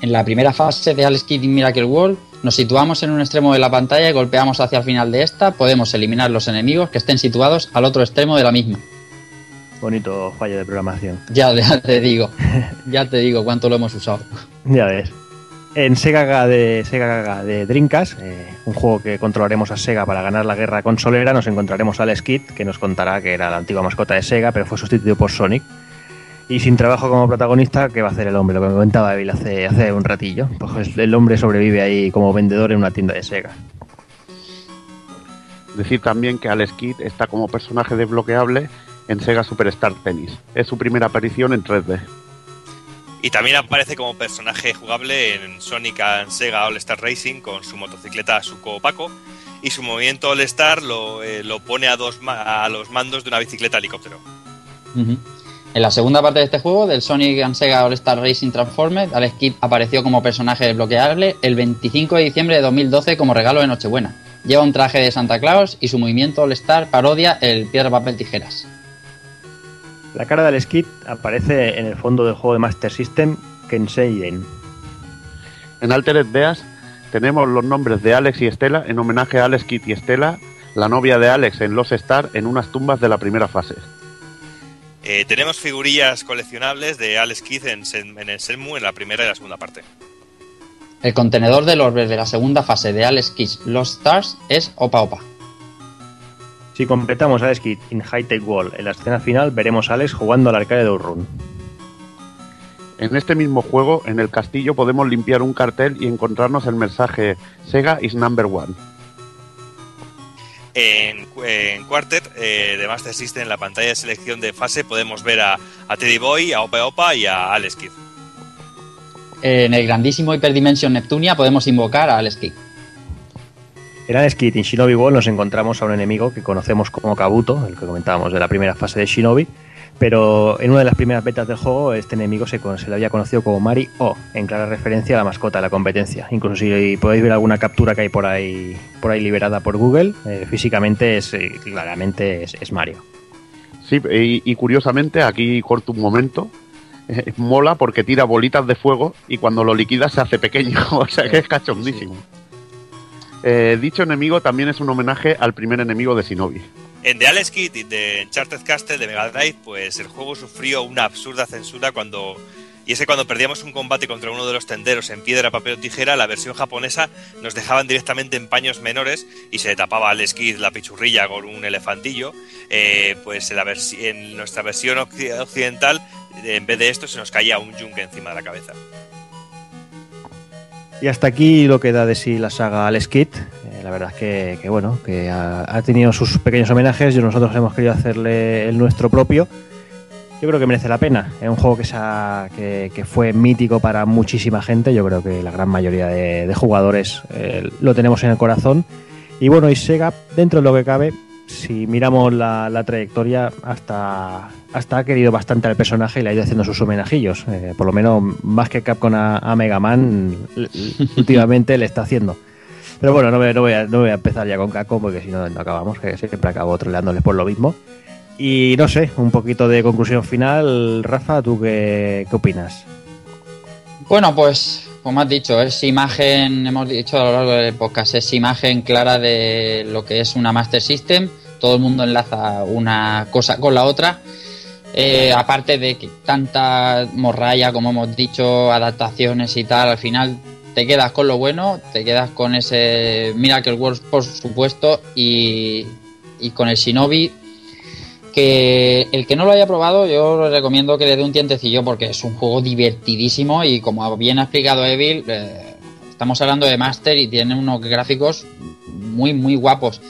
En la primera fase de Alex Kidd y Miracle World nos situamos en un extremo de la pantalla y golpeamos hacia el final de esta. Podemos eliminar los enemigos que estén situados al otro extremo de la misma. Bonito fallo de programación. Ya, te digo, ya te digo cuánto lo hemos usado. Ya ves. En Sega de Sega de Dreamcast, eh, un juego que controlaremos a Sega para ganar la guerra consolera, nos encontraremos a Alex Kidd, que nos contará que era la antigua mascota de Sega, pero fue sustituido por Sonic. Y sin trabajo como protagonista, ¿qué va a hacer el hombre? Lo que me comentaba Evil hace, hace un ratillo. Pues el hombre sobrevive ahí como vendedor en una tienda de Sega. Decir también que Alex Kidd está como personaje desbloqueable en Sega Superstar Tennis. Es su primera aparición en 3D. Y también aparece como personaje jugable en Sonic and Sega All Star Racing con su motocicleta Suco Paco y su movimiento All Star lo, eh, lo pone a, dos, a los mandos de una bicicleta helicóptero. En la segunda parte de este juego, del Sonic and Sega All Star Racing Transformed, Alex Kidd apareció como personaje desbloqueable el 25 de diciembre de 2012 como regalo de Nochebuena. Lleva un traje de Santa Claus y su movimiento All Star parodia el piedra, papel, tijeras. La cara de Alex Kidd aparece en el fondo del juego de Master System Kenseiden. En Altered Beas tenemos los nombres de Alex y Estela en homenaje a Alex Kidd y Estela, la novia de Alex en Los Star, en unas tumbas de la primera fase. Eh, tenemos figurillas coleccionables de Alex Kidd en, en el Selmu en la primera y la segunda parte. El contenedor del orbe de la segunda fase de Alex Kidd Lost Stars es Opa Opa. Si completamos Alex Kidd in High Tech Wall en la escena final, veremos a Alex jugando al arcade de Outrun. En este mismo juego, en el castillo, podemos limpiar un cartel y encontrarnos el mensaje Sega is number one. En, en Quartet eh, de Master System, en la pantalla de selección de fase, podemos ver a, a Teddy Boy, a Opa Opa y a Alex Kidd. En el grandísimo Hyperdimension Neptunia podemos invocar a Alex Kidd. En Alex Kidd en Shinobi World nos encontramos a un enemigo que conocemos como Kabuto, el que comentábamos de la primera fase de Shinobi, pero en una de las primeras betas del juego este enemigo se, se le había conocido como Mari O, en clara referencia a la mascota de la competencia. Incluso si podéis ver alguna captura que hay por ahí, por ahí liberada por Google, eh, físicamente es eh, claramente es, es, Mario. Sí, y, y, curiosamente aquí corto un momento. Eh, mola porque tira bolitas de fuego y cuando lo liquida se hace pequeño, o sea que es cachondísimo. Sí. Eh, dicho enemigo también es un homenaje al primer enemigo de Shinobi. En The Alex Kidd y de Uncharted Castle de Mega Drive, pues el juego sufrió una absurda censura cuando. Y es cuando perdíamos un combate contra uno de los tenderos en piedra, papel o tijera, la versión japonesa nos dejaban directamente en paños menores y se le tapaba a Alex Kidd la pichurrilla con un elefantillo. Eh, pues en, nuestra versión occidental, en vez de esto, se nos caía un yunque encima de la cabeza. Y hasta aquí lo que da de sí la saga Alex Kidd. La verdad es que, bueno, que ha, tenido sus pequeños homenajes y nosotros hemos querido hacerle el nuestro propio. Yo creo que merece la pena. Es un juego que, ha, que, fue mítico para muchísima gente. Yo creo que la gran mayoría de, jugadores eh, lo tenemos en el corazón. Y bueno, y Sega, dentro de lo que cabe, si miramos la, la, trayectoria, hasta, hasta ha querido bastante al personaje y le ha ido haciendo sus homenajillos. Eh, por lo menos más que Capcom a, a Mega Man, últimamente le está haciendo. Pero bueno, no, me, no, voy a, no voy a empezar ya con Capcom porque si no, no acabamos, que siempre acabo troleándoles por lo mismo. Y no sé, un poquito de conclusión final. Rafa, ¿tú qué, qué opinas? Bueno, pues como has dicho, es imagen, hemos dicho a lo largo del podcast, es imagen clara de lo que es una Master System. Todo el mundo enlaza una cosa con la otra. Eh, aparte de que tanta morralla, como hemos dicho, adaptaciones y tal, al final te quedas con lo bueno, te quedas con ese Miracle Wars, por supuesto, y, y con el Shinobi, que el que no lo haya probado yo recomiendo que le dé un tientecillo porque es un juego divertidísimo y como bien ha explicado Evil, eh, estamos hablando de Master y tiene unos gráficos muy muy guapos.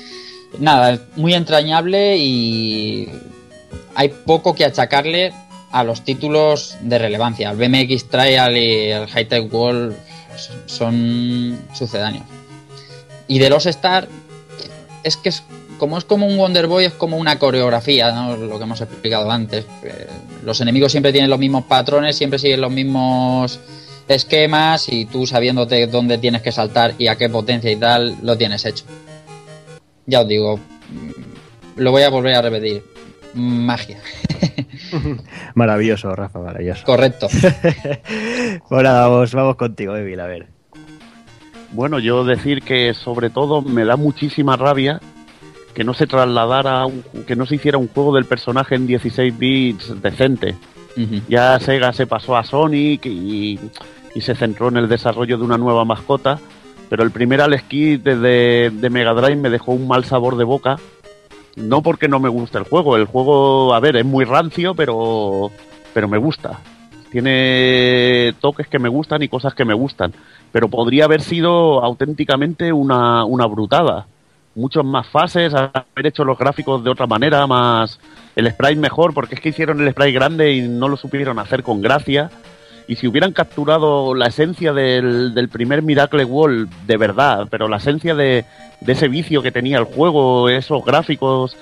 Nada, muy entrañable y hay poco que achacarle a los títulos de relevancia. El BMX Trial y el High Tech World son sucedáneos. Y de los Star es que es como es como un Wonder Boy, es como una coreografía, lo que hemos explicado antes. Eh, los enemigos siempre tienen los mismos patrones, siempre siguen los mismos esquemas y tú sabiéndote dónde tienes que saltar y a qué potencia y tal, lo tienes hecho. Ya os digo, lo voy a volver a repetir. Magia. maravilloso, Rafa, maravilloso. Correcto. bueno, vamos, vamos contigo, Evil, a ver. Bueno, yo decir que sobre todo me da muchísima rabia que no se trasladara, un, que no se hiciera un juego del personaje en 16 bits decente. Uh -huh. Ya Sega se pasó a Sonic y, y, se centró en el desarrollo de una nueva mascota, pero el primer Alex Kidd de, de, Mega Drive me dejó un mal sabor de boca. No porque no me guste el juego, el juego, a ver, es muy rancio, pero, pero me gusta. Tiene toques que me gustan y cosas que me gustan, pero podría haber sido auténticamente una, una brutada muchas más fases, haber hecho los gráficos de otra manera, más el sprite mejor, porque es que hicieron el sprite grande y no lo supieron hacer con gracia. Y si hubieran capturado la esencia del, primer Miracle Wall de verdad, pero la esencia de, ese vicio que tenía el juego, esos gráficos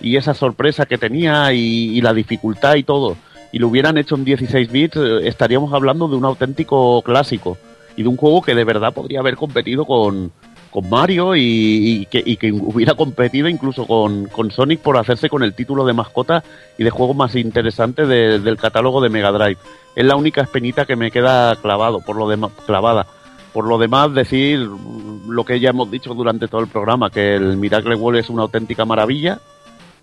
y esa sorpresa que tenía y, la dificultad y todo, y lo hubieran hecho en 16 bits, eh, estaríamos hablando de un auténtico clásico y de un juego que de verdad podría haber competido con, con Mario y, que, hubiera competido incluso con, con, Sonic por hacerse con el título de mascota y de juego más interesante de, del catálogo de Mega Drive. Es la única espinita que me queda clavado, por lo demás, clavada. Por lo demás, decir lo que ya hemos dicho durante todo el programa, que el Miracle World es una auténtica maravilla,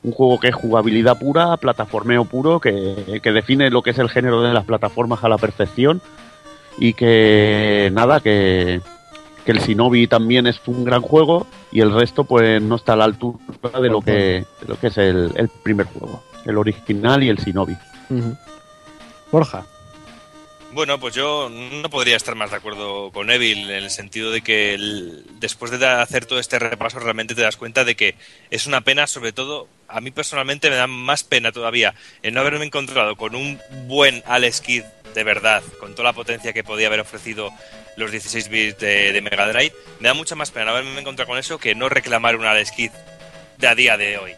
un juego que es jugabilidad pura, plataformeo puro, que, que define lo que es el género de las plataformas a la perfección y que nada, que, que el Shinobi también es un gran juego y el resto pues no está a la altura de lo que, de lo que es el, el primer juego, el original y el Shinobi. Uh. Borja. Bueno, pues yo no podría estar más de acuerdo con Evil en el sentido de que el, después de hacer todo este repaso realmente te das cuenta de que es una pena, sobre todo a mí personalmente me da más pena todavía el no haberme encontrado con un buen Alex Kidd de verdad, con toda la potencia que podía haber ofrecido los 16 bits de, Mega Drive, me da mucha más pena haberme encontrado con eso que no reclamar un Alex Kidd de a día de hoy.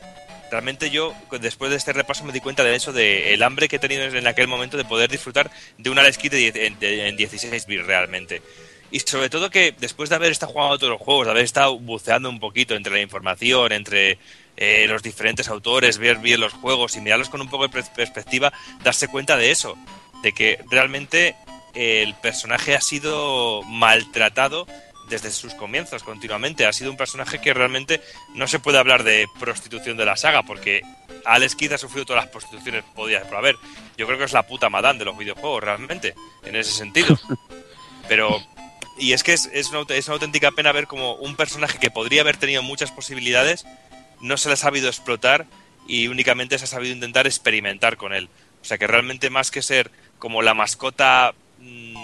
Realmente yo, después de este repaso, me di cuenta de eso, de el hambre que he tenido en aquel momento de poder disfrutar de un Alex Kidd de, de, en 16 bits realmente. Y sobre todo que después de haber estado jugando todos los juegos, de haber estado buceando un poquito entre la información, entre eh, los diferentes autores, ver bien los juegos y mirarlos con un poco de perspectiva, darse cuenta de eso, de que realmente el personaje ha sido maltratado desde sus comienzos continuamente. Ha sido un personaje que realmente no se puede hablar de prostitución de la saga, porque Alex Kidd ha sufrido todas las prostituciones podidas por haber. Yo creo que es la puta madame de los videojuegos, realmente, en ese sentido. Pero. Y es que es, es, una, es una auténtica pena ver como un personaje que podría haber tenido muchas posibilidades no se le ha sabido explotar y únicamente se ha sabido intentar experimentar con él. O sea que realmente más que ser como la mascota mmm,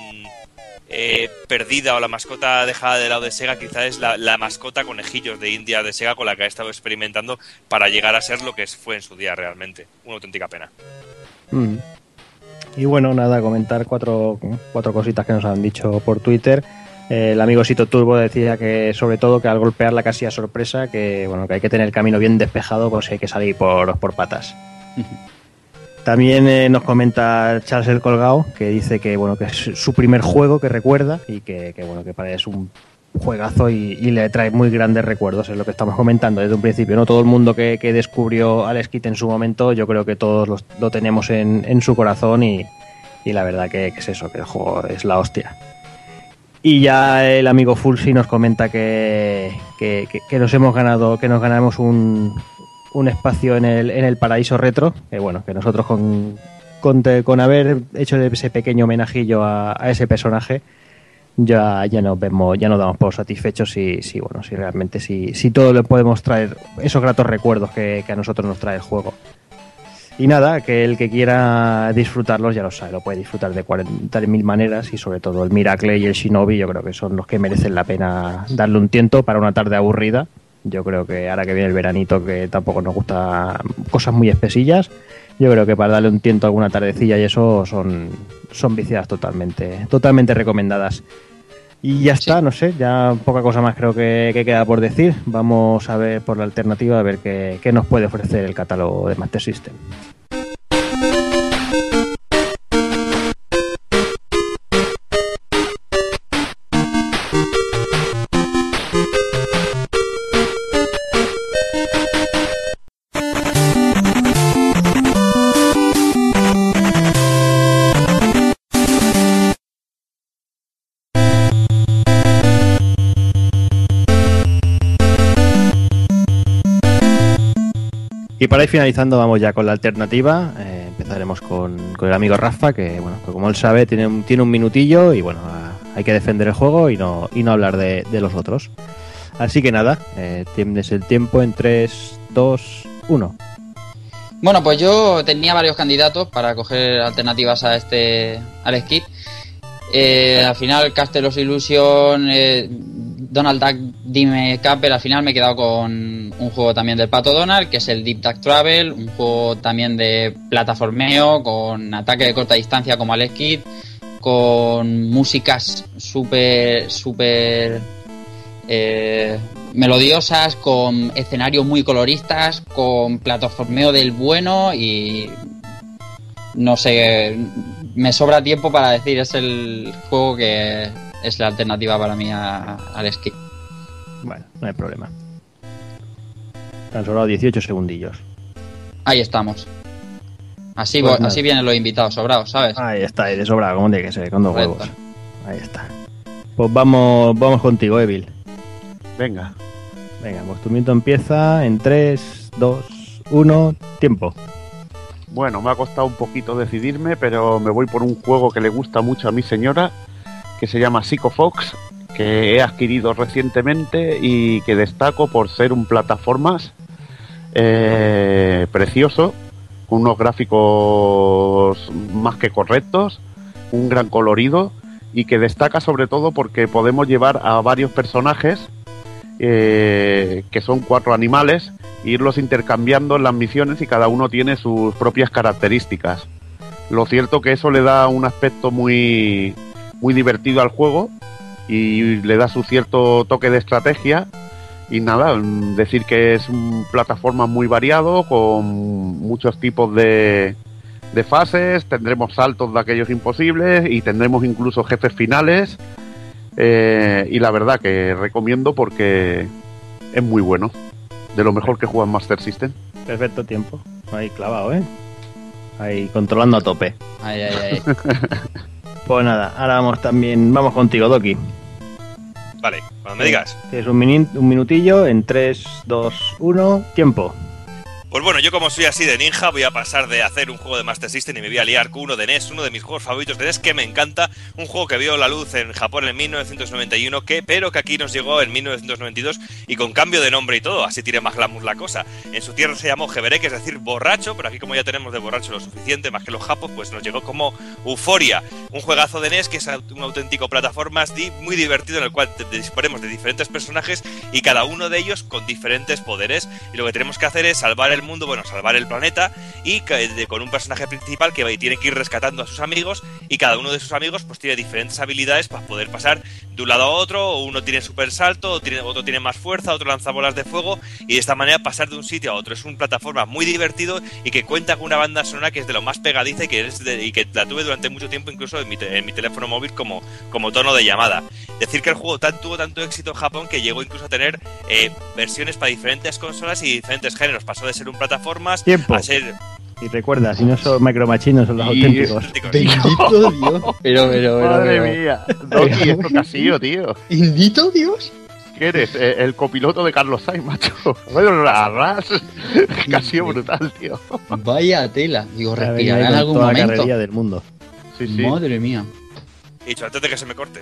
eh, perdida o la mascota dejada de lado de Sega, quizás es la, la, mascota conejillos de India de Sega con la que ha estado experimentando para llegar a ser lo que fue en su día realmente. Una auténtica pena. Mm. Y bueno, nada, comentar cuatro, cuatro cositas que nos han dicho por Twitter. Eh, el amigo Sito Turbo decía que sobre todo que al golpear la casilla sorpresa, que bueno, que hay que tener el camino bien despejado, pues hay que salir por, por patas. También eh, nos comenta Charles el Colgado, que dice que bueno, que es su primer juego que recuerda y que, bueno, que para es un juegazo y, le trae muy grandes recuerdos, es lo que estamos comentando desde un principio. No todo el mundo que, descubrió Alex Kidd en su momento, yo creo que todos los, lo tenemos en, en, su corazón y, y la verdad que, es eso, que el juego es la hostia. Y ya el amigo Fulsi nos comenta que, que, nos hemos ganado, que nos ganamos un, un espacio en el, en el paraíso retro, que bueno, que nosotros con, con, con haber hecho ese pequeño homenajillo a, a, ese personaje, ya, ya nos vemos, ya nos damos por satisfechos si, si bueno, si realmente si, si todo le podemos traer esos gratos recuerdos que, que a nosotros nos trae el juego. Y nada, que el que quiera disfrutarlos ya lo sabe, lo puede disfrutar de 40.000 maneras y sobre todo el Miracle y el Shinobi yo creo que son los que merecen la pena darle un tiento para una tarde aburrida. Yo creo que ahora que viene el veranito que tampoco nos gusta cosas muy espesillas, yo creo que para darle un tiento a alguna tardecilla y eso son, son viciadas totalmente, totalmente recomendadas. Y ya está, sí. no sé, ya poca cosa más creo que, que, queda por decir. Vamos a ver por la alternativa, a ver qué, qué nos puede ofrecer el catálogo de Master System. Y para ir finalizando, vamos ya con la alternativa. Eh, empezaremos con, el amigo Rafa, que bueno, como él sabe, tiene un, tiene un minutillo y bueno, hay que defender el juego y no, y no hablar de, los otros. Así que nada, eh, tienes el tiempo en 3, 2, 1. Bueno, pues yo tenía varios candidatos para coger alternativas a este al skip. Eh, al final, Castle of Illusion, eh, Donald Duck Dime Capper, al final me he quedado con un juego también del Pato Donald, que es el Deep Duck Travel, un juego también de plataformeo, con ataque de corta distancia como Alex Kidd, con músicas súper, súper eh, melodiosas, con escenarios muy coloristas, con plataformeo del bueno y no sé, me sobra tiempo para decir es el juego que es la alternativa para mí al esquí. Bueno, no hay problema. Han sobrado 18 segundillos. Ahí estamos. Así, Pues así vienen los invitados sobrados, ¿sabes? Ahí está, ahí de sobrado, como tiene que ser, con dos huevos. Ahí está. Pues vamos, vamos contigo, Evil. Venga. Venga, pues tu minuto empieza en 3, 2, 1, tiempo. Bueno, me ha costado un poquito decidirme, pero me voy por un juego que le gusta mucho a mi señora, que se llama Psycho Fox, que he adquirido recientemente y que destaco por ser un plataformas eh, precioso, con unos gráficos más que correctos, un gran colorido y que destaca sobre todo porque podemos llevar a varios personajes eh, que son cuatro animales e irlos intercambiando en las misiones y cada uno tiene sus propias características. Lo cierto que eso le da un aspecto muy, muy divertido al juego y le da su cierto toque de estrategia. Y nada, decir que es un plataforma muy variado, con muchos tipos de, de fases, tendremos saltos de aquellos imposibles y tendremos incluso jefes finales. Eh, y la verdad que recomiendo porque es muy bueno. De lo mejor que juega en Master System. Perfecto tiempo. Ahí clavado, ¿eh? Ahí controlando a tope. Ahí, ahí, ahí. pues nada, ahora vamos también, vamos contigo, Doki. Vale, cuando me digas. Tienes un, un minutillo en 3, 2, 1, tiempo. Pues bueno, yo como soy así de ninja, voy a pasar de hacer un juego de Master System y me voy a liar con uno de NES, uno de mis juegos favoritos de NES que me encanta, un juego que vio la luz en Japón en 1991, que, pero que aquí nos llegó en 1992 y con cambio de nombre y todo, así tiene más glamour la cosa. En su tierra se llamó Jeberek, es decir, borracho, pero aquí como ya tenemos de borracho lo suficiente, más que los japos, pues nos llegó como Euforia, un juegazo de NES que es un auténtico plataformas muy divertido en el cual te- disponemos de diferentes personajes y cada uno de ellos con diferentes poderes y lo que tenemos que hacer es salvar el mundo, bueno, salvar el planeta y con un personaje principal que tiene que ir rescatando a sus amigos y cada uno de sus amigos pues tiene diferentes habilidades para poder pasar de un lado a otro, uno tiene super salto, otro tiene más fuerza, otro lanza bolas de fuego y de esta manera pasar de un sitio a otro. Es una plataforma muy divertido y que cuenta con una banda sonora que es de lo más pegadiza y que, es de- y que la tuve durante mucho tiempo incluso en mi, te- en mi teléfono móvil como, como tono de llamada. Decir que el juego tan, tuvo tanto éxito en Japón que llegó incluso a tener eh, versiones para diferentes consolas y diferentes géneros. Pasó de ser un plataformas Tiempo. a ser Y recuerda, si no son Micro Machines, no son los Y- auténticos. Bendito Dios. Pero, pero, pero, Madre pero. mía. Doki, esto que ha sido, tío. Bendito Dios. ¿Qué eres? Eh, el copiloto de Carlos Sainz, macho. Bueno, la ras. Que ha sido brutal, tío. Vaya tela. Digo, respirará en algún toda la momento. carrería del mundo. Sí, sí. Madre mía. He dicho antes de que se me corte.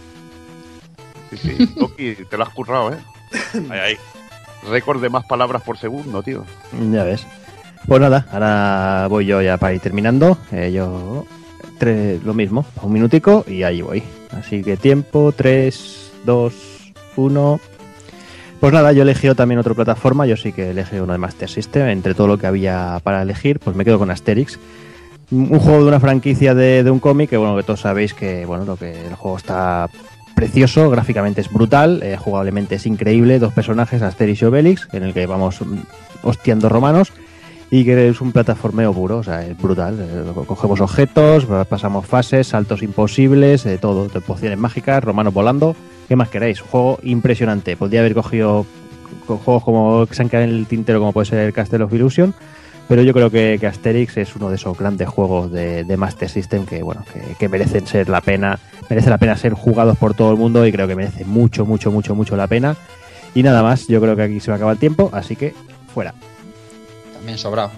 sí, sí. Doki, te lo has currado, ¿eh? Ahí, ahí. Récord de más palabras por segundo, tío. Ya ves. Pues nada, ahora voy yo ya para ir terminando. Eh, yo tres, lo mismo, un minutico y ahí voy. Así que tiempo, 3, 2, 1. Pues nada, yo elegido también otra plataforma, yo sí que elegí uno de Master System, entre todo lo que había para elegir, pues me quedo con Asterix. Un juego de una franquicia de, de un cómic que bueno, que todos sabéis que bueno, lo que el juego está precioso, gráficamente es brutal, eh, jugablemente es increíble, dos personajes, Asterix y Obelix, en el que vamos mm, hostiando romanos y que es un plataformeo puro, o sea, es brutal. Eh, cogemos objetos, pasamos fases, saltos imposibles, de todo, pociones mágicas, romanos volando. ¿Qué más queréis? Juego impresionante. Podría haber cogido co- juegos como que se han quedado en el tintero, como puede ser el Castle of Illusion, pero yo creo que, que Asterix es uno de esos grandes juegos de, de Master System que, bueno, que, que merecen ser la pena, merece la pena ser jugados por todo el mundo y creo que merece mucho, mucho, mucho, mucho la pena. Y nada más, yo creo que aquí se me acaba el tiempo, así que fuera. También sobrado.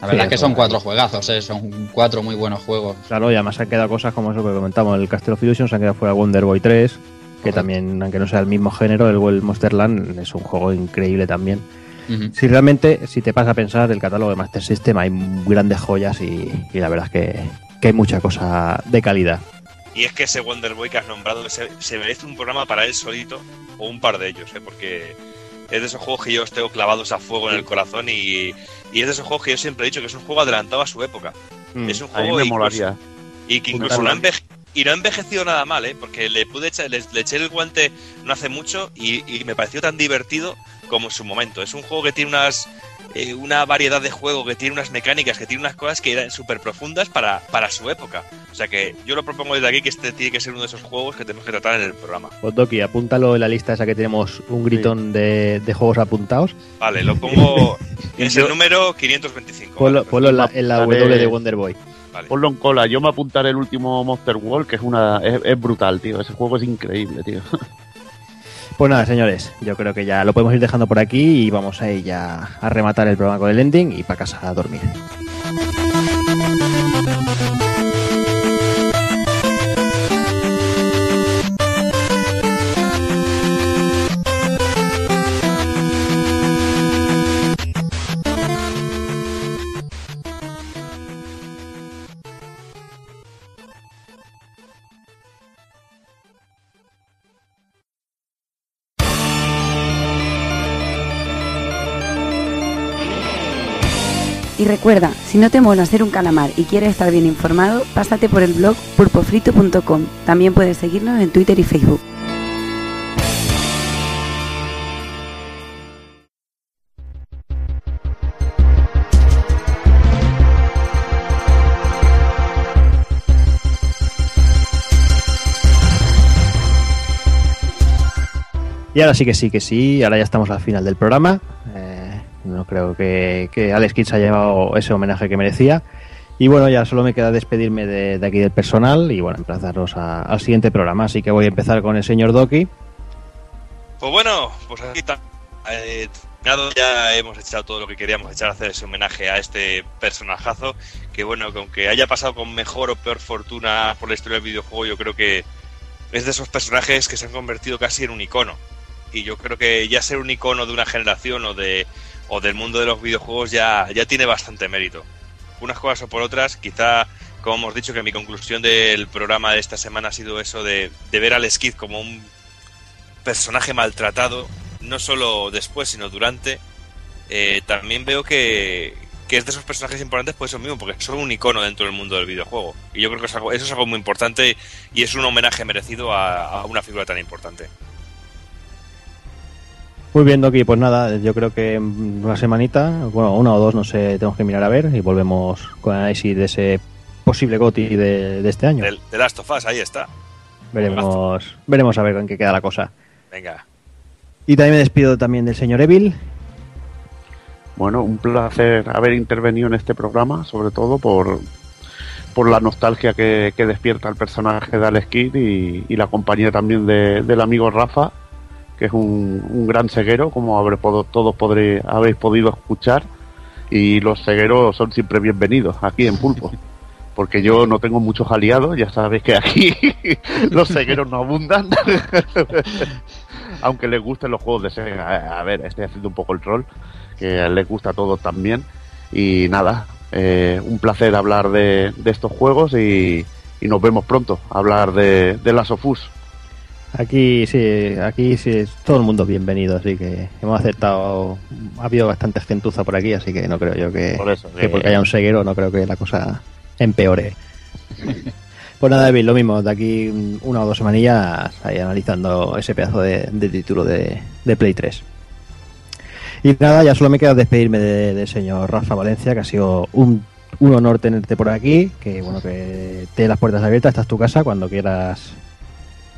La Sí, verdad es que son cuatro juegazos, ¿eh? son cuatro muy buenos juegos. Claro, y además han quedado cosas como eso que comentamos, el Castle of Illusion se han quedado fuera Wonder Boy 3, que Correcto. también, aunque no sea el mismo género, el World Monsterland es un juego increíble también. Si realmente, si te pasa a pensar del catálogo de Master System, hay grandes joyas y, y la verdad es que, que hay mucha cosa de calidad. Y es que ese Wonder Boy que has nombrado se, se merece un programa para él solito o un par de ellos, ¿eh? porque es de esos juegos que yo os tengo clavados a fuego en el corazón y, y es de esos juegos que yo siempre he dicho que es un juego adelantado a su época. Es un A mí juego me incluso- molaría. y que incluso no, enveje- y no ha envejecido nada mal, ¿eh? Porque le pude echar, le, eché el guante no hace mucho y, y, me pareció tan divertido como en su momento. Es un juego que tiene unas eh, una variedad de juego, que tiene unas mecánicas, que tiene unas cosas que eran súper profundas para, para su época. O sea que yo lo propongo desde aquí que este tiene que ser uno de esos juegos que tenemos que tratar en el programa. Pues Doki, apúntalo en la lista esa que tenemos un gritón de, de, juegos apuntados. Vale, lo pongo. es el número 525. Ponlo, ponlo en, la, en la W de Wonder Boy. Vale. Ponlo en cola. Yo me apuntaré el último Monster World, que es una es, es brutal, tío. Ese juego es increíble, tío. Pues nada, señores, yo creo que ya lo podemos ir dejando por aquí y vamos a ir ya a rematar el programa con el ending y para casa a dormir. Y recuerda, si no te mola hacer un calamar y quieres estar bien informado, pásate por el blog pulpofrito.com. También puedes seguirnos en Twitter y Facebook. Y ahora sí que sí, que sí, ahora ya estamos al final del programa. Eh, no creo que, que Alex Kidd haya llevado ese homenaje que merecía. Y bueno, ya solo me queda despedirme de, aquí del personal y bueno, emplazaros a- al siguiente programa. Así que voy a empezar con el señor Doki. Pues bueno, pues aquí está. Eh, ya hemos echado todo lo que queríamos echar, hacer ese homenaje a este personajazo. Que bueno, que aunque haya pasado con mejor o peor fortuna por la historia del videojuego, yo creo que es de esos personajes que se han convertido casi en un icono. Y yo creo que ya ser un icono de una generación o de o del mundo de los videojuegos ya, ya tiene bastante mérito. Unas cosas o por otras, quizá, como hemos dicho, que mi conclusión del programa de esta semana ha sido eso de, de ver al Skid como un personaje maltratado, no solo después, sino durante. Eh, también veo que, que es de esos personajes importantes por eso mismo, porque son un icono dentro del mundo del videojuego. Y yo creo que eso es algo muy importante y es un homenaje merecido a una figura tan importante. Muy bien, Doki, pues nada, yo creo que una semanita, bueno, una o dos, no sé, tenemos que mirar a ver y volvemos con el análisis de ese posible GOTI de, de este año. Del, de Last of Us, ahí está. Veremos, veremos a ver en qué queda la cosa. Venga. Y también me despido también del señor Evil. Bueno, un placer haber intervenido en este programa, sobre todo por, por la nostalgia que, que despierta el personaje de Alex Kidd y, y la compañía también de- del amigo Rafa, que es un, un gran ceguero, como habré, podo- todos podré, habéis podido escuchar. Y los cegueros son siempre bienvenidos aquí en Pulpo. Porque yo no tengo muchos aliados, ya sabéis que aquí los cegueros no abundan. Aunque les gusten los juegos de Sega. A ver, estoy haciendo un poco el troll que les gusta a todos también. Y nada, eh, un placer hablar de, de estos juegos y, y nos vemos pronto, hablar de, de las Ofus. Aquí sí, aquí sí todo el mundo bienvenido, así que hemos aceptado. Ha habido bastante gentuza por aquí, así que no creo yo que, Por eso, que que- porque haya un seguero, no creo que la cosa empeore. pues nada, Evil, lo mismo, de aquí una o dos semanillas ahí analizando ese pedazo de, de título de, de Play 3. Y nada, ya solo me queda despedirme de- del señor Rafa Valencia, que ha sido un, un honor tenerte por aquí, que bueno, que te las puertas abiertas, esta es tu casa, cuando quieras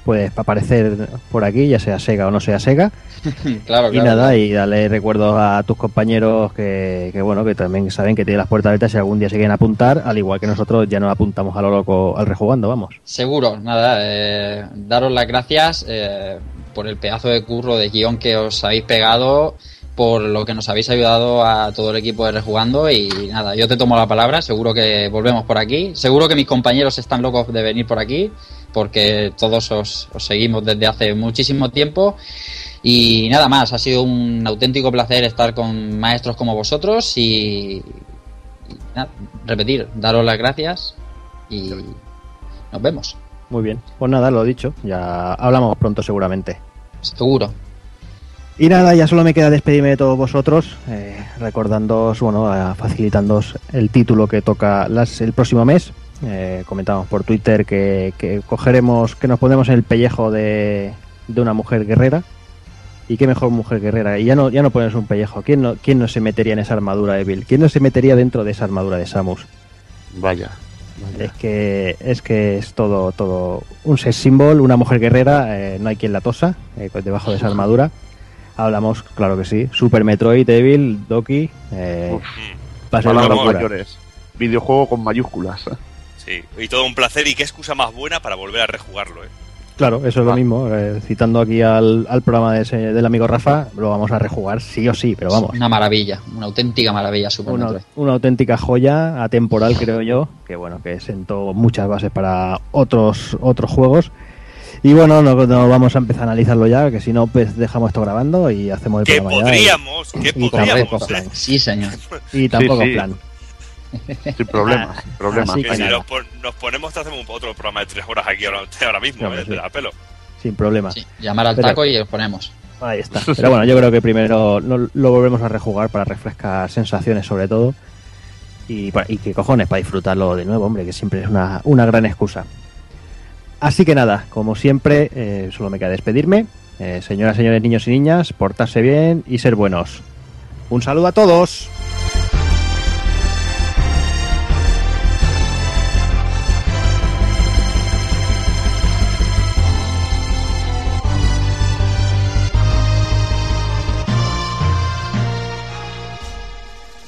puedes aparecer por aquí, ya sea Sega o no sea Sega. claro, Y claro, nada, claro. y darle recuerdos a tus compañeros que, que, bueno, que también saben que tienen las puertas abiertas si algún día se quieren apuntar, al igual que nosotros ya nos apuntamos a lo loco al rejugando, vamos. Seguro, nada, eh, daros las gracias eh, por el pedazo de curro de guion que os habéis pegado, por lo que nos habéis ayudado a todo el equipo de Rejugando y nada, yo te tomo la palabra, seguro que volvemos por aquí, seguro que mis compañeros están locos de venir por aquí, porque todos os, os seguimos desde hace muchísimo tiempo y nada más, ha sido un auténtico placer estar con maestros como vosotros y, y nada, repetir, daros las gracias y nos vemos. Muy bien. Pues nada, lo dicho, ya hablamos pronto seguramente. Seguro. Y nada, ya solo me queda despedirme de todos vosotros, eh, recordándoos, bueno, facilitándoos el título que toca las, el próximo mes, eh, comentamos por Twitter que, que cogeremos, que nos ponemos en el pellejo de, de una mujer guerrera. Y qué mejor mujer guerrera. Y ya no, ya no pones un pellejo. ¿Quién no, ¿Quién no se metería en esa armadura de Bill? ¿Quién no se metería dentro de esa armadura de Samus? Vaya. Es que es que es todo todo un sex symbol, una mujer guerrera, eh, no hay quien la tosa eh, debajo de esa armadura. Hablamos, claro que sí, Super Metroid, Evil, Doki, eh, va a ser una locura. Videojuego con mayúsculas. Sí, y todo un placer y qué excusa más buena para volver a rejugarlo, ¿eh? Claro, eso es lo mismo. Eh, citando aquí al, al programa de ese, del amigo Rafa, lo vamos a rejugar sí o sí, pero vamos. Una maravilla, una auténtica maravilla Super una, una auténtica joya atemporal, creo yo, que bueno, que sentó muchas bases para otros otros juegos. Y bueno, no, no, vamos a empezar a analizarlo ya, que si no, pues dejamos esto grabando y hacemos el programa podríamos, ya. Y, podríamos, ¿eh? Sí, señor. Y tampoco plan. Sin problemas, sin problemas. si nos, ponemos, te hacemos otro programa de tres horas aquí ahora, mismo, ¿eh? pelo. Sin problema. llamar al taco y os ponemos. Ahí está. Pero bueno, yo creo que primero lo, volvemos a rejugar para refrescar sensaciones sobre todo. Y, y que cojones, para disfrutarlo de nuevo, hombre, que siempre es una, una gran excusa. Así que nada, como siempre, eh, solo me queda despedirme. Eh, señoras, señores, niños y niñas, portarse bien y ser buenos. Un saludo a todos.